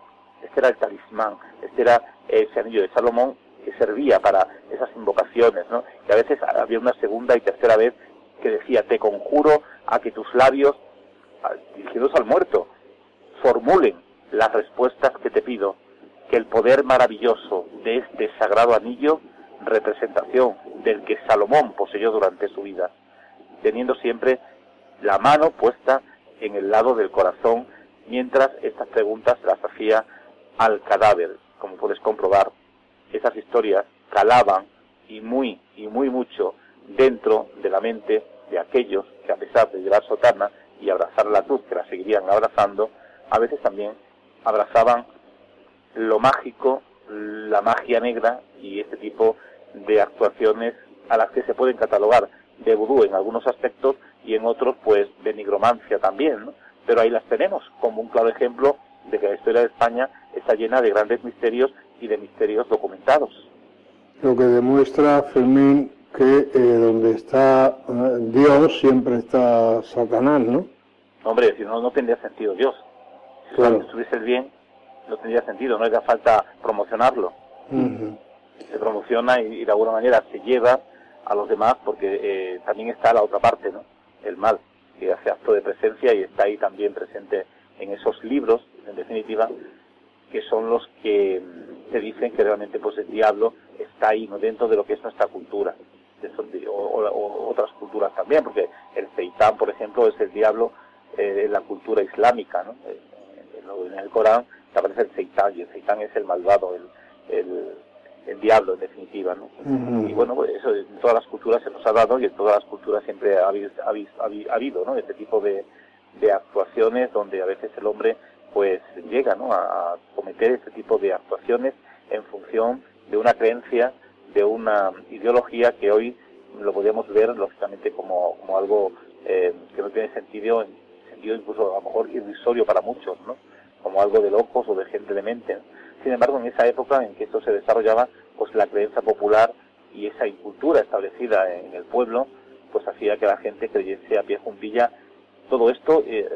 S12: Este era el talismán, este era ese anillo de Salomón que servía para esas invocaciones, ¿no? Que a veces había una segunda y tercera vez que decía, te conjuro a que tus labios, dirigidos al muerto, formulen las respuestas que te pido, que el poder maravilloso de este sagrado anillo, representación del que Salomón poseyó durante su vida, teniendo siempre la mano puesta en el lado del corazón, mientras estas preguntas las hacía al cadáver, como puedes comprobar. Esas historias calaban y muy y muy mucho dentro de la mente de aquellos que a pesar de llevar sotana y abrazar la cruz que la seguirían abrazando, a veces también abrazaban lo mágico, la magia negra y este tipo de actuaciones a las que se pueden catalogar de vudú en algunos aspectos y en otros pues de nigromancia también, pero ahí las tenemos como un claro ejemplo de que la historia de España está llena de grandes misterios y de misterios documentados.
S3: Lo que demuestra Fermín que eh, donde está eh, Dios siempre está Satanás, ¿no?
S12: Hombre, si no, no tendría sentido Dios. Si claro. estuviese el bien, no tendría sentido, no haría falta promocionarlo. Se promociona y, de alguna manera se lleva a los demás porque eh, también está la otra parte, ¿no? El mal, que hace acto de presencia y está ahí también presente en esos libros, en definitiva, que son los que te dicen que realmente pues el diablo está ahí, ¿no? Dentro de lo que es nuestra cultura o, otras culturas también, porque el seitán, por ejemplo, es el diablo eh, en la cultura islámica, ¿no? Eh, en, el Corán aparece el seitán y el seitán es el malvado, el, el, diablo en definitiva, ¿no? Y bueno, pues eso en todas las culturas se nos ha dado y en todas las culturas siempre ha, habido, ¿no? Este tipo de, de actuaciones donde a veces el hombre pues llega ¿no? a cometer este tipo de actuaciones en función de una creencia de una ideología que hoy lo podemos ver lógicamente como, como algo eh, que no tiene sentido, en sentido incluso a lo mejor irrisorio para muchos, ¿no? como algo de locos o de gente de mente. Sin embargo, en esa época en que esto se desarrollaba, pues la creencia popular y esa incultura establecida en el pueblo, pues hacía que la gente creyese a pie juntilla todo esto eh,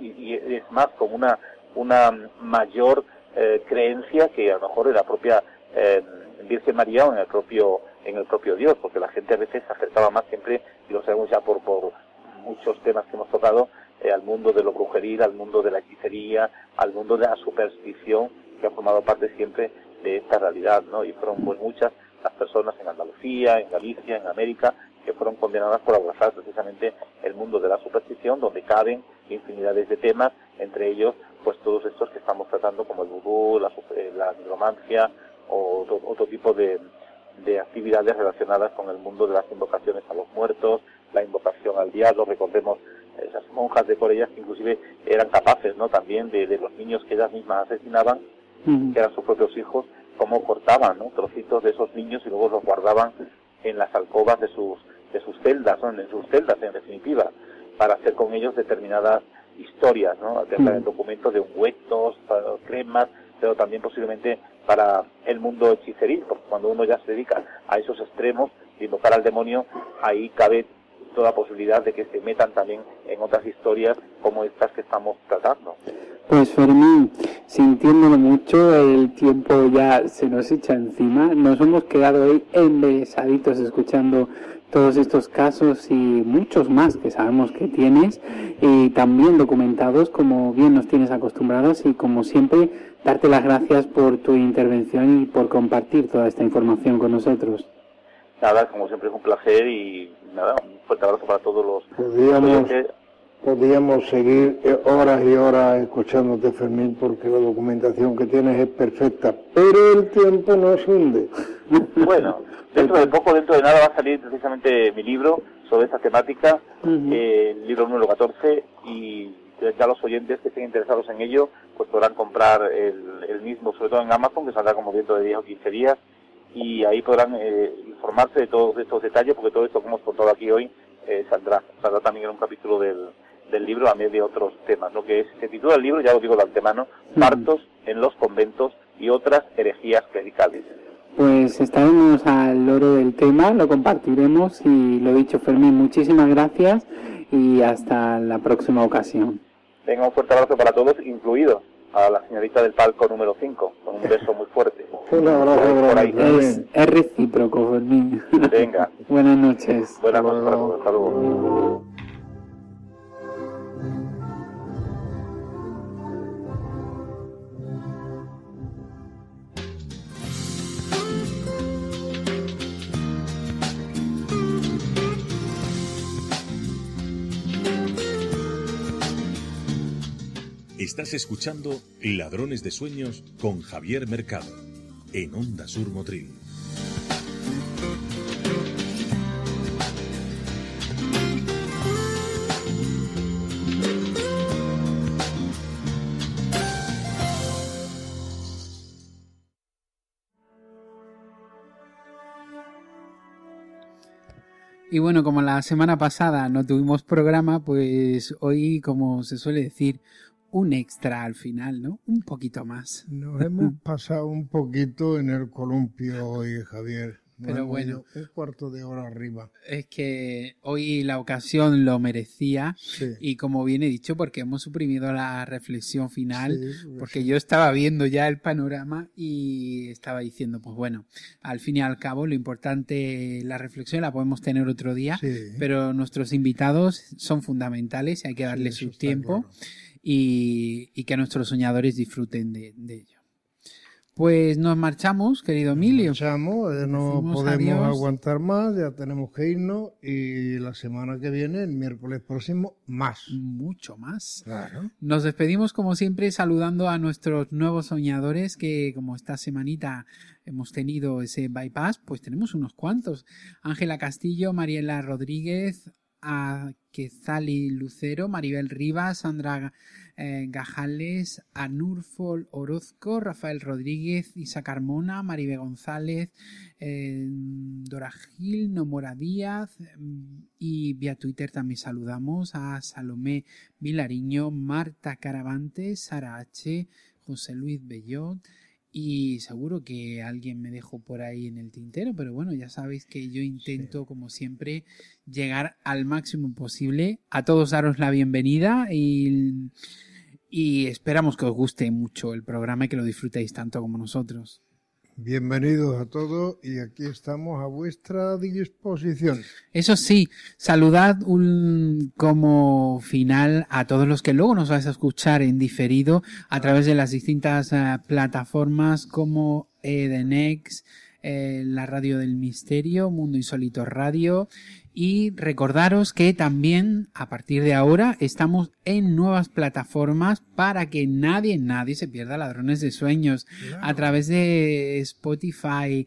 S12: y, es más como una, una mayor eh, creencia que a lo mejor era propia Virgen María o en el propio en el propio Dios, porque la gente a veces se acercaba más siempre, y lo sabemos ya por, por muchos temas que hemos tocado, eh, al mundo de lo brujeril, al mundo de la hechicería, al mundo de la superstición, que ha formado parte siempre de esta realidad, ¿no? Y fueron pues muchas las personas en Andalucía, en Galicia, en América, que fueron condenadas por abrazar precisamente el mundo de la superstición, donde caben infinidades de temas, entre ellos pues todos estos que estamos tratando como el vudú, la, la nigromancia, o otro, tipo de, de actividades relacionadas con el mundo de las invocaciones a los muertos, la invocación al diablo, recordemos esas monjas de Corellas que inclusive eran capaces ¿no? también de, de los niños que ellas mismas asesinaban, que eran sus propios hijos, cómo cortaban ¿no? trocitos de esos niños y luego los guardaban en las alcobas de sus, de sus celdas, ¿no? en sus celdas en definitiva, para hacer con ellos determinadas historias, ¿no? documentos de ungüentos, cremas, pero también posiblemente para el mundo hechicerial, porque cuando uno ya se dedica a esos extremos de invocar al demonio, ahí cabe toda posibilidad de que se metan también en otras historias como estas que estamos tratando.
S2: Pues Fermín, sintiéndolo mucho, el tiempo ya se nos echa encima. Nos hemos quedado hoy embelesaditos escuchando todos estos casos y muchos más que sabemos que tienes y también documentados como bien nos tienes acostumbrados y como siempre darte las gracias por tu intervención y por compartir toda esta información con nosotros.
S12: Nada, como siempre es un placer y nada, un fuerte abrazo para todos los...
S3: Podríamos, podríamos seguir horas y horas escuchándote, Fermín, porque la documentación que tienes es perfecta, pero el tiempo nos hunde.
S12: Bueno, dentro de poco, dentro de nada, va a salir precisamente mi libro sobre esta temática, eh, el libro número 14, y ya los oyentes que estén interesados en ello, pues podrán comprar el, mismo, sobre todo en Amazon, que saldrá como dentro de 10 o 15 días, y ahí podrán eh, informarse de todos estos detalles, porque todo esto que hemos contado aquí hoy eh, saldrá, saldrá también en un capítulo del, del libro, a medio de otros temas. Lo que es, se titula el libro, ya lo digo de antemano, Partos en los conventos y otras herejías clericales.
S2: Pues estaremos al loro del tema, lo compartiremos y lo dicho Fermín, muchísimas gracias y hasta la próxima ocasión.
S12: Venga, un fuerte abrazo para todos, incluido a la señorita del palco número 5, con un beso muy fuerte.
S3: Un abrazo
S2: Es, es recíproco, Fermín.
S12: Venga.
S2: Buenas noches.
S12: Buenas noches para todos. Hasta luego.
S1: Estás escuchando Ladrones de Sueños con Javier Mercado en Onda Sur Motril.
S2: Y bueno, como la semana pasada no tuvimos programa, pues hoy, como se suele decir, un extra al final, ¿no? Un poquito más.
S3: Nos hemos pasado un poquito en el columpio hoy, Javier.
S2: Pero bueno,
S3: un cuarto de hora arriba.
S2: Es que hoy la ocasión lo merecía y como bien he dicho, porque hemos suprimido la reflexión final, porque yo estaba viendo ya el panorama y estaba diciendo, pues bueno, al fin y al cabo lo importante, la reflexión la podemos tener otro día, pero nuestros invitados son fundamentales y hay que darles su tiempo y, que nuestros soñadores disfruten de, ello. Pues nos marchamos, querido Emilio.
S3: Nos marchamos, eh, no podemos aguantar más, ya tenemos que irnos y la semana que viene, el miércoles próximo, más.
S2: Mucho más.
S3: Claro.
S2: Nos despedimos como siempre saludando a nuestros nuevos soñadores que como esta semanita hemos tenido ese bypass, pues tenemos unos cuantos. Ángela Castillo, Mariela Rodríguez, a Quezali Lucero, Maribel Rivas, Sandra eh, Gajales, Anurfol Orozco, Rafael Rodríguez, Isa Carmona, Maribel González, eh, Dora Gil, Nomora Díaz mm, y vía Twitter también saludamos a Salomé Vilariño, Marta Caravante, Sara H., José Luis Bellot, y seguro que alguien me dejó por ahí en el tintero, pero bueno, ya sabéis que yo intento, como siempre, llegar al máximo posible. A todos daros la bienvenida y, y esperamos que os guste mucho el programa y que lo disfrutéis tanto como nosotros.
S3: Bienvenidos a todos y aquí estamos a vuestra disposición.
S2: Eso sí, saludad un, como final a todos los que luego nos vais a escuchar en diferido a través de las distintas eh, plataformas como Edenex, eh, la radio del misterio, Mundo Insólito Radio y recordaros que también a partir de ahora estamos en nuevas plataformas para que nadie, nadie se pierda ladrones de sueños a través de Spotify,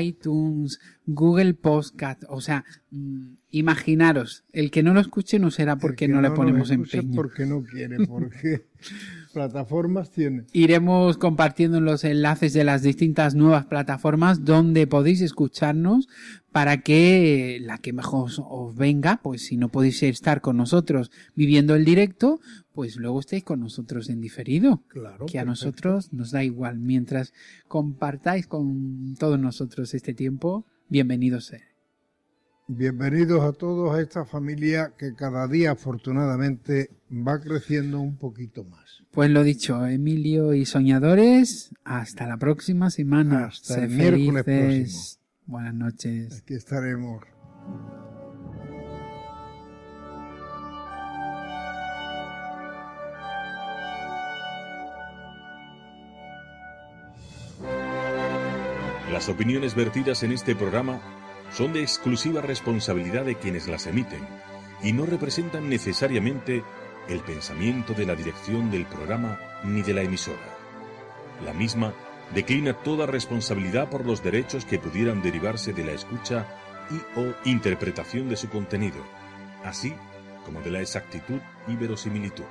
S2: iTunes, Google Podcast. O sea, mm, imaginaros, el que no lo escuche no será porque no, le ponemos empeño.
S3: Porque no quiere, porque plataformas tiene.
S2: Iremos compartiendo los enlaces de las distintas nuevas plataformas donde podéis escucharnos para que la que mejor os venga, pues si no podéis estar con nosotros viviendo el directo, pues luego estéis con nosotros en diferido.
S3: Claro.
S2: Que a nosotros nos da igual. Mientras compartáis con todos nosotros este tiempo, bienvenidos.
S3: Bienvenidos a todos a esta familia que cada día afortunadamente va creciendo un poquito más.
S2: Pues lo dicho, Emilio y soñadores, hasta la próxima semana.
S3: Hasta el miércoles próximo.
S2: Buenas noches.
S3: Aquí estaremos.
S1: Las opiniones vertidas en este programa son de exclusiva responsabilidad de quienes las emiten y no representan necesariamente el pensamiento de la dirección del programa ni de la emisora. La misma declina toda responsabilidad por los derechos que pudieran derivarse de la escucha y o interpretación de su contenido, así como de la exactitud y verosimilitud.